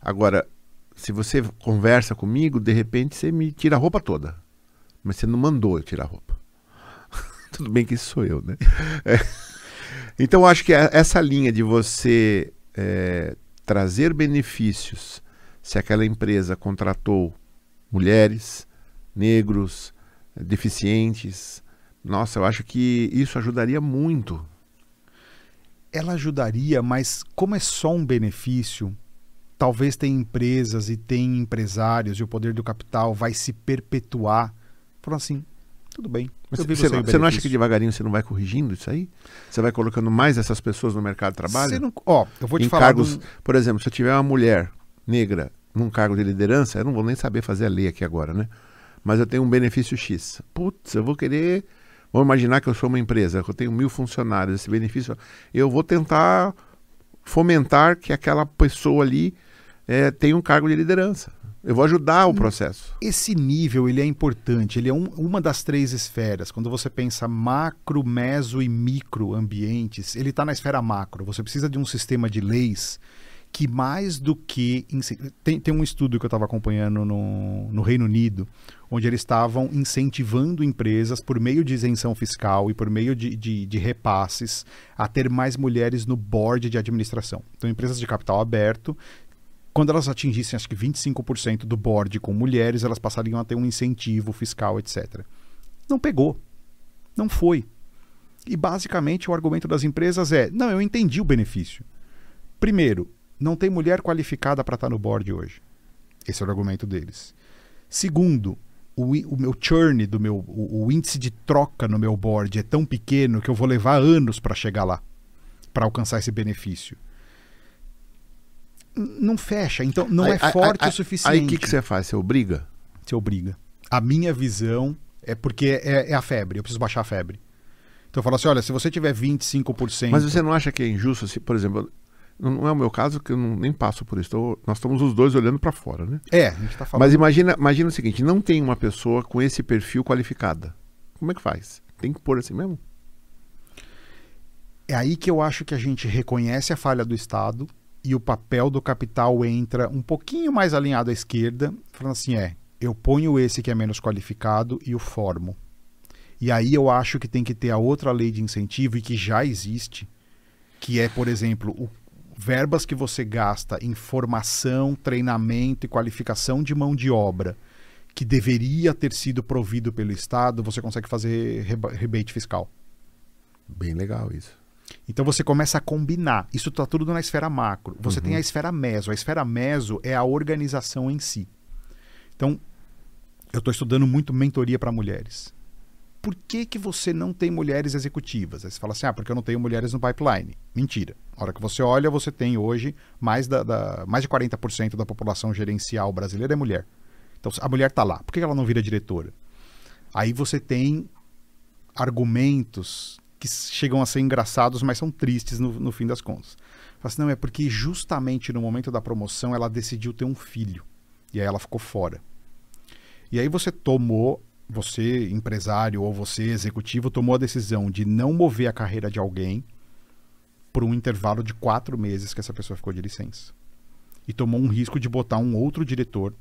Agora, se você conversa comigo, de repente você me tira a roupa toda. Mas você não mandou eu tirar a roupa. Tudo bem que isso sou eu, né? É. Então, acho que é- essa linha de você é, trazer benefícios, se aquela empresa contratou mulheres, negros, deficientes, nossa, eu acho que isso ajudaria muito. ela ajudaria, mas como é só um benefício, talvez tenha empresas e tem empresários e o poder do capital vai se perpetuar. Falando assim, tudo bem. Mas eu você, não, você não acha que devagarinho você não vai corrigindo isso aí? Você vai colocando mais essas pessoas no mercado de trabalho? Não- Ó, eu vou te em falar. cargos, um- por exemplo, se eu tiver uma mulher negra num cargo de liderança, eu não vou nem saber fazer a lei aqui agora, né? Mas eu tenho um benefício X. Putz, eu vou querer. Vamos imaginar que eu sou uma empresa, que eu tenho mil funcionários, esse benefício. Eu vou tentar fomentar que aquela pessoa ali eh, tenha um cargo de liderança. Eu vou ajudar o processo. Esse nível ele é importante, ele é um- uma das três esferas. Quando você pensa macro, meso e micro ambientes, ele está na esfera macro. Você precisa de um sistema de leis que mais do que... Tem, tem um estudo que eu estava acompanhando no, no Reino Unido, onde eles estavam incentivando empresas por meio de isenção fiscal e por meio de, de, de repasses a ter mais mulheres no board de administração. Então, empresas de capital aberto quando elas atingissem acho que 25% do board com mulheres, elas passariam a ter um incentivo fiscal, etc. Não pegou. Não foi. E basicamente o argumento das empresas é: não, eu entendi o benefício. Primeiro, não tem mulher qualificada para estar no board hoje. Esse é o argumento deles. Segundo, o, o meu churn, do meu, o, o índice de troca no meu board é tão pequeno que eu vou levar anos para chegar lá, para alcançar esse benefício. Não fecha, então não é Aí- forte aí- o suficiente. Aí o que, que você faz? Você obriga? Você obriga. A minha visão é porque é, é a febre, eu preciso baixar a febre. Então eu falo assim: olha, se você tiver 25%. Mas você não acha que é injusto, se, por exemplo, não é o meu caso, que eu não- nem passo por isso. Tô- nós estamos os dois olhando para fora, né? É, a gente tá falando. Mas imagina, imagina o seguinte: não tem uma pessoa com esse perfil qualificada. Como é que faz? Tem que pôr assim mesmo? É aí que eu acho que a gente reconhece a falha do Estado e o papel do capital entra um pouquinho mais alinhado à esquerda, falando assim: é, eu ponho esse que é menos qualificado e o formo. E aí eu acho que tem que ter a outra lei de incentivo e que já existe, que é, por exemplo, o verbas que você gasta em formação, treinamento e qualificação de mão de obra que deveria ter sido provido pelo Estado, você consegue fazer rebate fiscal. Bem legal isso. Então você começa a combinar. Isso está tudo na esfera macro. Você uhum. tem a esfera meso. A esfera meso é a organização em si. Então, eu estou estudando muito mentoria para mulheres. Por que, que você não tem mulheres executivas? Aí você fala assim, ah, porque eu não tenho mulheres no pipeline. Mentira. A hora que você olha, você tem hoje mais, da, da mais de 40% da população gerencial brasileira é mulher. Então, a mulher está lá. Por que ela não vira diretora? Aí você tem argumentos que chegam a ser engraçados, mas são tristes no, no fim das contas. Fala assim, não, é porque justamente no momento da promoção ela decidiu ter um filho. E aí ela ficou fora. E aí você tomou, você empresário ou você executivo, tomou a decisão de não mover a carreira de alguém por um intervalo de quatro meses que essa pessoa ficou de licença. E tomou um risco de botar um outro diretor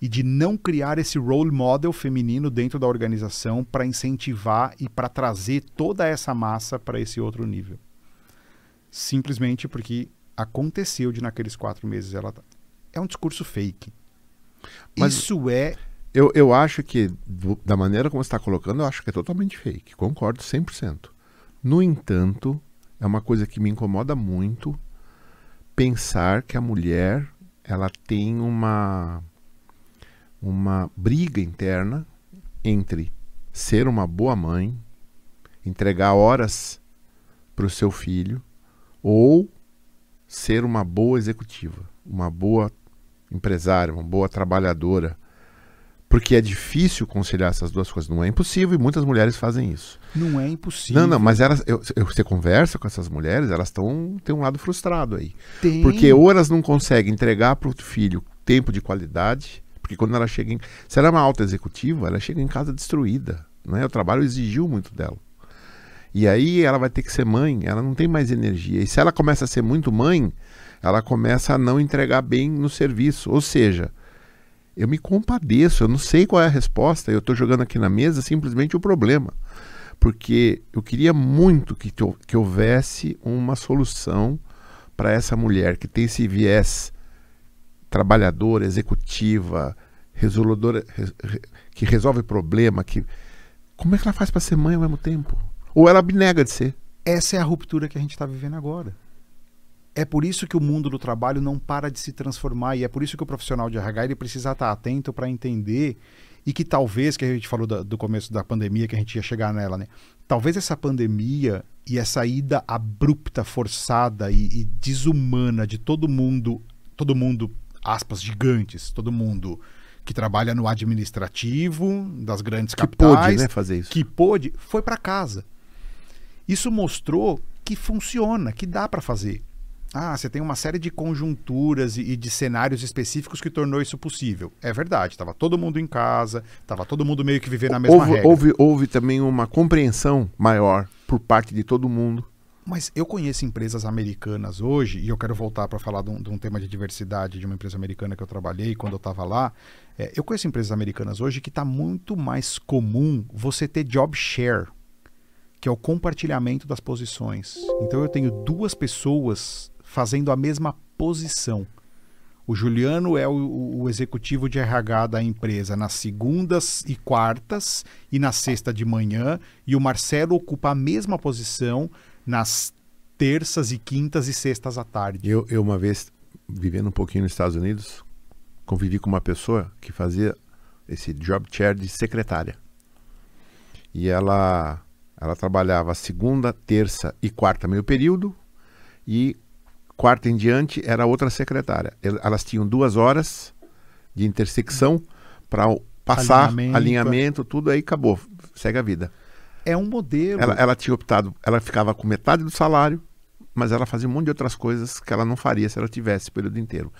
e de não criar esse role model feminino dentro da organização para incentivar e para trazer toda essa massa para esse outro nível. Simplesmente porque aconteceu de naqueles quatro meses ela tá. é um discurso fake. Mas Isso é eu, eu acho que, do, da maneira como você está colocando, eu acho que é totalmente fake. Concordo 100%. No entanto, é uma coisa que me incomoda muito pensar que a mulher ela tem uma, uma briga interna entre ser uma boa mãe, entregar horas para o seu filho, ou ser uma boa executiva, uma boa empresária, uma boa trabalhadora, porque é difícil conciliar essas duas coisas. Não é impossível e muitas mulheres fazem isso. Não é impossível. Não, não, mas elas, eu, eu, você conversa com essas mulheres, elas estão têm um lado frustrado aí. Tem. Porque ou elas não conseguem entregar para o filho tempo de qualidade, porque quando ela chega em. Se ela é uma alta executiva, ela chega em casa destruída. Né? O trabalho exigiu muito dela. E aí ela vai ter que ser mãe, ela não tem mais energia. E se ela começa a ser muito mãe, ela começa a não entregar bem no serviço. Ou seja, eu me compadeço, eu não sei qual é a resposta, eu estou jogando aqui na mesa simplesmente o problema. Porque eu queria muito que, que houvesse uma solução para essa mulher que tem esse viés trabalhadora, executiva, resolvedora, que resolve problema, que como é que ela faz para ser mãe ao mesmo tempo? Ou ela abnega de ser? Essa é a ruptura que a gente está vivendo agora. É por isso que o mundo do trabalho não para de se transformar e é por isso que o profissional de RH ele precisa estar atento para entender e que talvez, que a gente falou do, do começo da pandemia, que a gente ia chegar nela, né? Talvez essa pandemia e essa ida abrupta, forçada e, e desumana de todo mundo, todo mundo, aspas, gigantes, todo mundo que trabalha no administrativo das grandes capitais, que pôde, né, fazer isso, que pôde, foi para casa. Isso mostrou que funciona, que dá para fazer. Ah, você tem uma série de conjunturas e, de cenários específicos que tornou isso possível. É verdade, estava todo mundo em casa, estava todo mundo meio que vivendo a mesma houve, regra. Houve, houve também uma compreensão maior por parte de todo mundo. Mas eu conheço empresas americanas hoje, e eu quero voltar para falar de um, de um, tema de diversidade de uma empresa americana que eu trabalhei quando eu estava lá. É, eu conheço empresas americanas hoje que está muito mais comum você ter job share, que é o compartilhamento das posições. Então eu tenho duas pessoas fazendo a mesma posição. O Juliano é o, o, executivo de RH da empresa nas segundas e quartas e na sexta de manhã, e o Marcelo ocupa a mesma posição nas terças e quintas e sextas à tarde. Eu, eu uma vez, vivendo um pouquinho nos Estados Unidos, convivi com uma pessoa que fazia esse job chair de secretária. E ela, ela trabalhava segunda, terça e quarta meio período e quarta em diante era outra secretária. Elas tinham duas horas de intersecção para passar alinhamento, alinhamento, tudo aí acabou, segue a vida. É um modelo. Ela, ela tinha optado, ela ficava com metade do salário, mas ela fazia um monte de outras coisas que ela não faria se ela tivesse o período inteiro.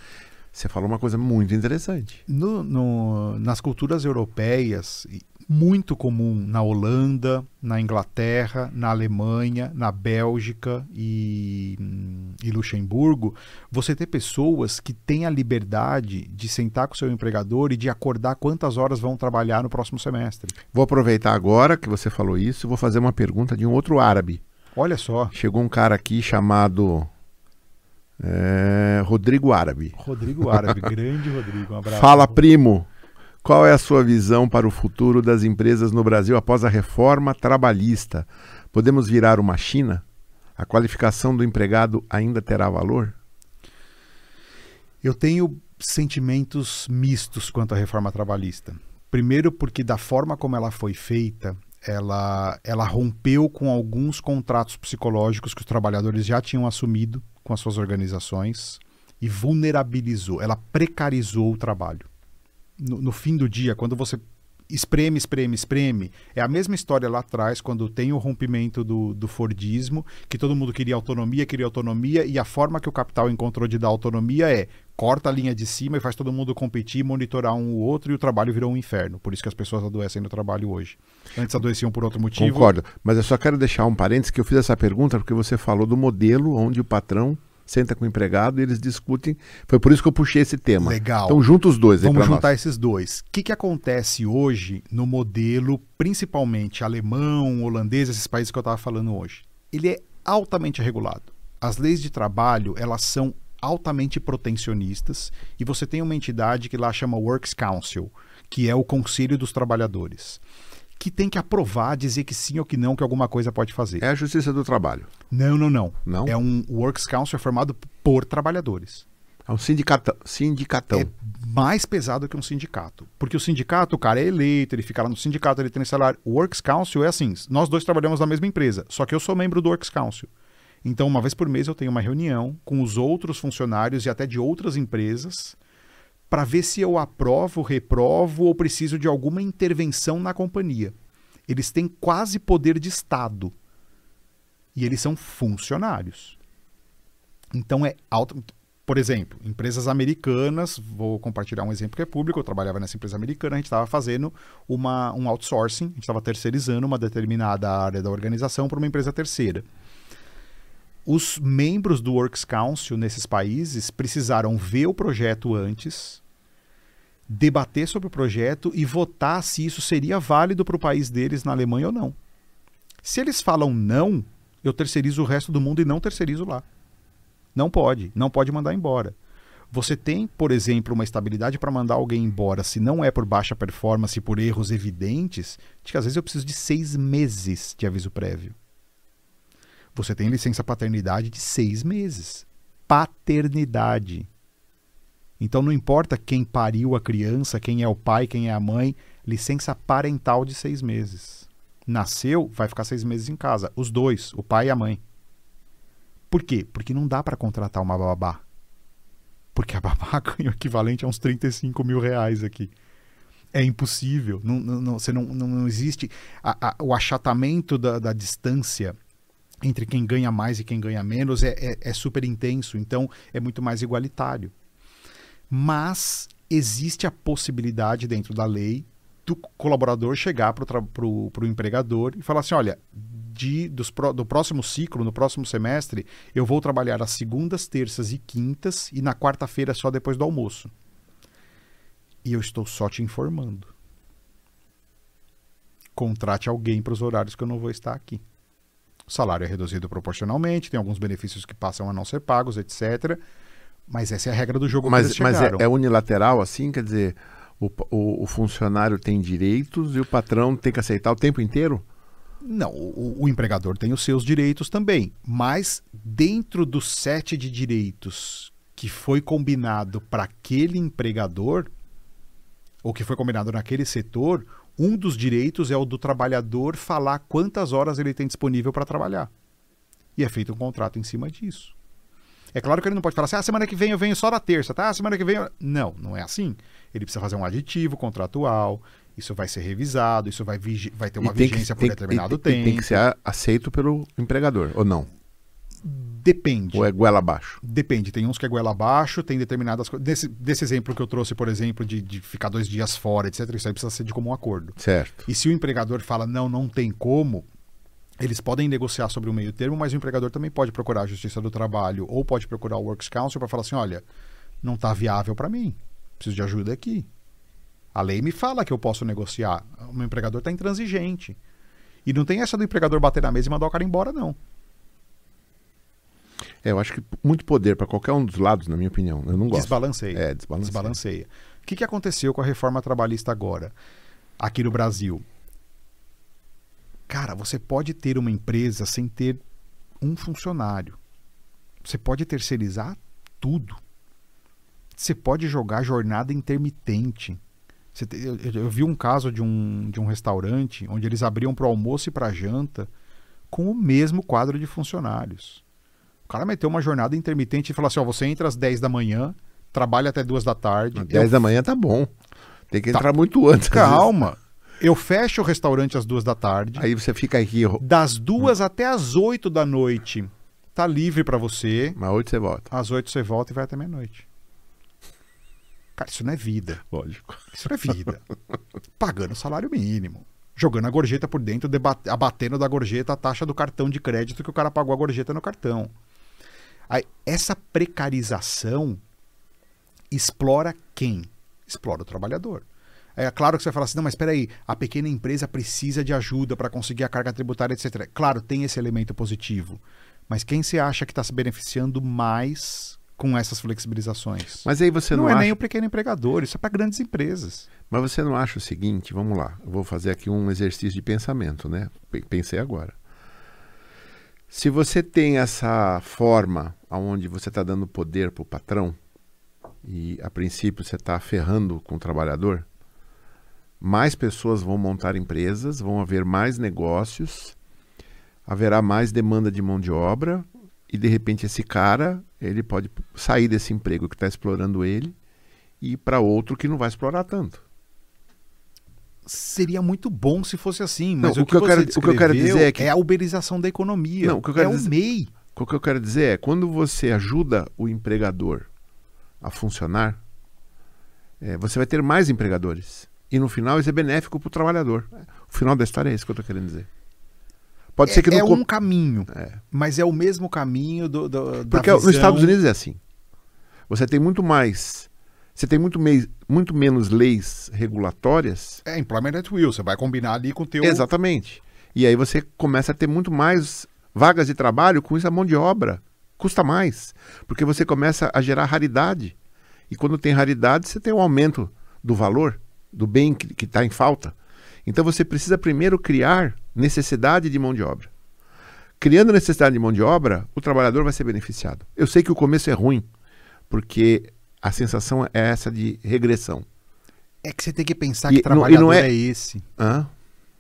Você falou uma coisa muito interessante. No, no, nas culturas europeias, muito comum na Holanda, na Inglaterra, na Alemanha, na Bélgica e, e Luxemburgo, você ter pessoas que têm a liberdade de sentar com o seu empregador e de acordar quantas horas vão trabalhar no próximo semestre. Vou aproveitar agora que você falou isso e vou fazer uma pergunta de um outro árabe. Olha só. Chegou um cara aqui chamado é, Rodrigo Árabe. Rodrigo Árabe, grande Rodrigo. Um abraço. Fala, primo. Qual é a sua visão para o futuro das empresas no Brasil após a reforma trabalhista? Podemos virar uma China? A qualificação do empregado ainda terá valor? Eu tenho sentimentos mistos quanto à reforma trabalhista. Primeiro, porque da forma como ela foi feita, ela, ela rompeu com alguns contratos psicológicos que os trabalhadores já tinham assumido com as suas organizações e vulnerabilizou, ela precarizou o trabalho no, no fim do dia, quando você espreme, espreme, espreme. É a mesma história lá atrás, quando tem o rompimento do, do Fordismo, que todo mundo queria autonomia, queria autonomia, e a forma que o capital encontrou de dar autonomia é corta a linha de cima e faz todo mundo competir, monitorar um ou outro, e o trabalho virou um inferno. Por isso que as pessoas adoecem no trabalho hoje. Antes adoeciam por outro motivo. Concordo, mas eu só quero deixar um parênteses que eu fiz essa pergunta porque você falou do modelo onde o patrão senta com o empregado e eles discutem. Foi por isso que eu puxei esse tema. Legal. Então junta os dois. Vamos juntar nós. esses dois. O que, que acontece hoje no modelo, principalmente alemão, holandês, esses países que eu estava falando hoje? Ele é altamente regulado. As leis de trabalho elas são altamente protecionistas e você tem uma entidade que lá chama Works Council, que é o Conselho dos Trabalhadores que tem que aprovar, dizer que sim ou que não, que alguma coisa pode fazer. É a Justiça do Trabalho. Não, não, não. Não? É um Works Council formado por trabalhadores. É um sindicata sindicatão. É mais pesado que um sindicato. Porque o sindicato, o cara é eleito, ele fica lá no sindicato, ele tem salário. O Works Council é assim: nós dois trabalhamos na mesma empresa, só que eu sou membro do Works Council. Então, uma vez por mês, eu tenho uma reunião com os outros funcionários e até de outras empresas para ver se eu aprovo, reprovo ou preciso de alguma intervenção na companhia. Eles têm quase poder de Estado. E eles são funcionários. Então é alto. Por exemplo, empresas americanas, vou compartilhar um exemplo que é público, eu trabalhava nessa empresa americana, a gente estava fazendo uma, um outsourcing, a gente estava terceirizando uma determinada área da organização para uma empresa terceira. Os membros do Works Council nesses países precisaram ver o projeto antes, debater sobre o projeto e votar se isso seria válido para o país deles na Alemanha ou não. Se eles falam não, eu terceirizo o resto do mundo e não terceirizo lá. Não pode, não pode mandar embora. Você tem, por exemplo, uma estabilidade para mandar alguém embora, se não é por baixa performance, por erros evidentes, de que às vezes eu preciso de seis meses de aviso prévio. Você tem licença paternidade de seis meses. Paternidade. Então não importa quem pariu a criança, quem é o pai, quem é a mãe, licença parental de seis meses. Nasceu, vai ficar seis meses em casa. Os dois, o pai e a mãe. Por quê? Porque não dá para contratar uma babá. Porque a babá ganha o equivalente a uns 35 mil reais aqui. É impossível. Não, não, você não, não, não existe. A, a, o achatamento da, da, distância entre quem ganha mais e quem ganha menos é, é, é super intenso. Então é muito mais igualitário mas existe a possibilidade dentro da lei do colaborador chegar para o empregador e falar assim: olha, de, dos, do próximo ciclo, no próximo semestre, eu vou trabalhar às segundas, terças e quintas e na quarta-feira só depois do almoço. E eu estou só te informando. Contrate alguém para os horários que eu não vou estar aqui. O salário é reduzido proporcionalmente, tem alguns benefícios que passam a não ser pagos, etc. Mas essa é a regra do jogo mas, Mas é, é, unilateral assim? Quer dizer, o, o, o, funcionário tem direitos e o patrão tem que aceitar o tempo inteiro? Não, o, o empregador tem os seus direitos também. Mas dentro do set de direitos que foi combinado para aquele empregador, ou que foi combinado naquele setor, um dos direitos é o do trabalhador falar quantas horas ele tem disponível para trabalhar. E é feito um contrato em cima disso. É claro que ele não pode falar assim, ah, semana que vem eu venho só na terça, tá? Semana que vem eu... Não, não é assim. Ele precisa fazer um aditivo contratual, isso vai ser revisado, isso vai, vai ter uma vigência que, por determinado tem, tempo. Tem que ser aceito pelo empregador, ou não? Depende. Ou é goela abaixo? Depende. Tem uns que é goela abaixo, tem determinadas coisas. Desse, desse exemplo que eu trouxe, por exemplo, de, de ficar dois dias fora, etc., isso aí precisa ser de comum acordo. Certo. E se o empregador fala, não, não tem como, eles podem negociar sobre o meio termo, mas o empregador também pode procurar a Justiça do Trabalho ou pode procurar o Works Council para falar assim: olha, não está viável para mim, preciso de ajuda aqui. A lei me fala que eu posso negociar. O meu empregador está intransigente. E não tem essa do empregador bater na mesa e mandar o cara embora, não. É, eu acho que muito poder para qualquer um dos lados, na minha opinião. Eu não gosto. Desbalanceia. É, desbalanceia. Desbalanceia. O que, que aconteceu com a reforma trabalhista agora, aqui no Brasil? Cara, você pode ter uma empresa sem ter um funcionário. Você pode terceirizar tudo. Você pode jogar jornada intermitente. Você te- eu, eu- vi um caso de um, de um restaurante onde eles abriam para o almoço e para janta com o mesmo quadro de funcionários. O cara meteu uma jornada intermitente e falou assim: ó, você entra às 10 da manhã, trabalha até 2 da tarde. Às eu 10 da manhã tá bom. Tem que Tá. entrar muito antes. Calma. Eu fecho o restaurante às duas da tarde. Aí você fica aqui, Das duas até às oito da noite, tá livre pra você. mas hoje você volta. Às oito você volta e vai até meia-noite. Cara, isso não é vida. Lógico. Isso não é vida. Pagando salário mínimo. Jogando a gorjeta por dentro, abatendo da gorjeta a taxa do cartão de crédito que o cara pagou a gorjeta no cartão. Aí, essa precarização explora quem? Explora o trabalhador. É claro que você vai falar assim, não, mas espera aí, a pequena empresa precisa de ajuda para conseguir a carga tributária, etc. Claro, tem esse elemento positivo. Mas quem você acha que está se beneficiando mais com essas flexibilizações? Mas aí você não, não, é acha... nem o pequeno empregador, isso é para grandes empresas. Mas você não acha o seguinte, vamos lá, eu vou fazer aqui um exercício de pensamento, né? Pe- Pensei agora. Se você tem essa forma onde você está dando poder para o patrão e a princípio você está ferrando com o trabalhador, mais pessoas vão montar empresas, vão haver mais negócios, haverá mais demanda de mão de obra e de repente esse cara ele pode sair desse emprego que está explorando ele e ir para outro que não vai explorar tanto. Seria muito bom se fosse assim, mas Não, o, o que, que eu quero- o que eu quero dizer é que- a uberização da economia. Não, o que eu quero é o dizer- MEI. O que eu quero dizer é, quando você ajuda o empregador a funcionar, é, você vai ter mais empregadores. E no final isso é benéfico para o trabalhador. O final da história é isso que eu estou querendo dizer. Pode É, ser que no é com- um caminho, É. mas é o mesmo caminho do, do, da Porque nos visão- Estados Unidos é assim. Você tem muito mais. Você tem muito, mei- muito menos leis regulatórias. É employment at will, você vai combinar ali com o teu... Exatamente. E aí você começa a ter muito mais vagas de trabalho com essa mão de obra. Custa mais. Porque você começa a gerar raridade. E quando tem raridade, você tem um aumento do valor do bem que está em falta. Então você precisa primeiro criar necessidade de mão de obra. Criando necessidade de mão de obra, o trabalhador vai ser beneficiado. Eu sei que o começo é ruim, porque a sensação é essa de regressão. É que você tem que pensar E que não- trabalhador não é... é- esse. Hã?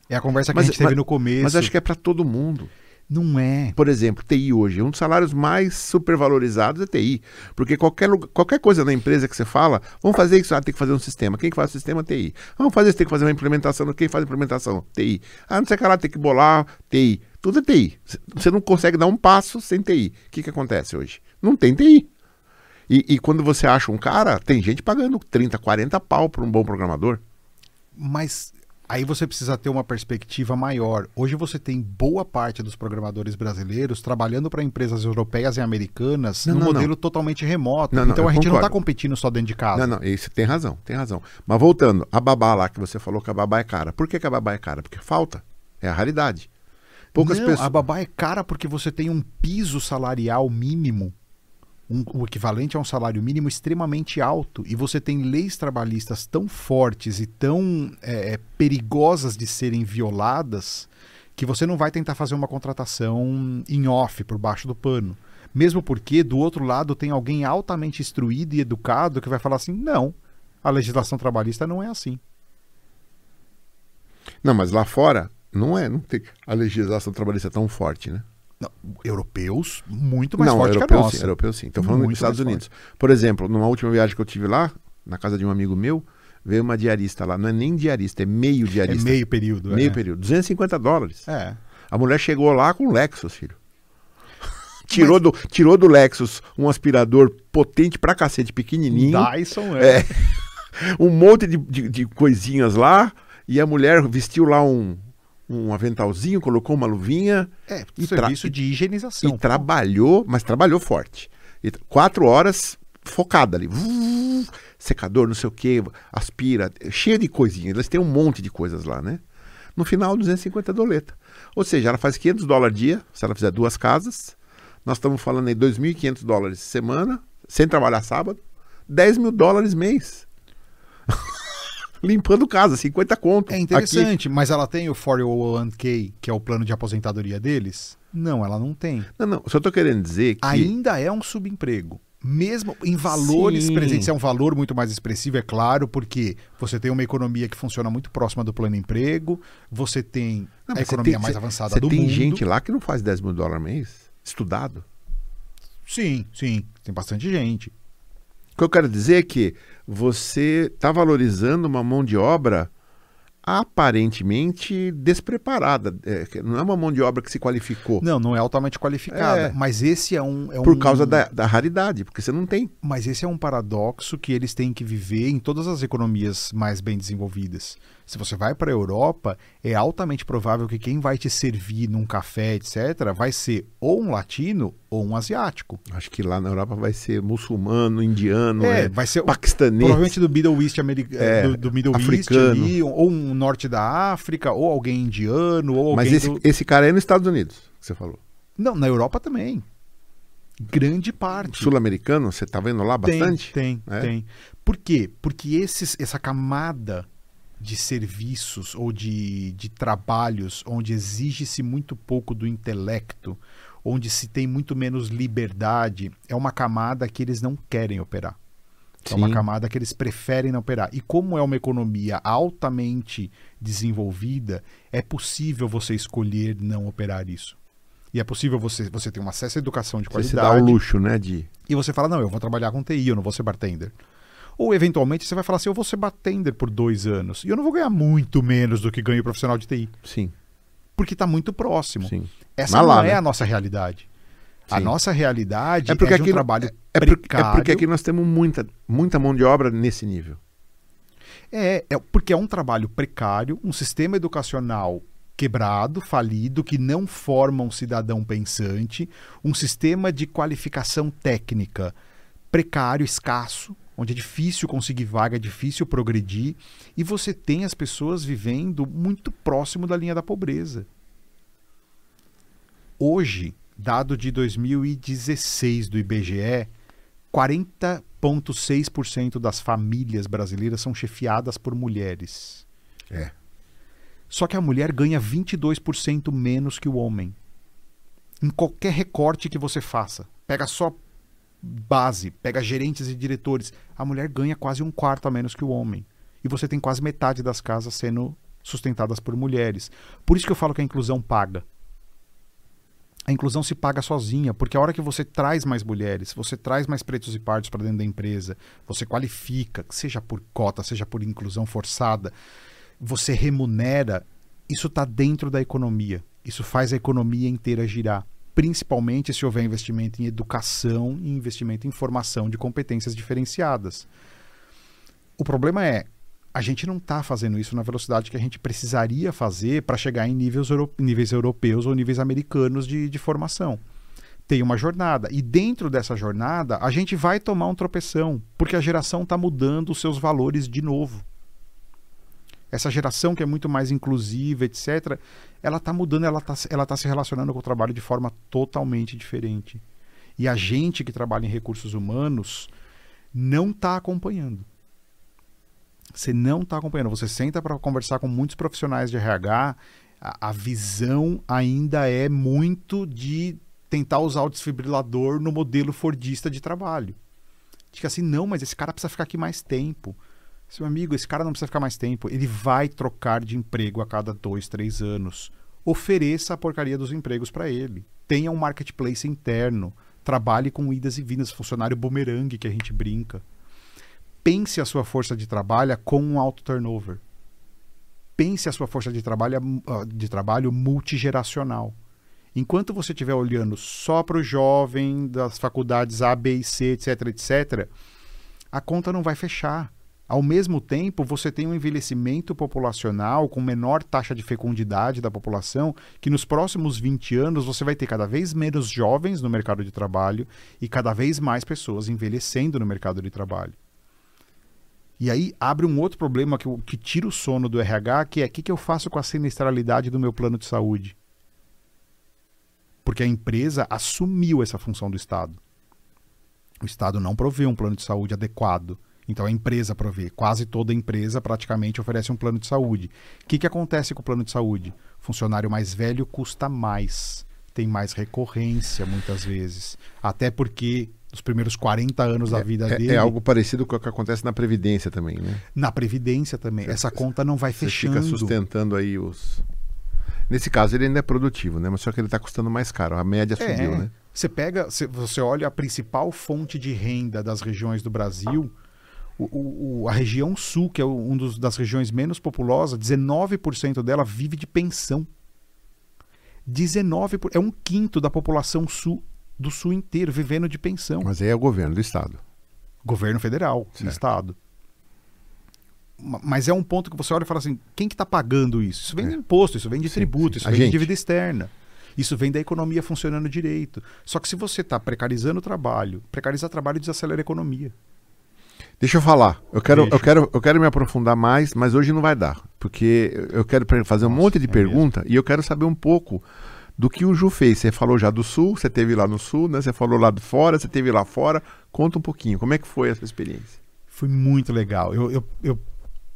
É a conversa que Mas- a gente teve mas- no começo. Mas acho que é para todo mundo. Não é. Por exemplo, TI hoje, um dos salários mais supervalorizados é TI. Porque qualquer, qualquer coisa na empresa que você fala, vamos fazer isso, ah, tem que fazer um sistema. Quem que faz o sistema? TI. Vamos fazer isso, tem que fazer uma implementação. Quem faz a implementação? TI. Ah, não sei o que lá, tem que bolar, TI. Tudo é TI. Você não consegue dar um passo sem TI. O que, que acontece hoje? Não tem TI. E, e quando você acha um cara, tem gente pagando 30, 40 pau para um bom programador. Mas aí você precisa ter uma perspectiva maior. Hoje você tem boa parte dos programadores brasileiros trabalhando para empresas europeias e americanas Não, num não, modelo totalmente remoto. Não, não, então a gente não está concordo. competindo só dentro de casa. Não, não, isso tem razão, tem razão. Mas voltando, a babá lá que você falou que a babá é cara. Por que, que a babá é cara? Porque falta. É a raridade. Poucas Não, pessoas. A babá é cara porque você tem um piso salarial mínimo, um- o equivalente a um salário mínimo extremamente alto, e você tem leis trabalhistas tão fortes e tão é, é, perigosas de serem violadas que você não vai tentar fazer uma contratação em off, por baixo do pano. Mesmo porque, do outro lado, tem alguém altamente instruído e educado que vai falar assim: não, a legislação trabalhista não é assim. Não, mas lá fora não é, não tem. A legislação trabalhista é tão forte, né? Não, europeus, muito mais não, forte que a nossa. sim, europeu sim. Estou falando Muito dos Estados Unidos. Por exemplo, numa última viagem que eu tive lá, na casa de um amigo meu, veio uma diarista lá. Não é nem diarista, é meio É diarista. meio período. Meio é. período. 250 dólares. É. A mulher chegou lá com Lexus, filho. tirou, do, tirou do Lexus um aspirador potente pra cacete, pequenininho. Dyson, é. É. um monte de, de, de coisinhas lá. E a mulher vestiu lá um, um aventalzinho, colocou uma luvinha. É, E serviço de higienização. E trabalhou, mas trabalhou forte. E quatro horas focada ali. Secador, não sei o que, aspira, cheia de coisinhas. Eles têm um monte de coisas lá, né? No final, 250 doleta. Ou seja, ela faz 500 dólares dia, se ela fizer duas casas. Nós estamos falando aí 2.500 dólares semana, sem trabalhar sábado. 10 mil dólares mês. Limpando casa, 50 conto. É Aqui. interessante, mas ela tem o 401k, que é o plano de aposentadoria deles? Não, ela não tem. Não, não, só estou querendo dizer que... Ainda é um subemprego. Mesmo em valores Sim. presentes, é um valor muito mais expressivo, é claro, porque você tem uma economia que funciona muito próxima do plano emprego, você tem Não, a economia tem- mais você- avançada Você do tem mundo. gente lá que não faz 10 mil dólares mês, estudado. Sim, sim, tem bastante gente. O que eu quero dizer é que você está valorizando uma mão de obra aparentemente despreparada. É, não é uma mão de obra que se qualificou Não, não é altamente qualificada, É. mas esse é um. É por um- causa da, da raridade, porque você não tem. Mas esse é um paradoxo que eles têm que viver em todas as economias mais bem desenvolvidas. Se você vai para a Europa, é altamente provável que quem vai te servir num café, etc., vai ser ou um latino ou um asiático. Acho que lá na Europa vai ser muçulmano, indiano, é, é, vai ser paquistanês. provavelmente do Middle East, america... É, do, do Middle East africano. ali, ou um norte da África, ou alguém indiano, ou Mas esse, do... esse cara é nos Estados Unidos, que você falou. Não, na Europa também. Grande parte. Sul-americano, você está vendo lá bastante? Tem, tem, É? tem. Por quê? Porque esses, essa camada de serviços ou de, de trabalhos onde exige-se muito pouco do intelecto, onde se tem muito menos liberdade, é uma camada que eles não querem operar. É uma Sim. camada que eles preferem não operar. E como é uma economia altamente desenvolvida, é possível você escolher não operar isso. E é possível você, você ter uma acesso à educação de Você se qualidade. dá o luxo, né, de... E você fala, não, eu vou trabalhar com TI, eu não vou ser bartender. Ou, eventualmente, você vai falar assim, eu vou ser bartender por dois anos. E eu não vou ganhar muito menos do que ganha o profissional de TI. Sim, Porque está muito próximo. sim. Essa Mas não lá, é né? a nossa realidade. A Sim. nossa realidade é, É porque de um aqui- trabalho É, por- é precário. porque aqui nós temos muita, muita mão de obra nesse nível. É, é porque é um trabalho precário, um sistema educacional quebrado, falido, que não forma um cidadão pensante, um sistema de qualificação técnica precário, escasso, onde é difícil conseguir vaga, é difícil progredir, e você tem as pessoas vivendo muito próximo da linha da pobreza. Hoje, dado de 2016 do IBGE, 40,6% das famílias brasileiras são chefiadas por mulheres. É. Só que a mulher ganha 22% menos que o homem. Em qualquer recorte que você faça. Pega só base, pega gerentes e diretores. A mulher ganha quase um quarto a menos que o homem. E você tem quase metade das casas sendo sustentadas por mulheres. Por isso que eu falo que a inclusão paga. A inclusão se paga sozinha, porque a hora que você traz mais mulheres, você traz mais pretos e pardos para dentro da empresa, você qualifica, seja por cota, seja por inclusão forçada, você remunera, isso está dentro da economia. Isso faz a economia inteira girar. Principalmente se houver investimento em educação e investimento em formação de competências diferenciadas. O problema é, a gente não está fazendo isso na velocidade que a gente precisaria fazer para chegar em níveis, euro- níveis europeus ou níveis americanos de, de formação. Tem uma jornada. E dentro dessa jornada, a gente vai tomar um tropeção, porque a geração está mudando os seus valores de novo. Essa geração que é muito mais inclusiva, etc., ela está mudando, ela está ela tá se relacionando com o trabalho de forma totalmente diferente. E a gente que trabalha em recursos humanos não está acompanhando. Você não está acompanhando. Você senta para conversar com muitos profissionais de RH, a, a visão ainda é muito de tentar usar o desfibrilador no modelo fordista de trabalho. Que assim, não, mas esse cara precisa ficar aqui mais tempo. Seu amigo, esse cara não precisa ficar mais tempo. Ele vai trocar de emprego a cada dois, três anos. Ofereça a porcaria dos empregos para ele. Tenha um marketplace interno. Trabalhe com idas e vindas. Funcionário bumerangue que a gente brinca. Pense a sua força de trabalho com um alto turnover. Pense a sua força de trabalho, ah, de trabalho multigeracional. Enquanto você estiver olhando só para o jovem das faculdades A, B e C, etc, etc, a conta não vai fechar. Ao mesmo tempo, você tem um envelhecimento populacional com menor taxa de fecundidade da população, que nos próximos 20 anos você vai ter cada vez menos jovens no mercado de trabalho e cada vez mais pessoas envelhecendo no mercado de trabalho. E aí abre um outro problema que, que tira o sono do RH, que é o que, que eu faço com a sinistralidade do meu plano de saúde? Porque a empresa assumiu essa função do Estado. O Estado não provê um plano de saúde adequado. Então a empresa provê. Quase toda empresa praticamente oferece um plano de saúde. O que, que acontece com o plano de saúde? Funcionário mais velho custa mais, tem mais recorrência muitas vezes. Até porque nos primeiros 40 anos da vida é, dele. É algo parecido com o que acontece na Previdência também, né? Na Previdência também. Essa conta não vai você fechando. Fica sustentando aí os. Nesse caso, ele ainda é produtivo, né? Mas só que ele está custando mais caro. A média É, subiu, né? Você pega, você- olha a principal fonte de renda das regiões do Brasil, o- o- o- a região sul, que é um dos, das regiões menos populosas, 19% dela vive de pensão. 19%, por- é um quinto da população sul, do sul inteiro vivendo de pensão. Mas aí é o governo do Estado. Governo federal, Certo. Estado. Ma- Mas é um ponto que você olha e fala assim: quem que está pagando isso? Isso vem de É. imposto, isso vem de Sim, tributo, sim. isso A vem de gente. dívida externa. Isso vem da economia funcionando direito. Só que se você está precarizando o trabalho, precarizar trabalho desacelera a economia. Deixa eu falar. Eu quero, Deixa. eu quero, eu quero me aprofundar mais, mas hoje não vai dar, porque eu quero fazer um Nossa, monte de é pergunta e eu quero saber um pouco do que o Ju fez. Você falou já do Sul, você teve lá no Sul, né? Você falou lá de fora, você teve lá fora. Conta um pouquinho. Como é que foi essa experiência? Foi muito legal. Eu, eu, eu,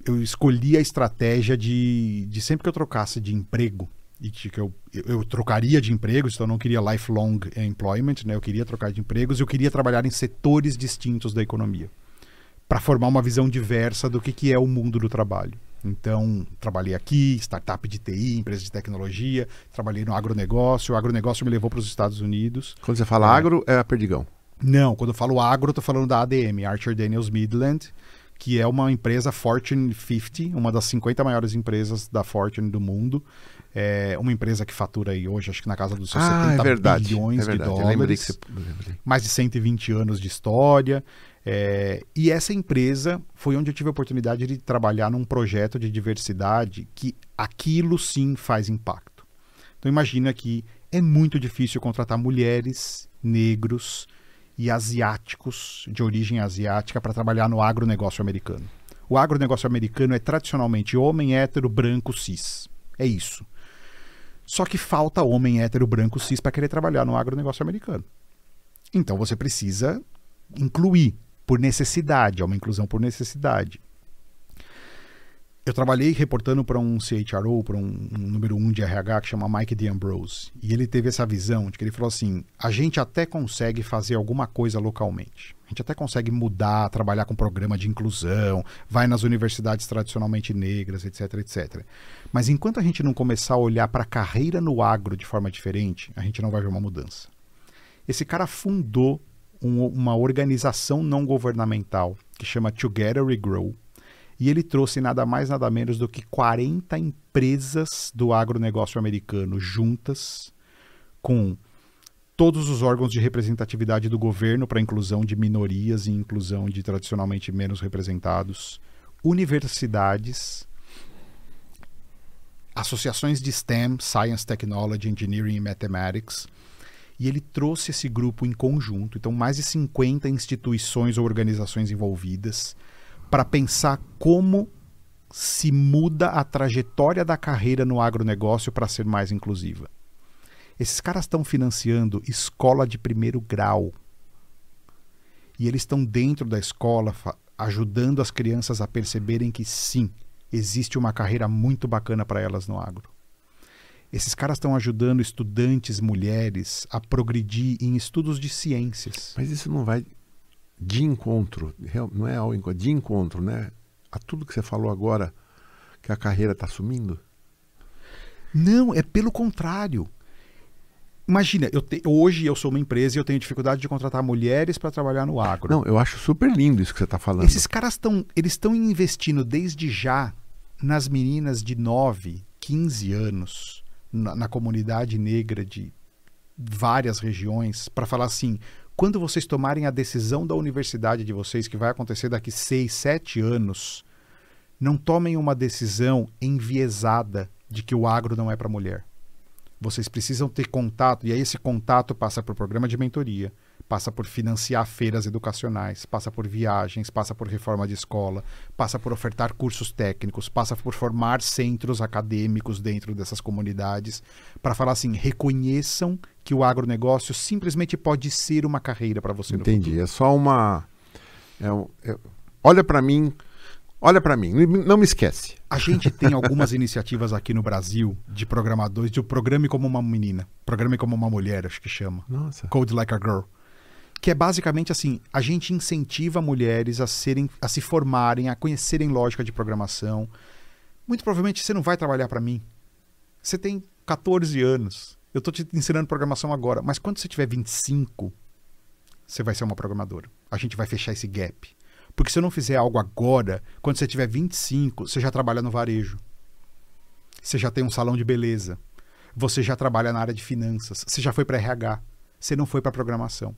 eu escolhi a estratégia de, de sempre que eu trocasse de emprego, e que eu, eu, trocaria de empregos, então eu não queria lifelong employment, né? eu queria trocar de empregos, eu queria trabalhar em setores distintos da economia, para formar uma visão diversa do que, que é o mundo do trabalho. Então, trabalhei aqui, startup de TI, empresa de tecnologia, trabalhei no agronegócio, o agronegócio me levou para os Estados Unidos. Quando você fala É. agro, é a Perdigão. Não, quando eu falo agro, eu tô falando da ADM, Archer Daniels Midland, que é uma empresa Fortune 50, uma das 50 maiores empresas da Fortune do mundo. É uma empresa que fatura aí hoje, acho que na casa dos seus Ah, 70 é verdade. bilhões é verdade. de Eu lembrei dólares que você. mais de 120 anos de história. É, e essa empresa foi onde eu tive a oportunidade de trabalhar num projeto de diversidade que aquilo sim faz impacto. Então imagina que é muito difícil contratar mulheres, negros e asiáticos de origem asiática para trabalhar no agronegócio americano. O agronegócio americano é tradicionalmente homem hétero, branco, cis. É isso. Só que falta homem hétero, branco, cis para querer trabalhar no agronegócio americano. Então você precisa incluir por necessidade, é uma inclusão por necessidade. Eu trabalhei reportando para um CHRO, para um, um número um de RH que chama Mike DeAmbrose. E ele teve essa visão de que ele falou assim: a gente até consegue fazer alguma coisa localmente. A gente até consegue mudar, trabalhar com programa de inclusão, vai nas universidades tradicionalmente negras, etc, etc. Mas enquanto a gente não começar a olhar para a carreira no agro de forma diferente, a gente não vai ver uma mudança. Esse cara fundou um- uma organização não governamental que chama Together We Grow. E ele trouxe nada mais, nada menos do que 40 empresas do agronegócio americano juntas, com todos os órgãos de representatividade do governo para inclusão de minorias e inclusão de tradicionalmente menos representados, universidades, associações de STEM, Science, Technology, Engineering e Mathematics, e ele trouxe esse grupo em conjunto, então mais de 50 instituições ou organizações envolvidas, para pensar como se muda a trajetória da carreira no agronegócio para ser mais inclusiva. Esses caras estão financiando escola de primeiro grau. E eles estão dentro da escola ajudando as crianças a perceberem que sim, existe uma carreira muito bacana para elas no agro. Esses caras estão ajudando estudantes mulheres a progredir em estudos de ciências. Mas isso não vai de encontro, não é ao encontro, de encontro, né? A tudo que você falou agora, que a carreira está sumindo. Não, é pelo contrário. Imagina, eu te- hoje eu sou uma empresa e eu tenho dificuldade de contratar mulheres para trabalhar no agro. Não, eu acho super lindo isso que você está falando. Esses caras estão, eles estão investindo desde já nas meninas de 9, 15 anos, na, na comunidade negra de várias regiões para falar assim: quando vocês tomarem a decisão da universidade de vocês, que vai acontecer daqui seis, sete anos, não tomem uma decisão enviesada de que o agro não é para mulher. Vocês precisam ter contato, e aí esse contato passa por programa de mentoria, passa por financiar feiras educacionais, passa por viagens, passa por reforma de escola, passa por ofertar cursos técnicos, passa por formar centros acadêmicos dentro dessas comunidades, para falar assim, reconheçam que o agronegócio simplesmente pode ser uma carreira para você Entendi, é só uma... É, é, olha para mim, olha para mim, não me esquece. A gente tem algumas iniciativas aqui no Brasil de programadores, de Programe Como Uma Menina, Programe Como Uma Mulher, acho que chama. Nossa. Code Like a Girl que é basicamente assim: a gente incentiva mulheres a serem, a se formarem, a conhecerem lógica de programação. Muito provavelmente você não vai trabalhar para mim. Você tem 14 anos. Eu estou te ensinando programação agora, mas quando você tiver 25, você vai ser uma programadora. A gente vai fechar esse gap. Porque se eu não fizer algo agora, quando você tiver 25, você já trabalha no varejo. Você já tem um salão de beleza. Você já trabalha na área de finanças. Você já foi para RH. Você não foi para programação.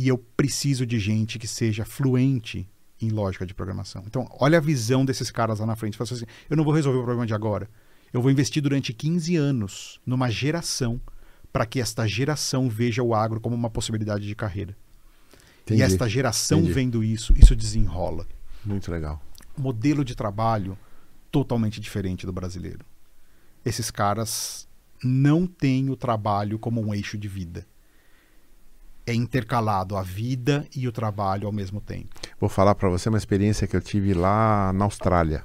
E eu preciso de gente que seja fluente em lógica de programação. Então, olha a visão desses caras lá na frente. Assim, eu não vou resolver o problema de agora. Eu vou investir durante 15 anos numa geração para que esta geração veja o agro como uma possibilidade de carreira. Entendi. E esta geração Entendi. vendo isso, isso desenrola. Muito legal. Modelo de trabalho totalmente diferente do brasileiro. Esses caras não têm o trabalho como um eixo de vida é intercalado a vida e o trabalho ao mesmo tempo. Vou falar para você uma experiência que eu tive lá na Austrália.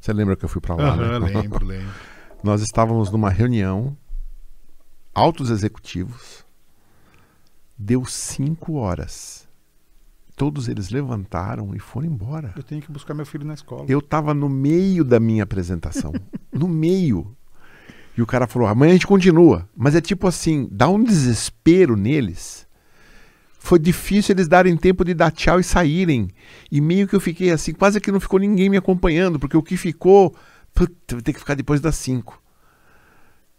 Você lembra que eu fui para lá? Uhum, né? Lembro, lembro. Nós estávamos numa reunião, altos executivos, deu cinco horas. Todos eles levantaram e foram embora. Eu tenho que buscar meu filho na escola. Eu estava no meio da minha apresentação. no meio. E o cara falou: amanhã a gente continua. Mas é tipo assim, dá um desespero neles foi difícil eles darem tempo de dar tchau e saírem. E meio que eu fiquei assim, quase que não ficou ninguém me acompanhando, porque o que ficou, puta, vou ter que ficar depois das cinco.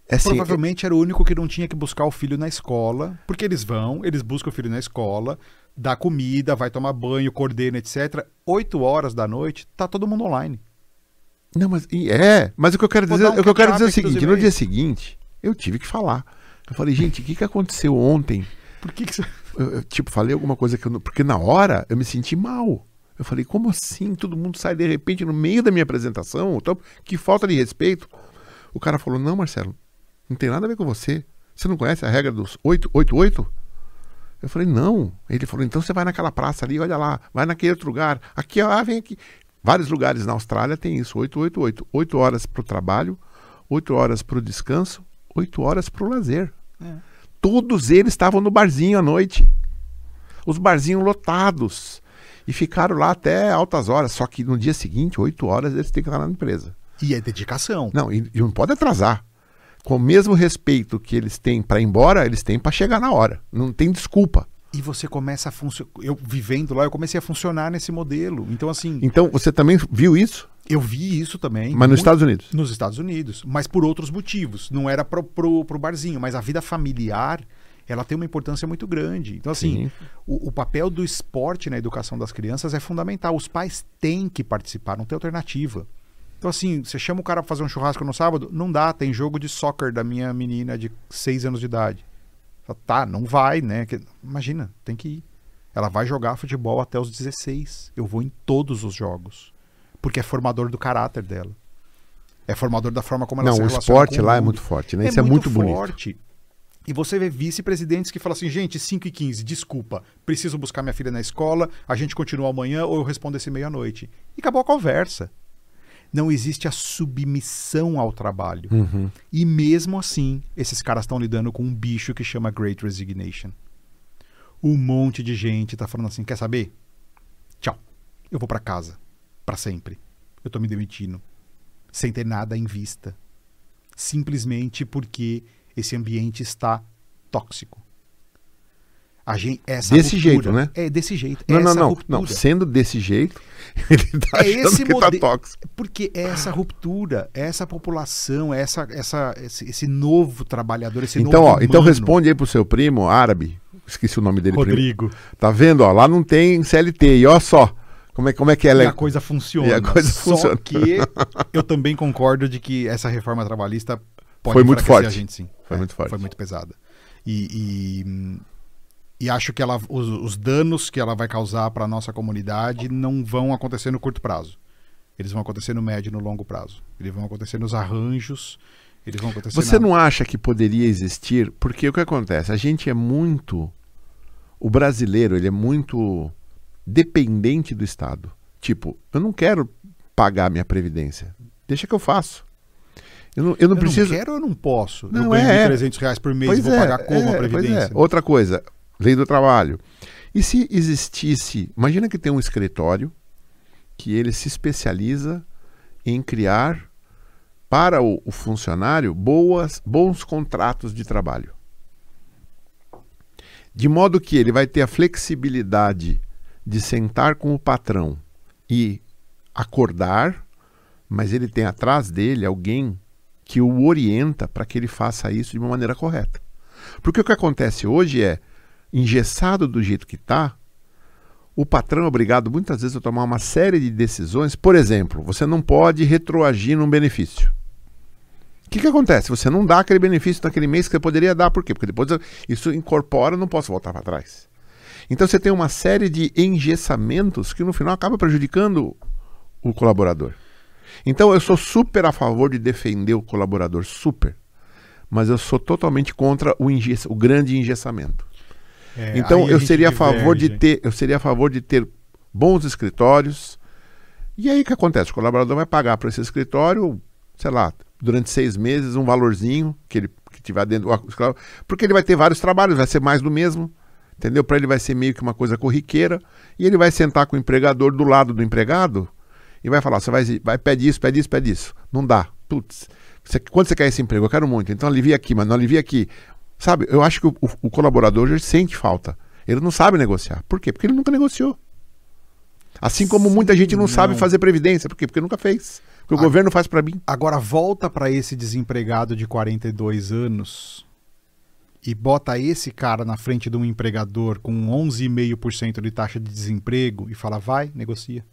É assim, Provavelmente era o único que não tinha que buscar o filho na escola, porque eles vão, eles buscam o filho na escola, dá comida, vai tomar banho, coordena, etc. Oito horas da noite, tá todo mundo online. Não, mas é, mas o que eu quero dizer, um o que eu quero dizer é o seguinte, no dia seguinte, eu tive que falar. Eu falei, gente, o que, que aconteceu ontem? Por que, que você eu, tipo, falei alguma coisa que eu não. Porque na hora eu me senti mal. Eu falei, como assim? Todo mundo sai de repente no meio da minha apresentação? Então, que falta de respeito. O cara falou, não, Marcelo, não tem nada a ver com você. Você não conhece a regra dos 888? Eu falei, não. Ele falou, então você vai naquela praça ali, olha lá, vai naquele outro lugar. Aqui, ah, vem aqui. Vários lugares na Austrália tem isso, 888. 8 horas para o trabalho, 8 horas para o descanso, 8 horas para o lazer. É. Todos eles estavam no barzinho à noite. Os barzinhos lotados. E ficaram lá até altas horas. Só que no dia seguinte, 8 horas, eles têm que estar na empresa. E é dedicação. Não, e, e não pode atrasar. Com o mesmo respeito que eles têm para ir embora, eles têm para chegar na hora. Não tem desculpa. E você começa a funcionar. Eu vivendo lá, eu comecei a funcionar nesse modelo. Então, assim. Então, você também viu isso? Eu vi isso também. Mas nos Estados Unidos? Nos Estados Unidos. Mas por outros motivos. Não era pro, pro, pro barzinho, mas a vida familiar ela tem uma importância muito grande. Então, assim, o, o, papel do esporte na educação das crianças é fundamental. Os pais têm que participar, não tem alternativa. Então, assim, você chama o cara para fazer um churrasco no sábado? Não dá, tem jogo de soccer da minha menina de 6 anos de idade. Tá, não vai, né? Imagina, tem que ir. Ela vai jogar futebol até os 16. Eu vou em todos os jogos porque é formador do caráter dela. É formador da forma como ela Não, se relaciona. Não, o esporte lá é muito forte, né? É Isso é muito, muito forte. bonito. E você vê vice-presidentes que falam assim, gente, 5 e 15, desculpa, preciso buscar minha filha na escola, a gente continua amanhã ou eu respondo esse meia-noite. E acabou a conversa. Não existe a submissão ao trabalho. Uhum. E mesmo assim, esses caras estão lidando com um bicho que chama Great Resignation. Um monte de gente está falando assim, quer saber? Tchau, eu vou para casa para sempre. Eu estou me demitindo. Sem ter nada em vista. Simplesmente porque esse ambiente está tóxico. A gente, essa Desse ruptura- jeito, né? É, desse jeito. Não, não, essa não, ruptura. não. Sendo desse jeito, ele tá É achando esse que tá tóxico. Porque é essa ruptura, essa população, essa, essa, esse, esse novo trabalhador, esse Então, novo ó, então responde aí pro seu primo árabe. Esqueci o nome dele. primo. Rodrigo. Tá vendo, ó? Lá não tem CLT. E ó só, como é, como é que é E a coisa funciona. E a coisa Só funciona. que eu também concordo de que essa reforma trabalhista pode Foi muito forte. a gente, sim. Foi É, muito forte. Foi muito pesada. E, e, e acho que ela, os, os danos que ela vai causar para nossa comunidade não vão acontecer no curto prazo. Eles vão acontecer no médio e no longo prazo. Eles vão acontecer nos arranjos. Eles vão acontecer Você na- não acha que poderia existir? Porque o que acontece? A gente é muito. O brasileiro, ele é muito dependente do Estado. Tipo, eu não quero pagar minha previdência. Deixa que eu faço. Eu não, eu não Eu preciso. não quero ou eu não posso? Não, eu ganho é, é. 1.300 reais por mês e vou pagar como a é, previdência? é. Outra coisa, lei do trabalho. E se existisse, imagina que tem um escritório que ele se especializa em criar para o, o funcionário boas, bons contratos de trabalho. De modo que ele vai ter a flexibilidade de sentar com o patrão e acordar, mas ele tem atrás dele alguém que o orienta para que ele faça isso de uma maneira correta. Porque o que acontece hoje é, engessado do jeito que está, o patrão é obrigado muitas vezes a tomar uma série de decisões. Por exemplo, você não pode retroagir num benefício. O que, que acontece? Você não dá aquele benefício naquele mês que você poderia dar. Por quê? Porque depois isso incorpora, não posso voltar para trás. Então você tem uma série de engessamentos que no final acaba prejudicando o colaborador. Então eu sou super a favor de defender o colaborador, super. Mas eu sou totalmente contra o, o grande engessamento. É, então eu seria a favor de diverge. ter, eu seria a favor de ter bons escritórios. E aí o que acontece? O colaborador vai pagar para esse escritório, sei lá, durante seis meses um valorzinho que ele que tiver dentro do porque ele vai ter vários trabalhos, vai ser mais do mesmo, entendeu? Para ele vai ser meio que uma coisa corriqueira e ele vai sentar com o empregador do lado do empregado e vai falar: você vai, vai pede isso, pede isso, pede isso. Não dá. Putz, você, quando você quer esse emprego? Eu quero muito. Então alivia aqui, mas não alivia aqui. Sabe, eu acho que o, o- colaborador já sente falta. Ele não sabe negociar. Por quê? Porque ele nunca negociou. Assim como muita Sim, gente não, sabe não. fazer previdência. Por quê? Porque nunca fez. Porque o Ah. governo faz para mim. Agora volta para esse desempregado de 42 anos e bota esse cara na frente de um empregador com 11,5% de taxa de desemprego e fala: vai, negocia.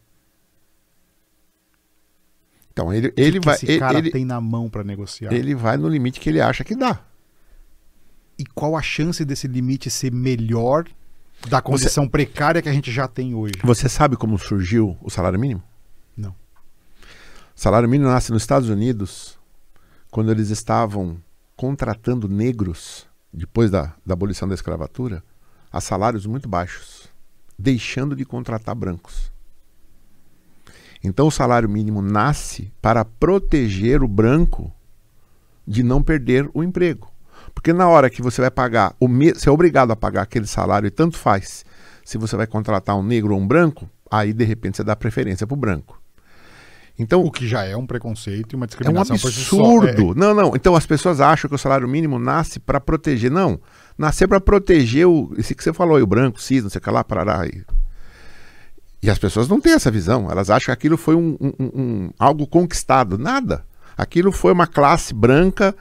Então ele, ele o que vai. esse cara ele, tem na mão para negociar? ele vai no limite que ele acha que dá. E qual a chance desse limite ser melhor da condição precária que a gente já tem hoje? Você sabe como surgiu o salário mínimo? Não. O salário mínimo nasce nos Estados Unidos quando eles estavam contratando negros, depois da, da abolição da escravatura, a salários muito baixos, deixando de contratar brancos. Então o salário mínimo nasce para proteger o branco de não perder o emprego. Porque na hora que você vai pagar, o me- você é obrigado a pagar aquele salário, e tanto faz se você vai contratar um negro ou um branco, aí de repente você dá preferência para o branco. Então, O que já é um preconceito e uma é um discriminação por si só. absurdo. Não, não. Então as pessoas acham que o salário mínimo nasce para proteger. Não. Nascer para proteger o. Esse que você falou aí, o branco, cis, não sei o que lá, parará. E, e as pessoas não têm essa visão. Elas acham que aquilo foi um, um- um- um- algo conquistado. Nada. Aquilo foi uma classe branca.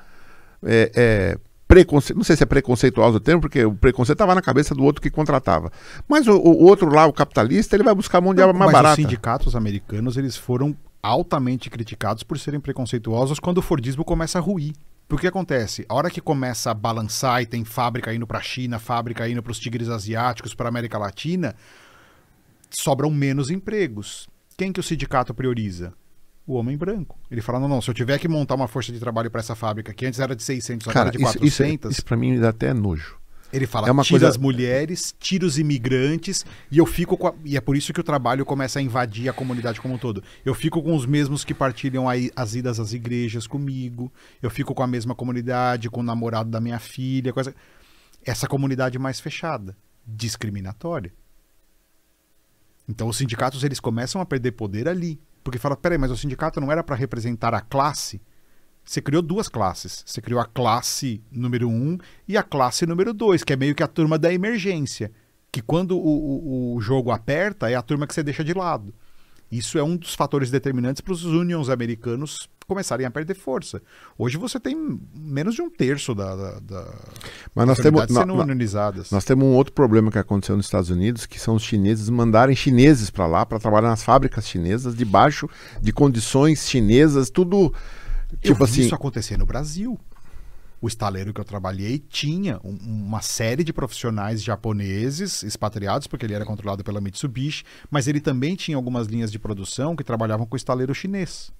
É, é, preconce... Não sei se é preconceituoso o termo, porque o preconceito estava na cabeça do outro que contratava. Mas o, o outro lá, o capitalista, ele vai buscar mão de obra mais mas barata. os sindicatos americanos eles foram altamente criticados por serem preconceituosos quando o Fordismo começa a ruir. Porque o que acontece? A hora que começa a balançar e tem fábrica indo para a China, fábrica indo para os tigres asiáticos, para a América Latina, sobram menos empregos. Quem que o sindicato prioriza? O homem branco. Ele fala: não, não, se eu tiver que montar uma força de trabalho para essa fábrica, que antes era de 600, agora Cara, é de isso, isso, 400, isso para mim dá até nojo. ele fala, É uma tira coisa- as mulheres, tira os imigrantes, e eu fico com a- E é por isso que o trabalho começa a invadir a comunidade como um todo. Eu fico com os mesmos que partilham aí as idas às igrejas comigo, eu fico com a mesma comunidade, com o namorado da minha filha, coisa... essa comunidade mais fechada, discriminatória. Então os sindicatos eles começam a perder poder ali. Porque fala, peraí, mas o sindicato não era para representar a classe? Você criou duas classes. Você criou a classe número um e a classe número dois, que é meio que a turma da emergência. Que quando o, o, o jogo aperta, é a turma que você deixa de lado. Isso é um dos fatores determinantes para os unions americanos começarem a perder força. Hoje você tem menos de um terço da, da, da Mas nós temos, sendo nó- unionizadas. nós temos um outro problema que aconteceu nos Estados Unidos, que são os chineses mandarem chineses para lá para trabalhar nas fábricas chinesas, debaixo de condições chinesas, tudo tipo assim. isso acontecer no Brasil. O estaleiro que eu trabalhei tinha um- uma série de profissionais japoneses expatriados, porque ele era controlado pela Mitsubishi, mas ele também tinha algumas linhas de produção que trabalhavam com o estaleiro chinês.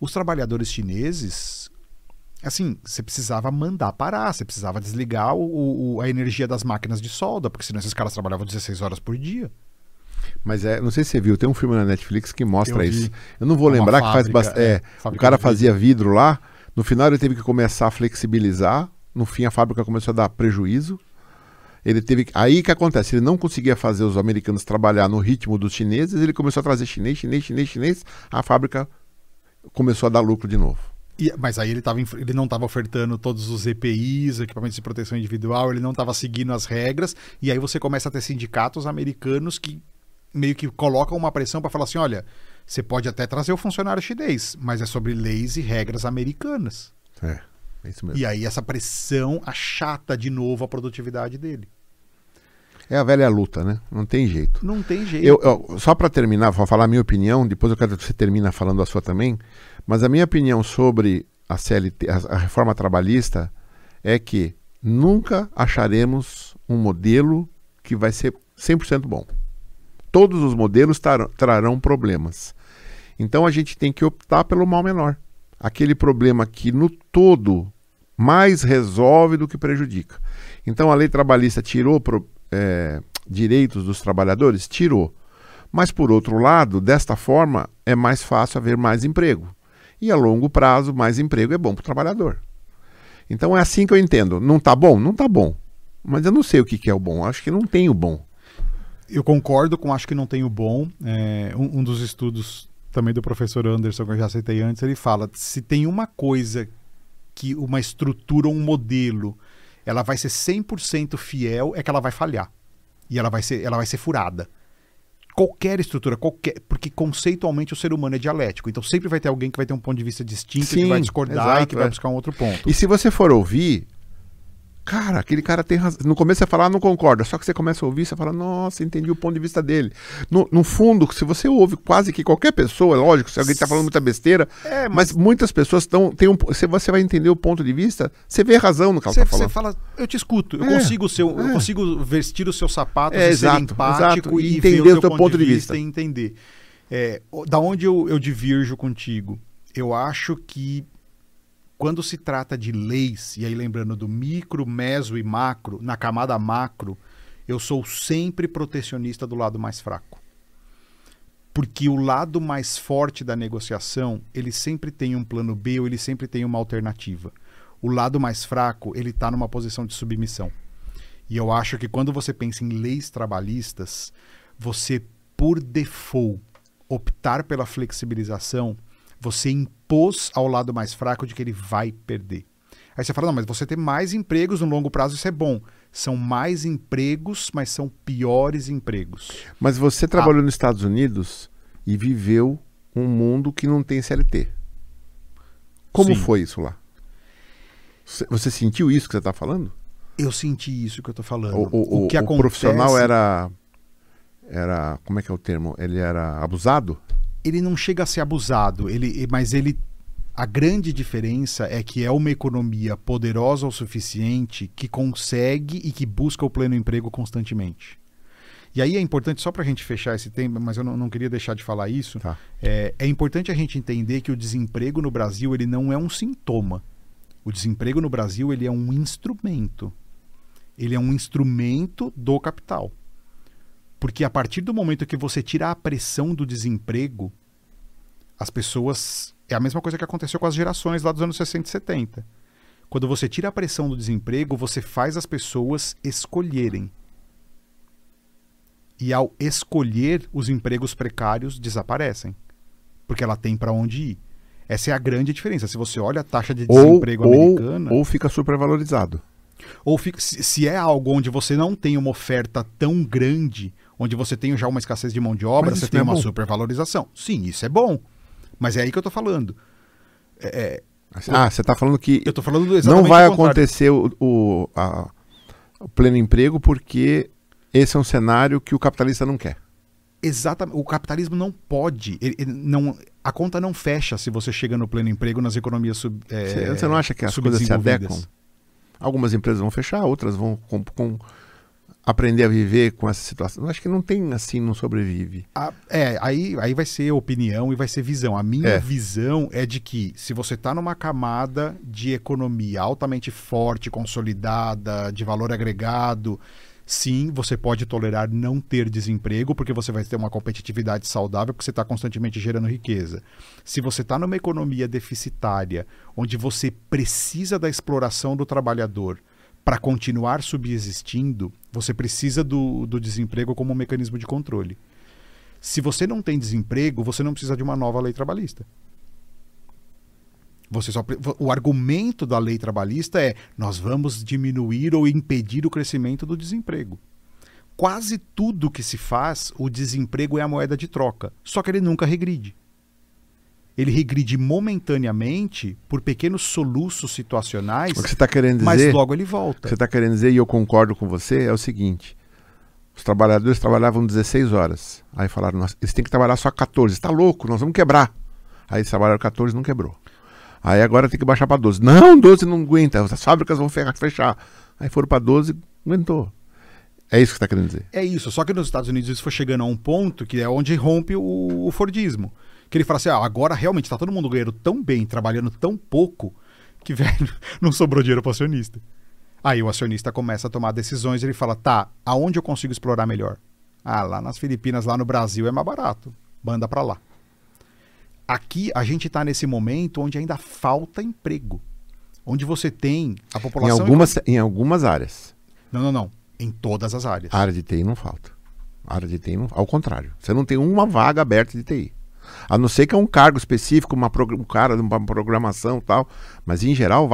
Os trabalhadores chineses, assim, você precisava mandar parar, você precisava desligar o- o- a energia das máquinas de solda, porque senão esses caras trabalhavam 16 horas por dia. Mas é, não sei se você viu, tem um filme na Netflix que mostra Eu isso. Eu não vou É lembrar que faz fábrica, bastante. é, É, o fábrica cara fazia vidro lá, no final ele teve que começar a flexibilizar, no fim a fábrica começou a dar prejuízo. Ele teve aí que acontece, ele não conseguia fazer os americanos trabalhar no ritmo dos chineses, ele começou a trazer chinês, chinês, chinês, chinês, a fábrica começou a dar lucro de novo. E- mas aí ele, tava, ele não estava ofertando todos os EPIs, equipamentos de proteção individual, ele não estava seguindo as regras, e aí você começa a ter sindicatos americanos que meio que colocam uma pressão para falar assim: olha, você pode até trazer o funcionário chinês, mas é sobre leis e regras americanas. É, é isso mesmo. E aí essa pressão achata de novo a produtividade dele. É a velha luta, né? Não tem jeito. Não tem jeito. Eu, eu- só para terminar, vou falar a minha opinião, depois eu quero que você termine falando a sua também, mas a minha opinião sobre a CLT, a, a reforma trabalhista, é que nunca acharemos um modelo que vai ser 100% bom. Todos os modelos tar- trarão problemas. Então a gente tem que optar pelo mal menor. Aquele problema que no todo mais resolve do que prejudica. Então a lei trabalhista tirou pro- é, direitos dos trabalhadores? Tirou. Mas por outro lado, desta forma, é mais fácil haver mais emprego. E a longo prazo, mais emprego é bom para o trabalhador. Então é assim que eu entendo. Não tá bom? Não tá bom. Mas eu não sei o que, que é o bom. Acho que não tem o bom. Eu concordo com acho que não tem o bom. É, um, um dos estudos também do professor Anderson, que eu já citei antes, ele fala: se tem uma coisa que uma estrutura, um modelo, ela vai ser 100% fiel, é que ela vai falhar. E ela vai ser, ela vai ser furada. Qualquer estrutura, qualquer, porque conceitualmente o ser humano é dialético. Então sempre vai ter alguém que vai ter um ponto de vista distinto, que Sim, vai discordar exato, e que vai é. buscar um outro ponto. E se você for ouvir, cara, aquele cara tem razão. No começo você fala, ah, não concorda. Só que você começa a ouvir, você fala, nossa, entendi o ponto de vista dele. No, no fundo, se você ouve quase que qualquer pessoa, é lógico, se alguém está falando muita besteira, É, mas, muitas pessoas estão. Um, se você vai entender o ponto de vista, você vê razão no que ela Você você falando. fala, eu te escuto, eu É, consigo ser, eu é. consigo vestir os seus sapatos É, e exato, ser empático exato, e, entender o teu ponto, de vista, vista. e entender. É, o- da onde eu, eu divirjo contigo? Eu acho que quando se trata de leis, e aí lembrando do micro, meso e macro, na camada macro, eu sou sempre protecionista do lado mais fraco. Porque o lado mais forte da negociação, ele sempre tem um plano B ou ele sempre tem uma alternativa. O lado mais fraco, ele está numa posição de submissão. E eu acho que quando você pensa em leis trabalhistas, você, por default, optar pela flexibilização, você impôs ao lado mais fraco de que ele vai perder. Aí você fala, não, mas você ter mais empregos no longo prazo, isso é bom. São mais empregos, mas são piores empregos. Mas você trabalhou nos Estados Unidos e viveu um mundo que não tem CLT. Como Sim. foi isso lá? Você- sentiu isso que você está falando? Eu senti isso que eu tô falando. O, o- o- que o acontece, profissional era. Era. Como é que é o termo? Ele era abusado? Ele não chega a ser abusado, ele, mas ele. A grande diferença é que é uma economia poderosa o suficiente que consegue e que busca o pleno emprego constantemente. E aí é importante, só para a gente fechar esse tema, mas eu não, não queria deixar de falar isso, Tá. é, é importante a gente entender que o desemprego no Brasil ele não é um sintoma. O desemprego no Brasil ele é um instrumento. Ele é um instrumento do capital. Porque a partir do momento que você tira a pressão do desemprego, as pessoas. É a mesma coisa que aconteceu com as gerações lá dos anos 60 e 70. Quando você tira a pressão do desemprego, você faz as pessoas escolherem. E ao escolher, os empregos precários desaparecem. Porque ela tem para onde ir. Essa é a grande diferença. Se você olha a taxa de Ou, desemprego ou, americana, ou fica supervalorizado. ou fica- se, se é algo onde você não tem uma oferta tão grande, onde você tem já uma escassez de mão de obra, você tem é uma bom. supervalorização. Sim, isso é bom. Mas é aí que eu tô falando. Ah, você está falando que Eu tô falando do não vai acontecer o, o, a- o pleno emprego porque esse é um cenário que o capitalista não quer. Exatamente. O capitalismo não pode. ele- ele não, a conta não fecha se você chega no pleno emprego nas economias sub, é, Você, não acha que as coisas se adequam? Algumas empresas vão fechar, outras vão com- com- aprender a viver com essa situação. Acho que não tem assim, não sobrevive. A- é, aí, aí vai ser opinião e vai ser visão. A minha É. visão é de que se você está numa camada de economia altamente forte, consolidada, de valor agregado, sim, você pode tolerar não ter desemprego, porque você vai ter uma competitividade saudável, porque você está constantemente gerando riqueza. Se você está numa economia deficitária, onde você precisa da exploração do trabalhador para continuar subsistindo, você precisa do, do desemprego como um mecanismo de controle. Se você não tem desemprego, você não precisa de uma nova lei trabalhista. Você só, o argumento da lei trabalhista é nós vamos diminuir ou impedir o crescimento do desemprego. Quase tudo que se faz, o desemprego é a moeda de troca, só que ele nunca regride. Ele regride momentaneamente por pequenos soluços situacionais, O que você está querendo mas dizer, logo ele o que volta. você está querendo dizer, e eu concordo com você, é o seguinte: os trabalhadores trabalhavam 16 horas. Aí falaram, "Nossa, eles têm que trabalhar só 14. Está louco, nós vamos quebrar. Aí eles trabalharam 14 não quebrou. Aí agora tem que baixar para 12. Não, 12 não aguenta, as fábricas vão fe- fechar. Aí foram para 12, aguentou. É isso que você está querendo dizer. É isso, só que nos Estados Unidos isso foi chegando a um ponto que é onde rompe o, o Fordismo. Que ele fala assim: ah, agora realmente está todo mundo ganhando tão bem, trabalhando tão pouco, que, velho, não sobrou dinheiro para o acionista. Aí o acionista começa a tomar decisões e ele fala: tá, aonde eu consigo explorar melhor? Ah, lá nas Filipinas, lá no Brasil é mais barato. Manda para lá. Aqui a gente está nesse momento onde ainda falta emprego. Onde você tem a Em população. algumas, em algumas áreas. Não, não, não. Em todas as áreas. A área de TI não falta. A área de TI não. Ao contrário. Você não tem uma vaga aberta de TI. A não ser que é um cargo específico, uma um cara de uma programação e tal. Mas em geral,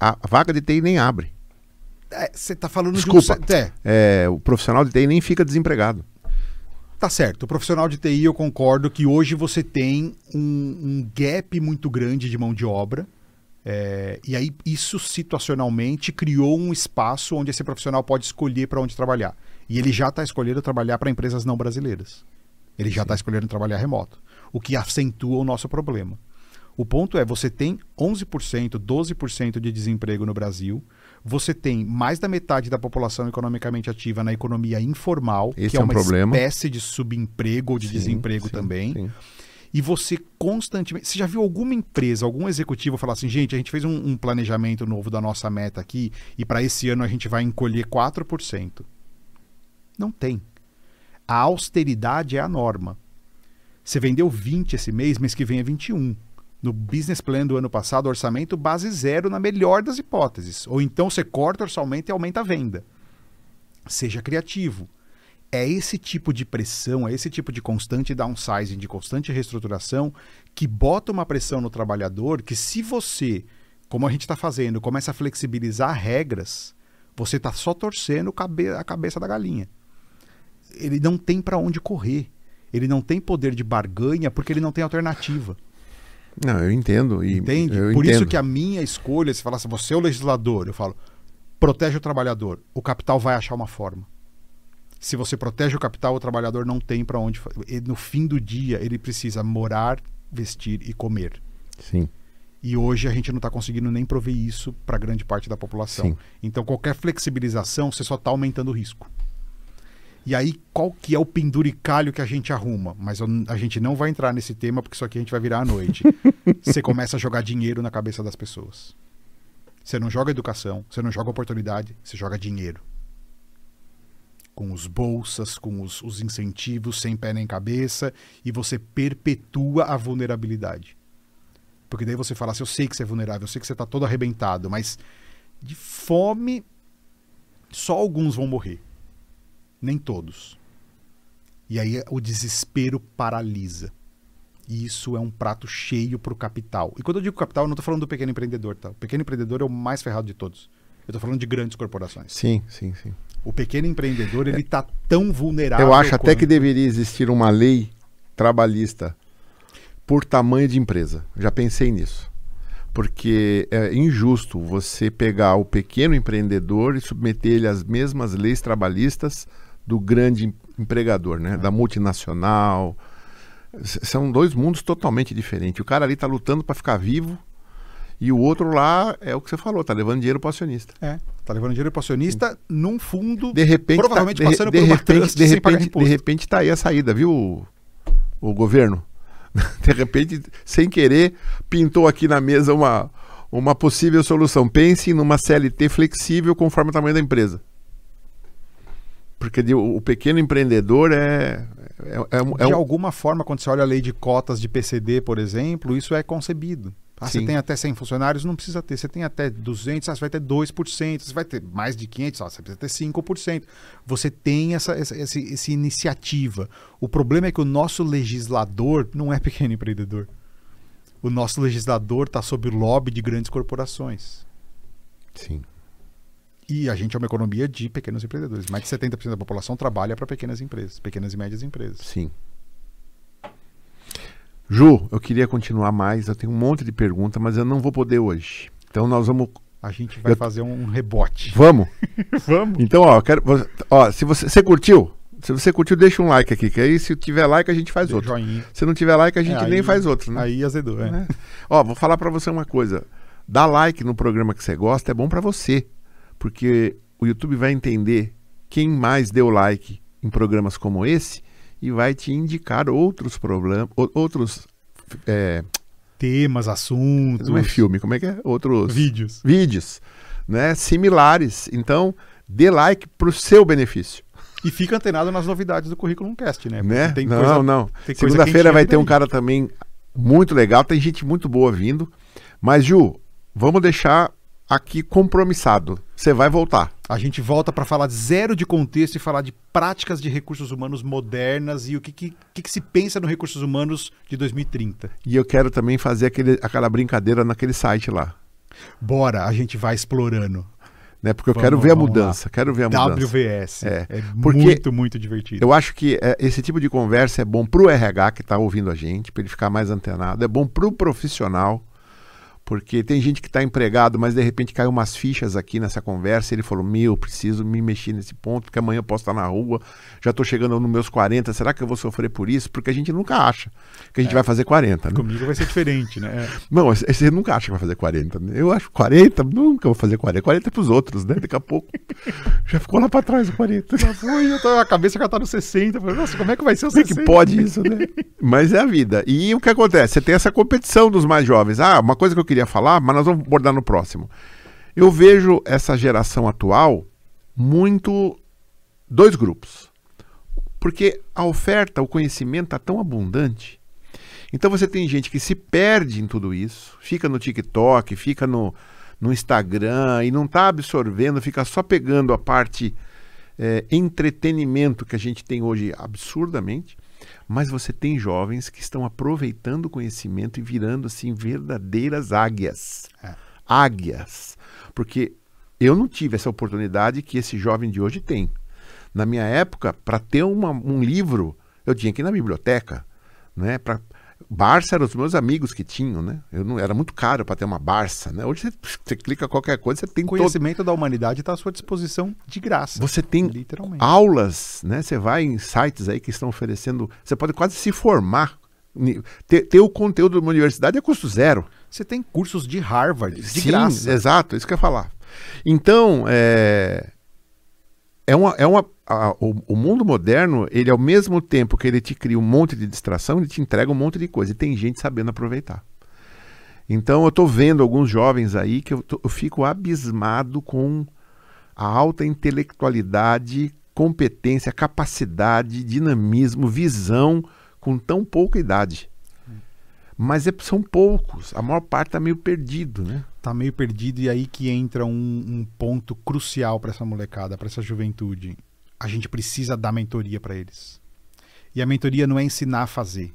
a, vaga de TI nem abre. É, Você está falando Desculpa. de um. É, É, o profissional de TI nem fica desempregado. Tá certo. O profissional de TI, eu concordo que hoje você tem um, um gap muito grande de mão de obra. é, e aí, isso situacionalmente criou um espaço onde esse profissional pode escolher para onde trabalhar. E ele já está escolhendo trabalhar para empresas não brasileiras. Ele já está escolhendo trabalhar remoto. O que acentua o nosso problema. O ponto é, você tem 11%, 12% de desemprego no Brasil. Você tem mais da metade da população economicamente ativa na economia informal, Esse que é é um uma problema. espécie de subemprego ou de Sim, desemprego sim, também. sim. E você constantemente. Você já viu alguma empresa, algum executivo falar assim, gente, a gente fez um, um planejamento novo da nossa meta aqui e para esse ano a gente vai encolher 4%? Não tem. A austeridade é a norma. Você vendeu 20 esse mês, mês que vem é 21. No business plan do ano passado, orçamento base zero na melhor das hipóteses. Ou então você corta o orçamento e aumenta a venda. Seja criativo. É esse tipo de pressão, é esse tipo de constante downsizing, de constante reestruturação, que bota uma pressão no trabalhador que se você, como a gente está fazendo, começa a flexibilizar regras, você está só torcendo a cabeça da galinha. Ele não tem para onde correr. Ele não tem poder de barganha porque ele não tem alternativa. Não, eu entendo. E Entende? Eu Por entendo. isso que a minha escolha, se falasse, você é o legislador, eu falo, protege o trabalhador. O capital vai achar uma forma. Se você protege o capital, o trabalhador não tem para onde. No fim do dia, ele precisa morar, vestir e comer. Sim. E hoje a gente não está conseguindo nem prover isso para grande parte da população. Sim. Então, qualquer flexibilização, você só está aumentando o risco. E aí, qual que é o penduricalho que a gente arruma? Mas eu- a gente não vai entrar nesse tema, porque isso aqui a gente vai virar à noite. você começa a jogar dinheiro na cabeça das pessoas. Você não joga educação, você não joga oportunidade, você joga dinheiro. Com os bolsas, com os, os incentivos sem pé nem cabeça, e você perpetua a vulnerabilidade. Porque daí você fala assim, eu sei que você é vulnerável, eu sei que você está todo arrebentado, mas de fome só alguns vão morrer. Nem todos. E aí o desespero paralisa. E isso é um prato cheio para o capital. E quando eu digo capital, eu não estou falando do pequeno empreendedor, tá? O pequeno empreendedor é o mais ferrado de todos. Eu estou falando de grandes corporações. Sim, sim, sim. O pequeno empreendedor, ele está tão vulnerável. Eu acho até quanto- que deveria existir uma lei trabalhista por tamanho de empresa. Já pensei nisso. Porque é injusto você pegar o pequeno empreendedor e submeter ele às mesmas leis trabalhistas do grande em- empregador, né? Da multinacional. S- São dois mundos totalmente diferentes. O cara ali está lutando para ficar vivo e o outro lá é o que você falou, tá levando dinheiro para o acionista. É, tá levando dinheiro para acionista num fundo De repente, provavelmente tá, de, passando de por uma repente, de repente, de repente tá aí a saída, viu, o, o governo? De repente, sem querer, pintou aqui na mesa uma, uma possível solução. Pense numa CLT flexível conforme o tamanho da empresa. Porque de- o pequeno empreendedor é, é, é, é de um- alguma forma, quando você olha a lei de cotas de PCD, por exemplo, isso é concebido. Ah, você tem até 100 funcionários, não precisa ter. Você tem até 200, ah, você vai ter 2%. Você vai ter mais de 500, ah, você precisa ter 5%. Você tem essa, essa, essa, essa iniciativa. O problema é que o nosso legislador não é pequeno empreendedor. O nosso legislador está sob o lobby de grandes corporações. Sim. E a gente é uma economia de pequenos empreendedores. Mais de 70% da população trabalha para pequenas empresas, pequenas e médias empresas. Sim. Ju, eu queria continuar mais. Eu tenho um monte de perguntas, mas eu não vou poder hoje. Então nós vamos. A gente vai Eu- fazer um rebote. Vamos? Vamos. Então, ó, quero. Ó, se você, você curtiu, se você curtiu, deixa um like aqui, que aí se tiver like a gente faz outro. Joinha. Se não tiver like a gente É, nem aí- faz outro, né? Aí azedou, é. Né? Ó, vou falar pra você uma coisa. Dar like no programa que você gosta é bom pra você, porque o YouTube vai entender quem mais deu like em programas como esse e vai te indicar outros problemas, outros é, Temas, assuntos. não é filme, como é que é? Outros Vídeos. vídeos, né, similares. Então, dê like pro seu benefício. E fica antenado nas novidades do Currículo Cast, né? Porque né? Tem não, coisa- não. Segunda-feira vai ter um cara também muito legal, tem gente muito boa vindo. Mas, Ju, vamos deixar aqui compromissado. Você vai voltar. A gente volta para falar zero de contexto e falar de práticas de recursos humanos modernas e o que, que, que que se pensa no recursos humanos de 2030. E eu quero também fazer aquele, aquela brincadeira naquele site lá. Bora, a gente vai explorando. Né? Porque eu Vamos- quero ver a vamos lá. mudança. Quero ver a mudança. WVS. É, É, porque muito, muito divertido. Eu acho que é, esse tipo de conversa é bom pro RH que está ouvindo a gente, para ele ficar mais antenado. É bom pro profissional, porque tem gente que está empregado, mas de repente caiu umas fichas aqui nessa conversa. E ele falou: Meu, preciso me mexer nesse ponto, porque amanhã eu posso estar na rua, já estou chegando nos meus 40. Será que eu vou sofrer por isso? Porque a gente nunca acha que a gente vai fazer 40. Né? Comigo vai ser diferente, né? Não, você nunca acha que vai fazer 40. né? Eu acho 40, nunca vou fazer 40. 40 é pros outros, né? Daqui a pouco já ficou lá para trás o 40. Já foi, tô, a cabeça já tá no 60. Falei, Nossa, como é que vai ser o Como é 60? que pode isso, né? Mas é a vida. E o que acontece? Você tem essa competição dos mais jovens. Ah, uma coisa que eu queria falar, mas nós vamos abordar no próximo. Eu vejo essa geração atual muito dois grupos. Porque a oferta, o conhecimento está tão abundante. Então você tem gente que se perde em tudo isso, fica no TikTok, fica no, no Instagram e não está absorvendo, fica só pegando a parte é, entretenimento que a gente tem hoje absurdamente, mas você tem jovens que estão aproveitando o conhecimento e virando assim verdadeiras águias. É. Águias. Porque eu não tive essa oportunidade que esse jovem de hoje tem. Na minha época, para ter uma- um livro, eu tinha que ir na biblioteca, né? Pra, Barça eram os meus amigos que tinham, né? Eu não, era muito caro para ter uma Barça, né? Hoje você, você clica qualquer coisa, você tem O todo, conhecimento da humanidade está à sua disposição de graça. você tem aulas, né? Você vai em sites aí que estão oferecendo, você pode quase se formar. Ter, ter o conteúdo de uma universidade é custo zero. Você tem cursos de Harvard, de Sim, graça. exato, isso que eu ia falar. Então, é, é uma, é uma, a- o, o mundo moderno, ele ao mesmo tempo que ele te cria um monte de distração, ele te entrega um monte de coisa. E tem gente sabendo aproveitar. Então, eu estou vendo alguns jovens aí que eu, tô- eu fico abismado com a alta intelectualidade, competência, capacidade, dinamismo, visão com tão pouca idade. Mas é- são poucos, a maior parte está meio perdido, né? Tá meio perdido e aí que entra um, um ponto crucial para essa molecada, para essa juventude. A gente precisa dar mentoria para eles. E a mentoria não é ensinar a fazer,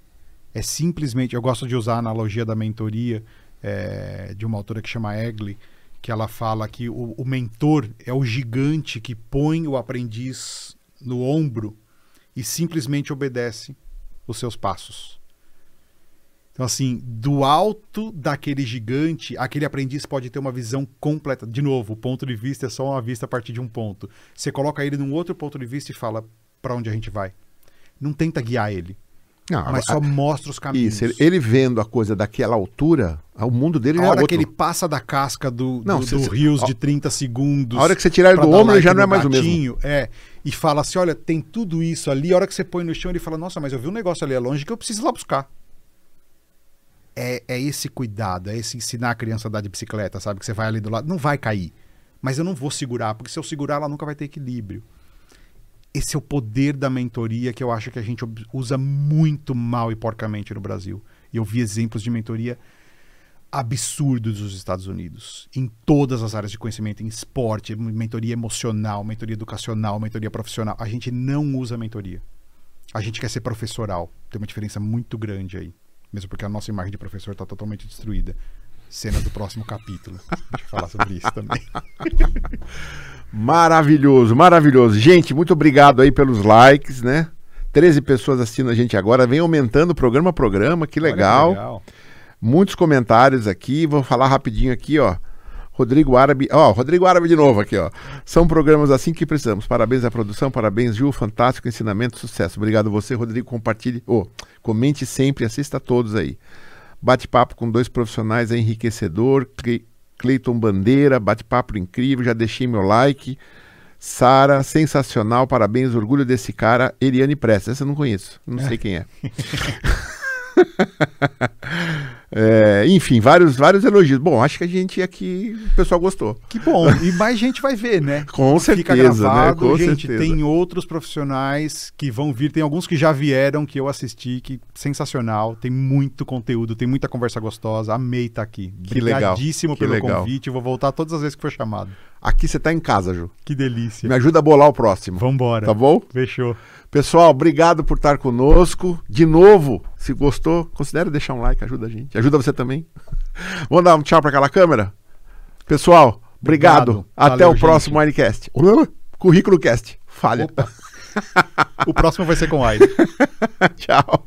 É simplesmente, eu gosto de usar a analogia da mentoria é, de uma autora que chama Egli, que ela fala que o, o mentor é o gigante que põe o aprendiz no ombro e simplesmente obedece os seus passos. Então, assim, do alto daquele gigante, aquele aprendiz pode ter uma visão completa. De novo, o ponto de vista é só uma vista a partir de um ponto. Você coloca ele num outro ponto de vista e fala para onde a gente vai. Não tenta guiar ele. Não, mas só a... mostra os caminhos. Isso, ele, ele, vendo a coisa daquela altura, o mundo dele a é hora outro. que ele passa da casca do, não, do, do rios de 30 segundos. A hora que você tirar ele do ombro, ele já não é mais gatinho, o mesmo. É, e fala assim: olha, tem tudo isso ali. A hora que você põe no chão, ele fala: nossa, mas eu vi um negócio ali longe que eu preciso ir lá buscar é, é esse cuidado, é esse ensinar a criança a andar de bicicleta, sabe? Que você vai ali do lado, não vai cair. Mas eu não vou segurar, porque se eu segurar, ela nunca vai ter equilíbrio. Esse é o poder da mentoria que eu acho que a gente usa muito mal e porcamente no Brasil. E eu vi exemplos de mentoria absurdos dos Estados Unidos, em todas as áreas de conhecimento, em esporte, mentoria emocional, mentoria educacional, mentoria profissional. A gente não usa mentoria. A gente quer ser professoral. Tem uma diferença muito grande aí. Mesmo porque a nossa imagem de professor está totalmente destruída. Cena do próximo capítulo. Deixa eu falar sobre isso também. maravilhoso, maravilhoso. Gente, muito obrigado aí pelos likes, né? 13 pessoas assistindo a gente agora. Vem aumentando programa a programa, que legal. legal. Muitos comentários aqui. Vou falar rapidinho aqui, ó. Rodrigo Árabe, ó, Rodrigo Árabe de novo aqui, ó. São programas assim que precisamos. Parabéns à produção, parabéns, Ju, fantástico ensinamento, sucesso. Obrigado você, Rodrigo, compartilhe, oh, comente sempre, assista a todos aí. Bate-papo com dois profissionais é enriquecedor, Cleiton Bandeira, bate-papo incrível, já deixei meu like. Sara, sensacional, parabéns, orgulho desse cara. Eliane Prestes, essa eu não conheço, não sei quem é. É, enfim, vários, vários elogios. Bom, acho que a gente aqui, o pessoal gostou. Que bom. E mais gente vai ver, né? Com certeza. Fica gravado. Né? Com gente, certeza. tem outros profissionais que vão vir. Tem alguns que já vieram, que eu assisti, que sensacional. Tem muito conteúdo, tem muita conversa gostosa. Amei estar aqui. Que Obrigadíssimo legal. pelo legal. convite. Vou voltar todas as vezes que for chamado. Aqui você está em casa, Ju. Que delícia. Me ajuda a bolar o próximo. Vambora. Tá bom? Fechou. Pessoal, obrigado por estar conosco. De novo, se gostou, considere deixar um like, ajuda a gente. Ajuda você também. Vamos dar um tchau para aquela câmera? Pessoal, obrigado. obrigado. Até Valeu, o próximo Winecast. Currículo Cast. Falha. o próximo vai ser com Aire. tchau.